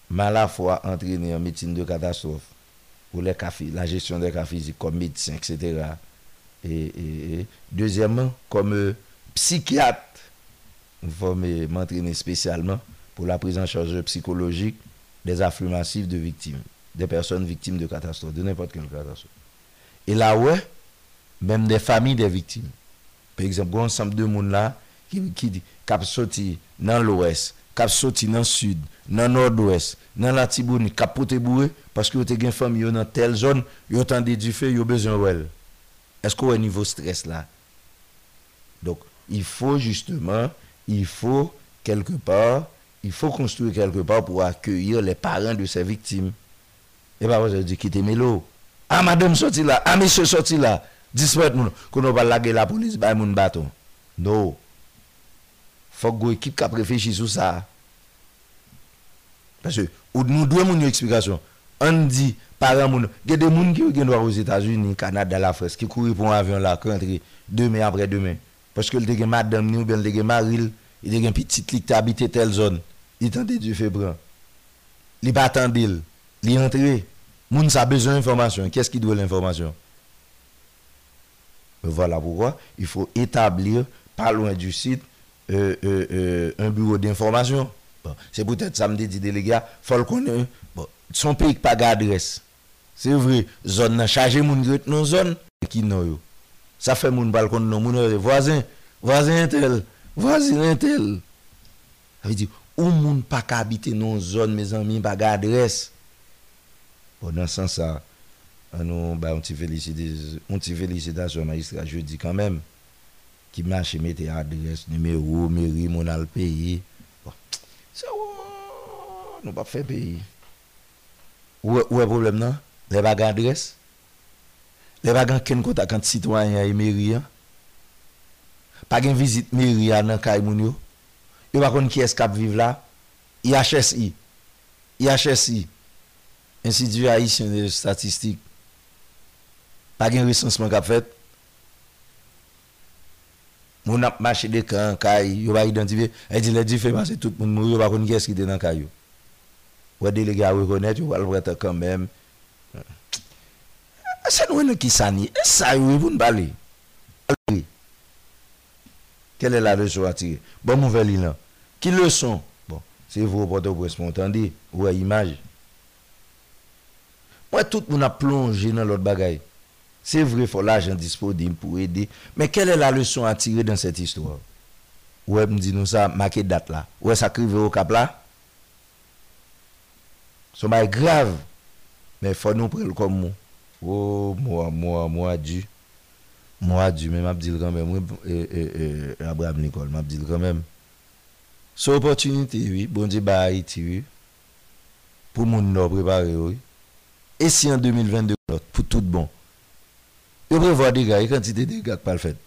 S1: mal à fois entraîner en médecine de catastrophe pour les cas, la gestion des cas physiques comme médecin, etc. Et, et, et. deuxièmement, comme euh, psychiatre, psychiatre, je euh, m'entraîner spécialement pour la prise en charge psychologique des afflux massifs de victimes, des personnes victimes de catastrophes, de n'importe quelle catastrophe. Et là, ouais, même des familles des victimes. Par exemple, un ensemble de monde là qui, qui, cap sorti dans l'ouest, cap sorti dans le sud, dans le nord-ouest, dans la Tibouni, cap pote parce que vous avez une famille dans telle zone, vous ont du feu, vous ont besoin d'eux. Est-ce qu'on a un niveau stress là? Donc, il faut justement, il faut quelque part il faut construire quelque part pour accueillir les parents de ces victimes. Et pas parce que quitter Mélo. Ah, madame sorti là, ah, monsieur sorti là, disparaître nous, qu'on va laguer la police, bah, mon bâton. Non. Faut que l'équipe qui réfléchisse sur ça. Parce que, nous devons une explication. On dit, parents, il y a des gens qui ont aux États-Unis, au Canada, la France, qui courent pour un avion là, qui rentrent demain après demain. Parce que le madame, nous, bien le maril, il y a un petit qui habite telle zone il tente du fait prendre. Il pas il il est Les Moun a besoin d'informations. Qu'est-ce qui doit l'information ben Voilà pourquoi il faut établir, pas loin du site, euh, euh, euh, un bureau d'information. c'est peut-être samedi, dit gars faut qu'on bon, son pays pas d'adresse. C'est vrai, zone n'a chargé moun non zone qui non Ça fait moun balcon non moun voisin, voisin tel, voisin tel. Ça Ou moun pa kabite nou zon me zan mi baga adres? Bo nan san sa, an nou ba yon ti felicite, yon ti felicite aswa maistra jodi kanmem. Ki manche me te adres, nime ou, me ri, moun al peyi. Bo, sa ou, nou pa fe peyi. Ou e problem nan? Le baga adres? Le baga ken kota kante sitwanya e me ri ya? Pa gen vizit me ri ya nan ka yon moun yo? yo bakon ki eskap viv la, IHSI, IHSI, Insidivation Statistik, pagin wisansman kap fet, moun ap masye de kan, kay, yo bak identife, edi le dife masye tout, moun yo bakon ki eski denan kay yo, wade e lege awe konet, yo wale wete kan bem, asen wene ki sani, e sayo e bun bali, bali, Quelle est la leçon à tirer Bon nouvelle, il a. Qui leçon Bon, c'est vous, porteur au entendez. m'entendez Ou à image Moi, tout le monde a plongé dans l'autre bagaille. C'est vrai, il faut l'argent disponible pour aider. Mais quelle est la leçon à tirer dans cette histoire Ouais, me dit nous ça, marqué date là. Ouais, ça crève au cap là. C'est grave. Mais il faut nous prendre comme moi. Oh, moi, moi, moi, Dieu. Mwa di men m ap di li kambem. Mwen abdil kambem. So, oportunite yi, bon di ba ayi ti yi, pou moun nou prepare yi, e si an 2022, pou tout bon, yon prevo de gay, kantite de gay kpal fet.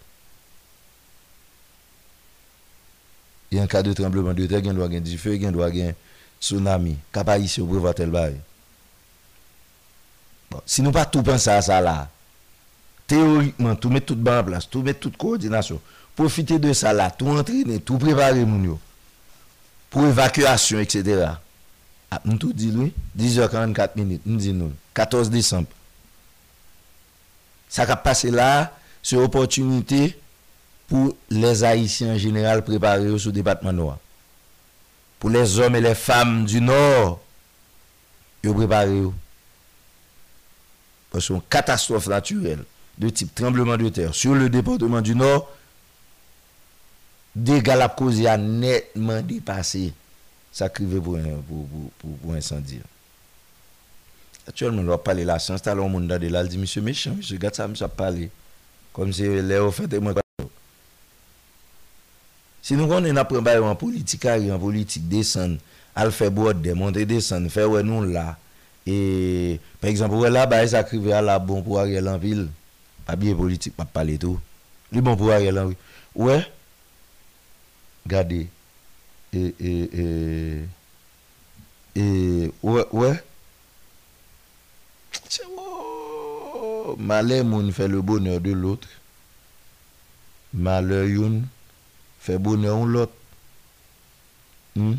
S1: Yon kade trembleman, di yote gen do a gen, di yote gen do a gen, tsunami, kapa yi se yon prevo tel bay. Bon, si nou pa tout pensa sa la, théoriquement, tout mettre tout bas en place, tout mettre toute coordination. Profiter de ça là, tout entraîner, tout préparer pour évacuation, etc. Ah, nous tout dit lui, 10h44 minutes, nous dit nous, 14 décembre. Ça a passer là, c'est opportunité pour les Haïtiens en général préparés sous département noir. Pour les hommes et les femmes du Nord, ils préparent Parce que c'est une catastrophe naturelle de type tremblement de terre sur le département du Nord, des la cause a nettement dépassé ça pour, pour, pour, pour, incendie. Actuellement, on va parler de la science. monde de là, dit Monsieur méchant, Monsieur Gatsa, Monsieur parler. Comme si les fait. étaient moins. Si nous on un en politique, en politique, descend, à faire des monter, descendre, faire ouais, nous là. Et par exemple, là, bah, ça crivait à la bon pour aller en ville. A politique, pas parler tout. Lui bon pouvoir est là. Ouais. Regardez. Et, et, et, et, ouais, ouais. Oh, Malheur mon fait le bonheur de l'autre. Malheur yon fait bonheur de l'autre. Hmm?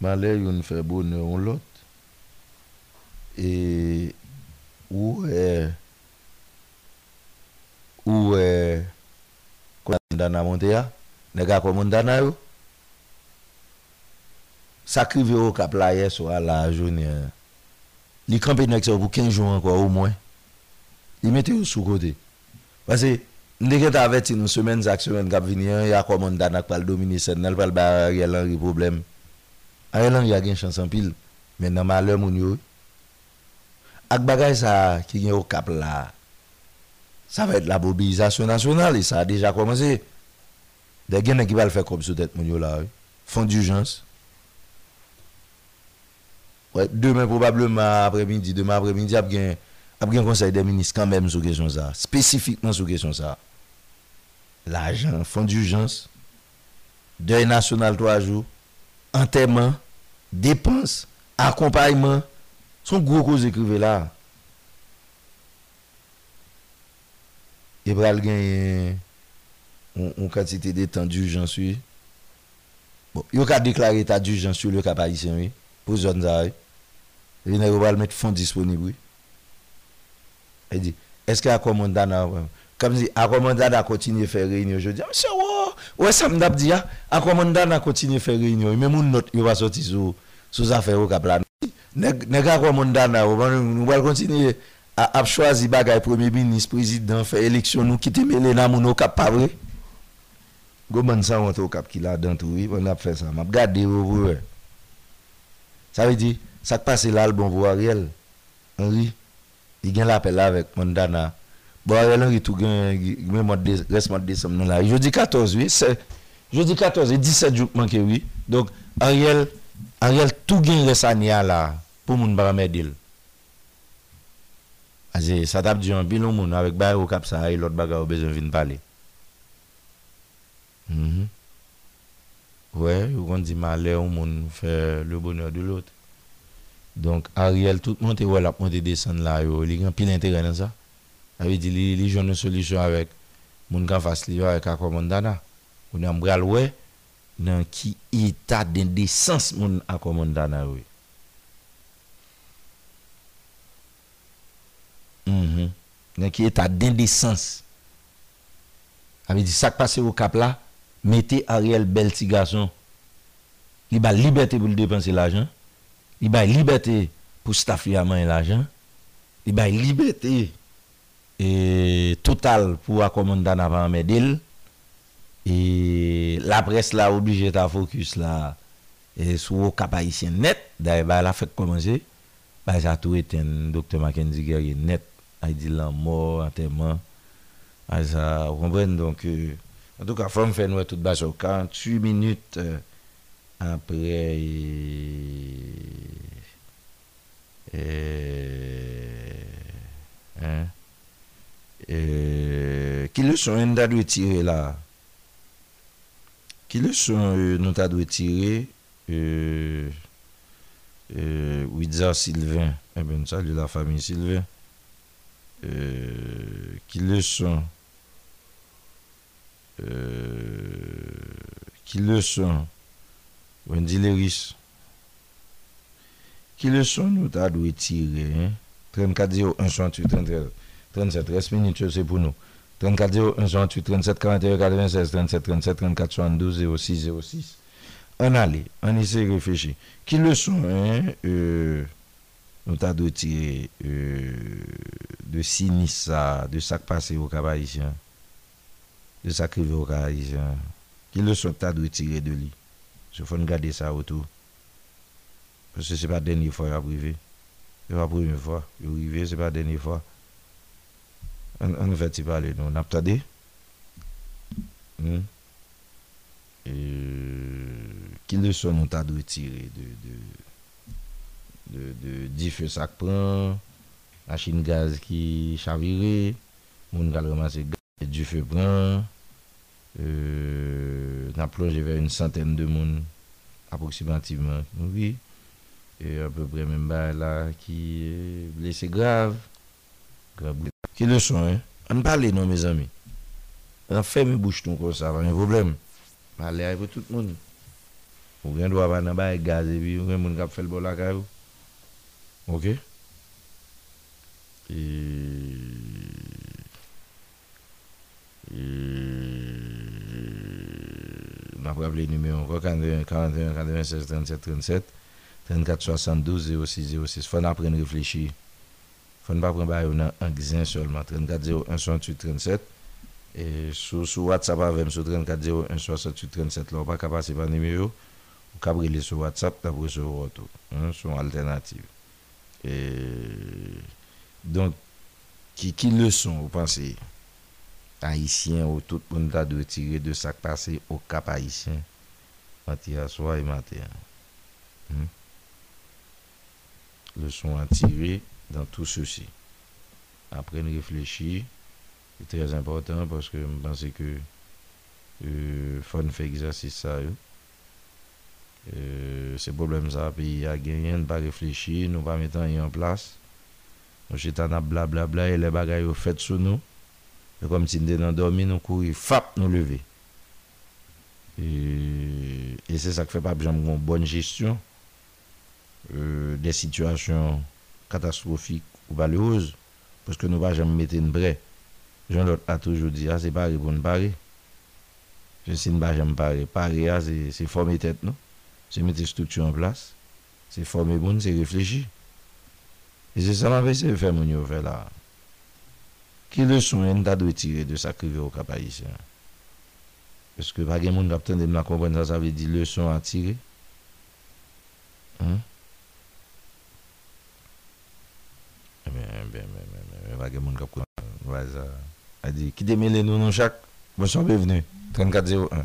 S1: Malheur youn fait bonheur de l'autre. Et ouais. Ou e... Eh, kwa moun dana monte ya? Nega kwa moun dana yo? Sakrivi yo kap la ye So a la jo nye eh. Ni kampen ek se ou pou 15 jou an kwa ou mwen Ni mette yo sou kote Pase Ndeket avet si nou semen zak semen kap vini eh, Ya kwa moun dana ak pal domine sen Nel pal bari alan ki problem Alan ya gen chansan pil Men nan malen moun yo Ak bagay sa ki gen yo kap la ça va être la mobilisation nationale et ça a déjà commencé. Des gens qui va le faire comme sur tête là, font d'urgence. demain probablement après-midi, demain après-midi, il y a un conseil des ministres quand même sur question ça, spécifiquement sur question ça. L'argent, fonds d'urgence, deuil national trois jours, enterrement, dépenses, accompagnement, sont gros causes écrivez là. et pral a une quantité de temps d'urgence oui bon il a déclaré état d'urgence sur le cap haïtien oui pour zone ça Il nèg pral mettre fonds disponible Il dit est-ce a un commandant comme si un commandant a continué à faire réunion aujourd'hui monsieur ouais ouais ça me dit commandant a continué à faire réunion même une note il va sortir sous sous affaire au cap a nèg nèg commandant on va continuer a, choisi bagay premier ministre, président, fait élection, nous qui te mêlé dans mon cap, pas vrai? Goman ça, on cap qui l'a dans tout, on a fait ça. M'a regardé, vous Ça veut dire, ça passe là, le bon Ariel, Henri, il gagne l'appel avec Mandana. Bon, Ariel Henri, tout gagne, reste de décembre là. Jeudi 14, oui, c'est, jeudi 14 et 17 jours manqué, oui. Donc, Ariel, Ariel, tout gagne reste à là, pour mon baramètre Aze, sa tap diyon bin ou moun, avèk baye ou kap sa haye, lòt baga ou bezon vin pale. Wè, mhm. yon kon di man lè ou moun fè le bonèr di lòt. Donk, a riel tout moun te wèl ap moun te desen la yo, li gen pin enteren an sa. Avè di li, li joun nou solisyon avèk, moun kan fass li yo avèk akwa moun dana. Ou nan mbrel wè, nan ki itat den desen moun akwa moun dana wè. gen ki e ta dende sens. A mi di sak pase ou kap la, mete a riel bel ti gason. Li ba libeti pou l'depanse l'ajan, li ba libeti pou stafi a man l'ajan, li ba libeti total pou akomondan apan medil, e la pres la oblije ta fokus la sou ou kap a isen net, da e ba la fèk komanse, ba e sa tou eten Dr. Mackenzie Gary net. Aïdi la mort, enterrement, à vous comprenez Donc, euh, en tout cas, femme fait nous tout bas, 48 minutes euh, après. Euh, hein, qui le sont nous avons tirer là qui le sont nous avons tirer euh, Sylvain eh bien salut la famille Sylvain euh, qui le sont, euh, qui le sont, Wendy Leris, qui le sont, nous t'as dû tirer, 34 0 1 68 37, reste minutes, c'est pour nous. 34 0 1 68 37 41 96 37 37 34 72 06 06. On allait, on essaie réfléchir. Qui le sont, hein? Euh, nous t'a doté euh, de sinistre, de sac qui passé au Cabaïtien, de ça qui au Cabaïtien, qui le sont t'a tirer de lui. Je faut garder ça autour. Parce que ce n'est pas la dernière fois qu'il a privé. Ce pas la première fois. Il est arrivé, ce n'est pas la dernière fois. On ne va pas parler, nous. On a entendu hmm? Qui le sont nous t'a de, de Di fe sak pran Machen gaz ki chavire Moun kal remase gaz Di fe pran euh, Na plonje ver Un santen de moun Aproximativeman E anpe premen bay la Ki euh, blese grav Ki le son An pale nan me zami An fe mi bouche ton kon sa Mane pou tout moun Moun gen do avan nan bay gaz Moun gen moun kap fel bol akayou Ok. Et... Et... On rappelé le numéro 41 41 96 37 37 34 72 06 06. Faut apprendre à réfléchir. Faut pas prendre un examen seulement. 34 01 68 37. Et sur, sur WhatsApp avec sur 34 01 68 37. Là, on pas capable de passer par numéro. Vous pouvez sur WhatsApp, vous recevoir retour. Hein, son alternative. Euh, Don ki le son ou panse Haitien ou tout ponda de tirer de sak pase ou kap Haitien Mati aswa e mati an hmm? Le son a tirer dan tou souci Apre n reflechi E trez important parce ke m panse ke Fon fè egzasi sa yo Euh, se problem sa, pi ya genyen, pa reflechi, nou pa metan yon plas Ou chetan a bla bla bla, e le bagay ou fet sou nou E kom ti nden an dormi, nou kouri, fap, nou leve E se sa ke fe pa, pi janm kon bon jistyon De situasyon katastrofik ou balouz Poske nou pa janm meten bre Joun lot a toujou di, a se pari kon pari Se sin pa janm pari, pari a, se fom etet nou c'est mettre des structures en place, c'est former bon, c'est réfléchir. Et c'est ça la je c'est faire mon nouvel là. Qui le on hein, a de tirer de sa crive au cap haïtien? Parce que pas de monde qui de la comprendre ça, ça veut dire leçon à tirer. Hein? Eh ben, eh ben, eh ben, pas de monde qui a compris Qui démêle nous, non, chaque? Bonsoir, bienvenue. 34-01.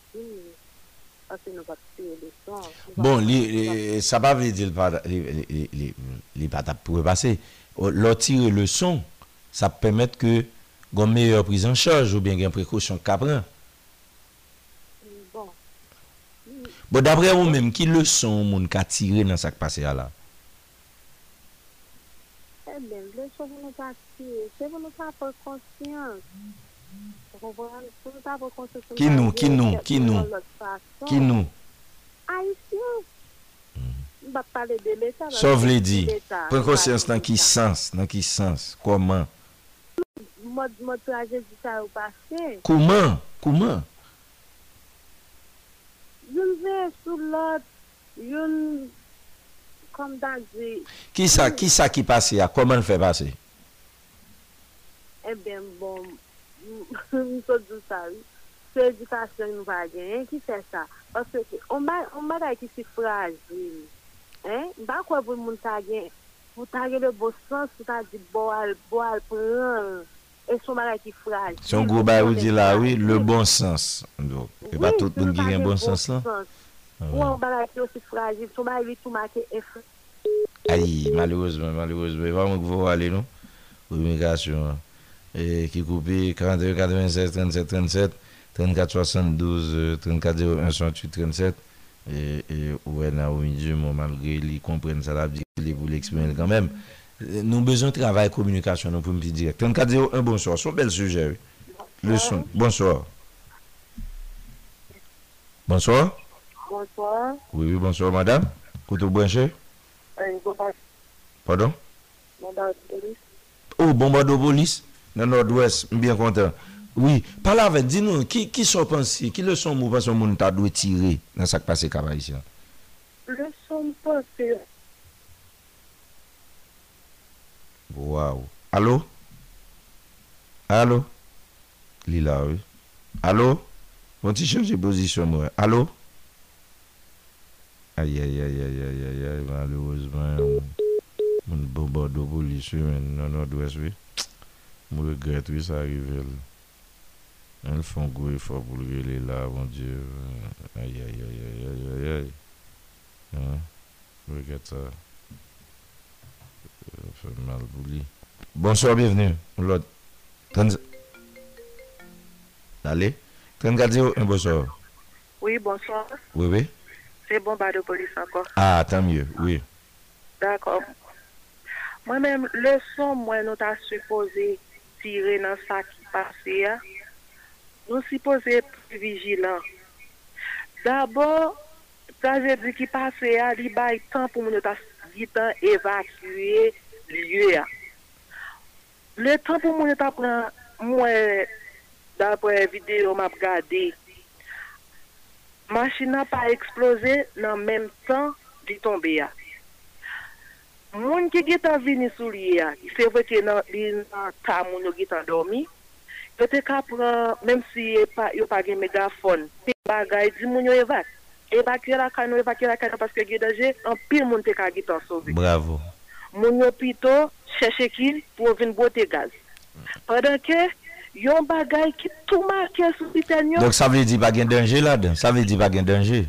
S1: Bon, sa pa vide li bata pouwe pase, lor tire le son, sa ppemet ke gom meyo priz an chaj ou ben gen prekosyon kabran.
S7: Bon,
S1: dabre ou menm, ki le son moun ka
S7: tire nan sak pase a la? E eh menm,
S1: le son moun ka tire, se moun moun
S7: sa fòl konsyant, Ki nou, ki nou,
S1: ki
S7: nou,
S1: ki nou.
S7: So
S1: vle
S7: di,
S1: pren
S7: konsyans
S1: nan ki sens, nan ki sens,
S7: koman? Koman, koman?
S1: Ki sa, ki sa ki pase a, koman fe pase? Eben
S7: eh bom. Se di pasyon nou va gen, ki se sa? Ose ki, omba la ki si fragil E, bakwa pou moun tagyen Pou tagyen le bo sens, pou ta di bo al, bo al, pou an E sou ma la ki fragil Si
S1: yon gwo bay ou di la, oui, le bon sens E
S7: ba
S1: tout moun gwen bon sens bon la ah
S7: Ou
S1: an
S7: ba la ki yo si fragil, sou ma li tou make F
S1: Ay, mali ozbe, mali ozbe Ewa moun kvo wale nou, oumigasyon E, ki koupe 42, 96, 37, 37 34, 72 34, 0, 1, 68, 37 Ouè nan ou mi djè Moun malgré li kompren sa la bi Li e, pou li ekspèmen kanmèm Nou bezon travay komunikasyon 34, 0, 1, bonsoir Son bel sujè Bonsoir Bonsoir
S7: Bonsoir
S1: Bonsoir madame Koutou bwenche
S7: euh,
S1: Pardon Bonsoir Nan Nord-Ouest, mbyen konten. Oui, palave, din nou, ki son pensi? Ki le son moun pasyon moun ta dwe tire nan sak pase kaba isya?
S7: Le son
S1: pasyon. Waw, alo? Alo? Li la wè. Alo? Mwen ti chanjè pozisyon mwen. Alo? Aye, aye, aye, aye, aye, aye, aye, mwen alo wèzman, mwen bobo dobo li swè nan Nord-Ouest wè. Mwen regret wè sa rivel. El fong wè fò boul wè lè la, bon diè. Ayayayayayayayayayay. An, mwen regret sa. Fò mwen mal boul wè. Bonsoy, bè vnè. Mwen lòd. Tèn z... Dali. Tèn gadi wè, mwen bonsoy.
S13: Oui, bonsoy.
S1: Oui, oui.
S13: Fè bon bado polis anko.
S1: Ah, tam yè. Oui.
S13: D'akòp. Mwen mèm, lè son mwen lòt a sifo zè. Tire nan sa ki pase ya Rousi pose pre vijinan Dabo Taze di ki pase ya Li bay tan pou moun yo ta Gitan evakue Lye ya Le tan pou moun yo ta pran Mwen dapre video Map gade Masina pa eksplose Nan menm tan Li tombe ya Moun ki git an vini sou li ya, se vweke nan ta moun yo git an dormi, yo te ka pran, menm si e yo pa gen megafon, pe bagay di moun yo evak, evak yo la kano, evak yo la kano, paske gen denje, an pil moun te ka git an sovi.
S1: Bravo.
S13: Moun yo pito, cheshe kil, pou vin bote gaz. Pendan ke, yon bagay ki tou ma ke sou biten yo.
S1: Donk sa vwe di bagen denje la donk, sa vwe di bagen
S13: denje.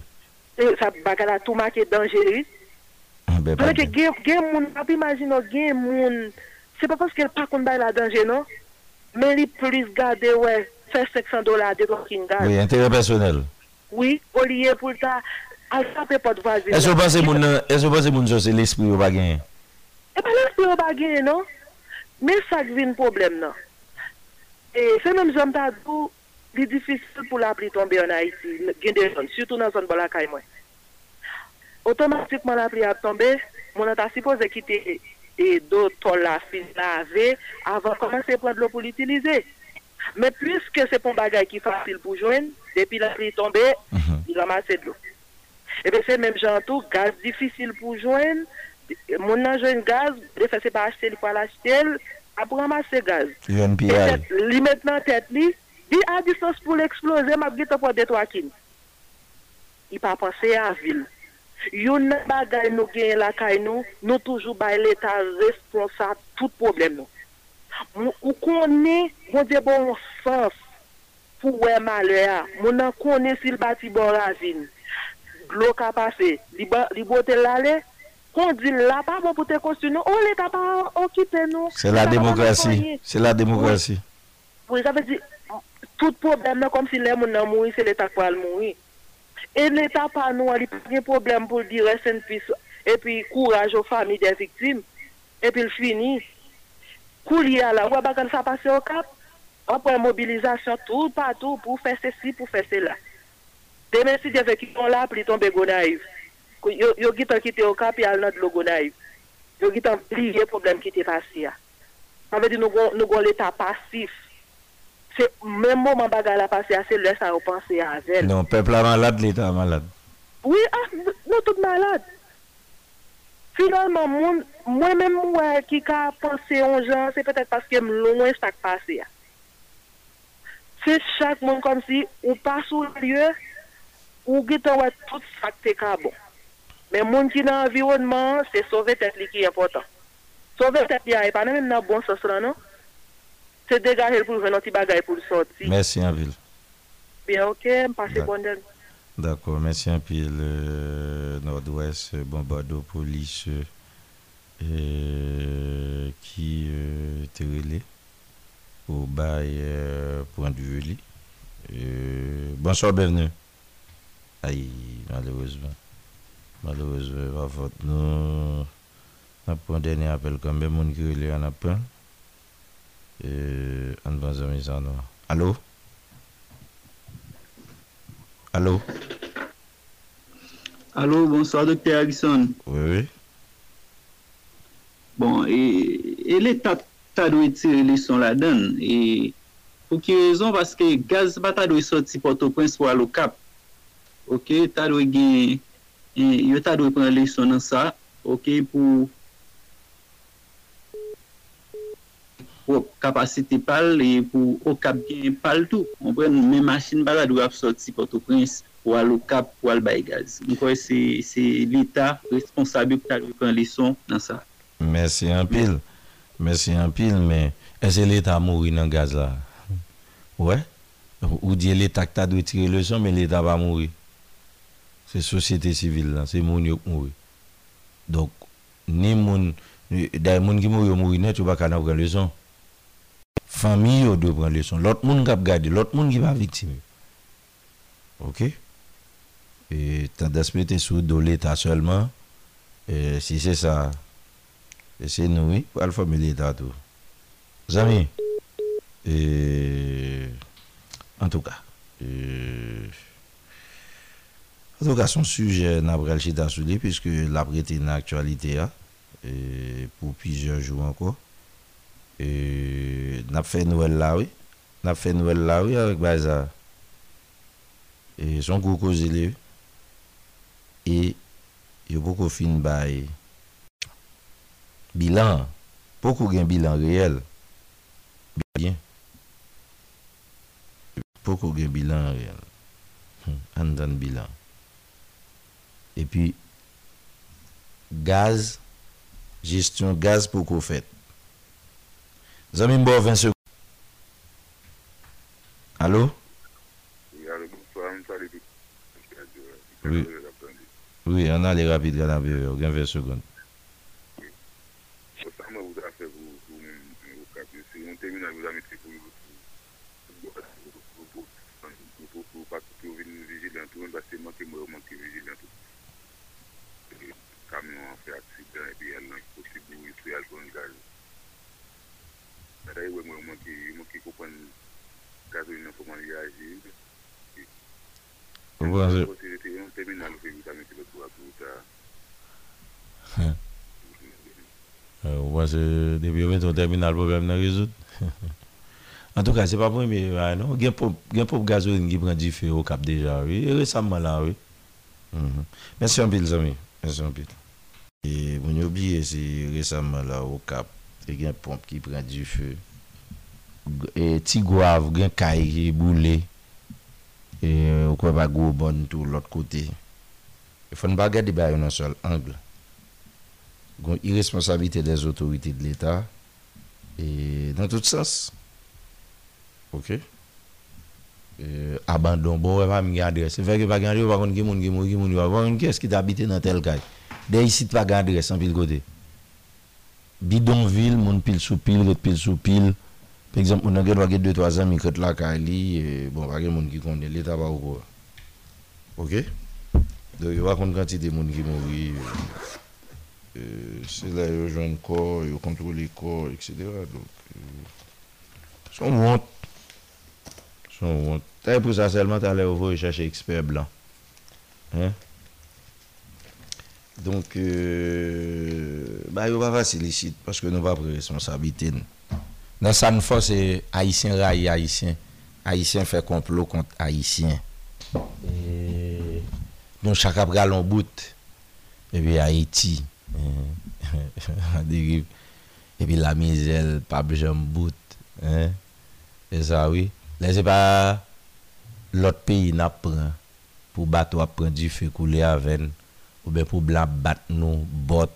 S13: Sa bagay la tou
S1: ma ke
S13: denje li. Ah, gye moun, ap imajino, gye moun Se pa poske pakoun bay la denje no Men li plis gade we 500-600 dola de dokin gade
S1: Oui, intere personel
S13: Oui, olye pou ta A sape pot
S1: vwa zi E se pa se moun jose l'espri ou bagen?
S13: E pa l'espri ou bagen no Men sa gvin problem no E se men jom ta dbo Li difisil pou la pli ton be yon a iti Gende yon, sutou nan zon bolakay mwen automatiquement la pluie a tombé, mon a supposé quitter et d'autres la fin laver avant de commencer à prendre l'eau pour l'utiliser. Mais puisque c'est pour bagage qui est facile pour joindre, depuis la pluie tombée, mhm. il a massé de l'eau. Et eh bien c'est même genre tout, gaz difficile pour joindre, mon a joint gaz, de fait c'est pas acheter, il a l'acheter, après ramasser gaz.
S1: UNPI.
S13: Lui maintenant tête il a à distance pour l'exploser, ma guette pour détruire. Il pas pensé à la ville. Yon nan bagay nou genye la kay nou, nou toujou bay leta respon sa tout problem nou. Mou koni, moun debo moun sas pou we malwe a, moun nan koni sil bati borazin. Glou kapase, li bote lale, kon di lapa moun pote konsti nou, ou leta pa okite nou.
S1: Se la
S13: demokrasi,
S1: se la
S13: demokrasi. Wè, jave di, tout problem nou kom si lè moun nan mou yi, se leta kwal mou yi. En leta pa nou, an li pwene problem pou di resen pis, epi kouraj ou fami de viktim, epi l finis. Kou li ala, wabak an sa pase okap, an pou an mobilizasyon tout patou pou fese si, pou fese la. Deme si de vekipon la, pli tonbe gonaiv. Yo git an kite okap, ya al not lo gonaiv. Yo git an pli ye problem kite pase ya. An ve di nou gon leta pasif. Se menmou man bagala pase a se lè sa ou panse a zèl.
S1: Non, pepla malade lè tan malade.
S13: Oui, ah, nou tout malade. Finalman moun, mwen menmou wè ki ka panse yon jan, se petèk paske m louen stak pase a. Se chak moun kom si, ou pa sou lè, ou gè te wè tout sakte ka bon. Men moun ki nan environman, se sove tepli ki apotan. Sove tepli a, e panen mè nan bon sosran nou. Se degaje pou genoti bagay pou
S1: sot. Mersi anvil.
S13: Bien, ok, mpasek bon
S1: den. Dako, mersi anvil. Euh, Nord-ouest, bon bado polis ki euh, euh, te wile ou bay pou andu wile. Bonsor bevne. Ay, malerouzbe. Malerouzbe, wavot. Nou, nan pon dene apel kan, mwen moun ki wile anapen. Eh, an van zan mizan anwa. Alo? Alo?
S14: Alo, bonsoir Dr. Harrison.
S1: Oui, oui.
S14: Bon, e, e le ta dou eti relisyon la den. Fou e, ki rezon, baske gaz ba ta dou eti soti poto pwens pou alo kap. Ok, ta dou eti gen, e, yo ta dou eti kon relisyon nan sa. Ok, pou... kapasite pal e pou okap gen pal tou. Mwen mwen masin bala dwe ap sot si poto prins wale okap, wale bay gaz. Mwen kwe se lita responsabil pou ta dwe prins lison nan
S1: sa. Mersi an pil. Mersi an pil, men. E se lita mouri nan gaz la? Ouè? Ou diye lita kta dwe tire lison men lita ba mouri? Se sosyete sivil lan, se moun yok mouri. Dok, ni moun, da moun ki mouri ou mouri ne, chou baka nan prins lison. famille ou deux, prendre leçon. L'autre monde qui a gardé, l'autre monde qui va victime. OK Et tendance mettre sous de l'état seulement et si c'est ça c'est nous oui, pour la famille l'état tout. Amis en tout cas en tout cas, son sujet n'a pas chita sous puisque l'a est une actualité hein. pour plusieurs jours encore. e nap fe nouel lawe nap fe nouel lawe ak baza e son kou kou zile e yo pou kou fin bay bilan pou kou gen bilan reyel bilan pou kou gen bilan reyel hmm, an dan bilan e pi gaz gestyon gaz pou kou fet Zanmimbo, 20 second. Alo? Alo, bonsoir, mwen salipi. Oui, anade rapide, gana beve. Ogen 20 second.
S9: Oui. Sama, mwen afevou, mwen temina mwen amitri pou yon. Mwen pou pou pati pou vin vijilantou, mwen basi manke mwen manke vijilantou. Kamyon anfe
S1: akci dyan,
S9: yon nan posibou yon sou yal kon yalou. wè
S1: mwen ki koupan gazouin nou fò mwen yajin. Mwen se terminal pou mwen mwen se lèkou akouta. Mwen se terminal pou mwen mè nè rezout. An touk an se pa pou mè genpop gazouin gipran jifè okap dejan wè. Resanman la wè. Mèsyon pit. Mwen yo biye si resanman la okap. il y a une pompe qui prend du feu. Et tigo il y a un caillé brûlé Et on ne pas au bon tout l'autre côté. Il faut ne pas garder dans un seul angle. Il y a une irresponsabilité des autorités de l'État. Et dans tout sens. Ok? abandon. Bon, on va pas garder. C'est vrai que pas garder, on va voir qui est-ce qui habite dans tel cas. d'ici pas garder, sans pile Di don vil, moun pil sou pil, let pil sou pil. Pè exemple, un an bon, gen wakèd 2-3 an mikot lak a li, bon wakèd moun ki konde, lè taba wakò. Ok? De yon wakonde kante de moun ki mouvi. Euh, euh, se la yon jon kor, yon kontrou li kor, etc. Euh, son wot. Son wot. Te pou sa selman ta lè wò yon chache eksper blan. He? Donk, euh, ba yo pa va selisit. Paske nou pa pre responsabiten. Dan sa mou fos, ayisyen ray, ayisyen. Ayisyen fe konplo kont ayisyen. Donk, chakap galon bout. Ebi, ayiti. Ebi, la mizel, pabjom bout. Eza, oui. Lè, se pa, lot peyi nap pran. Pou bat wap pran di fe kou le avèn. ou bien pour la battre nous, bot,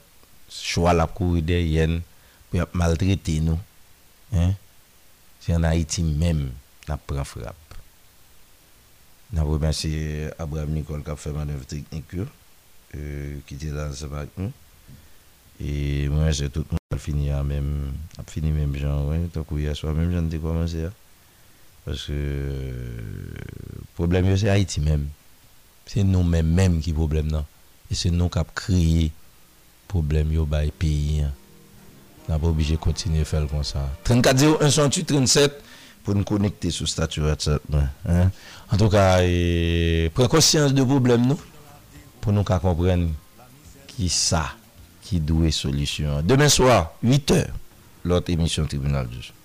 S1: choix la courir yen, pour maltraiter nous. Hein? C'est en Haïti même, qu'on prend frappe. Je remercie Abraham Nicole qui euh, e a fait manœuvre technique, qui était dans ce avec Et moi, j'ai tout le monde a fini même, fini même genre, ouais, tant à soi même j'en commencé. Parce que le euh, problème, c'est Haïti même. C'est nous-mêmes même qui problème, non? et c'est nous qui avons créé problème de bay pays n'a hein. pas obligé de continuer à faire comme ça 34 37 pour nous connecter sur statut WhatsApp hein? en tout cas et prenez conscience de problème nous pour nous comprendre qui ça qui doit solution demain soir 8h l'autre émission tribunal du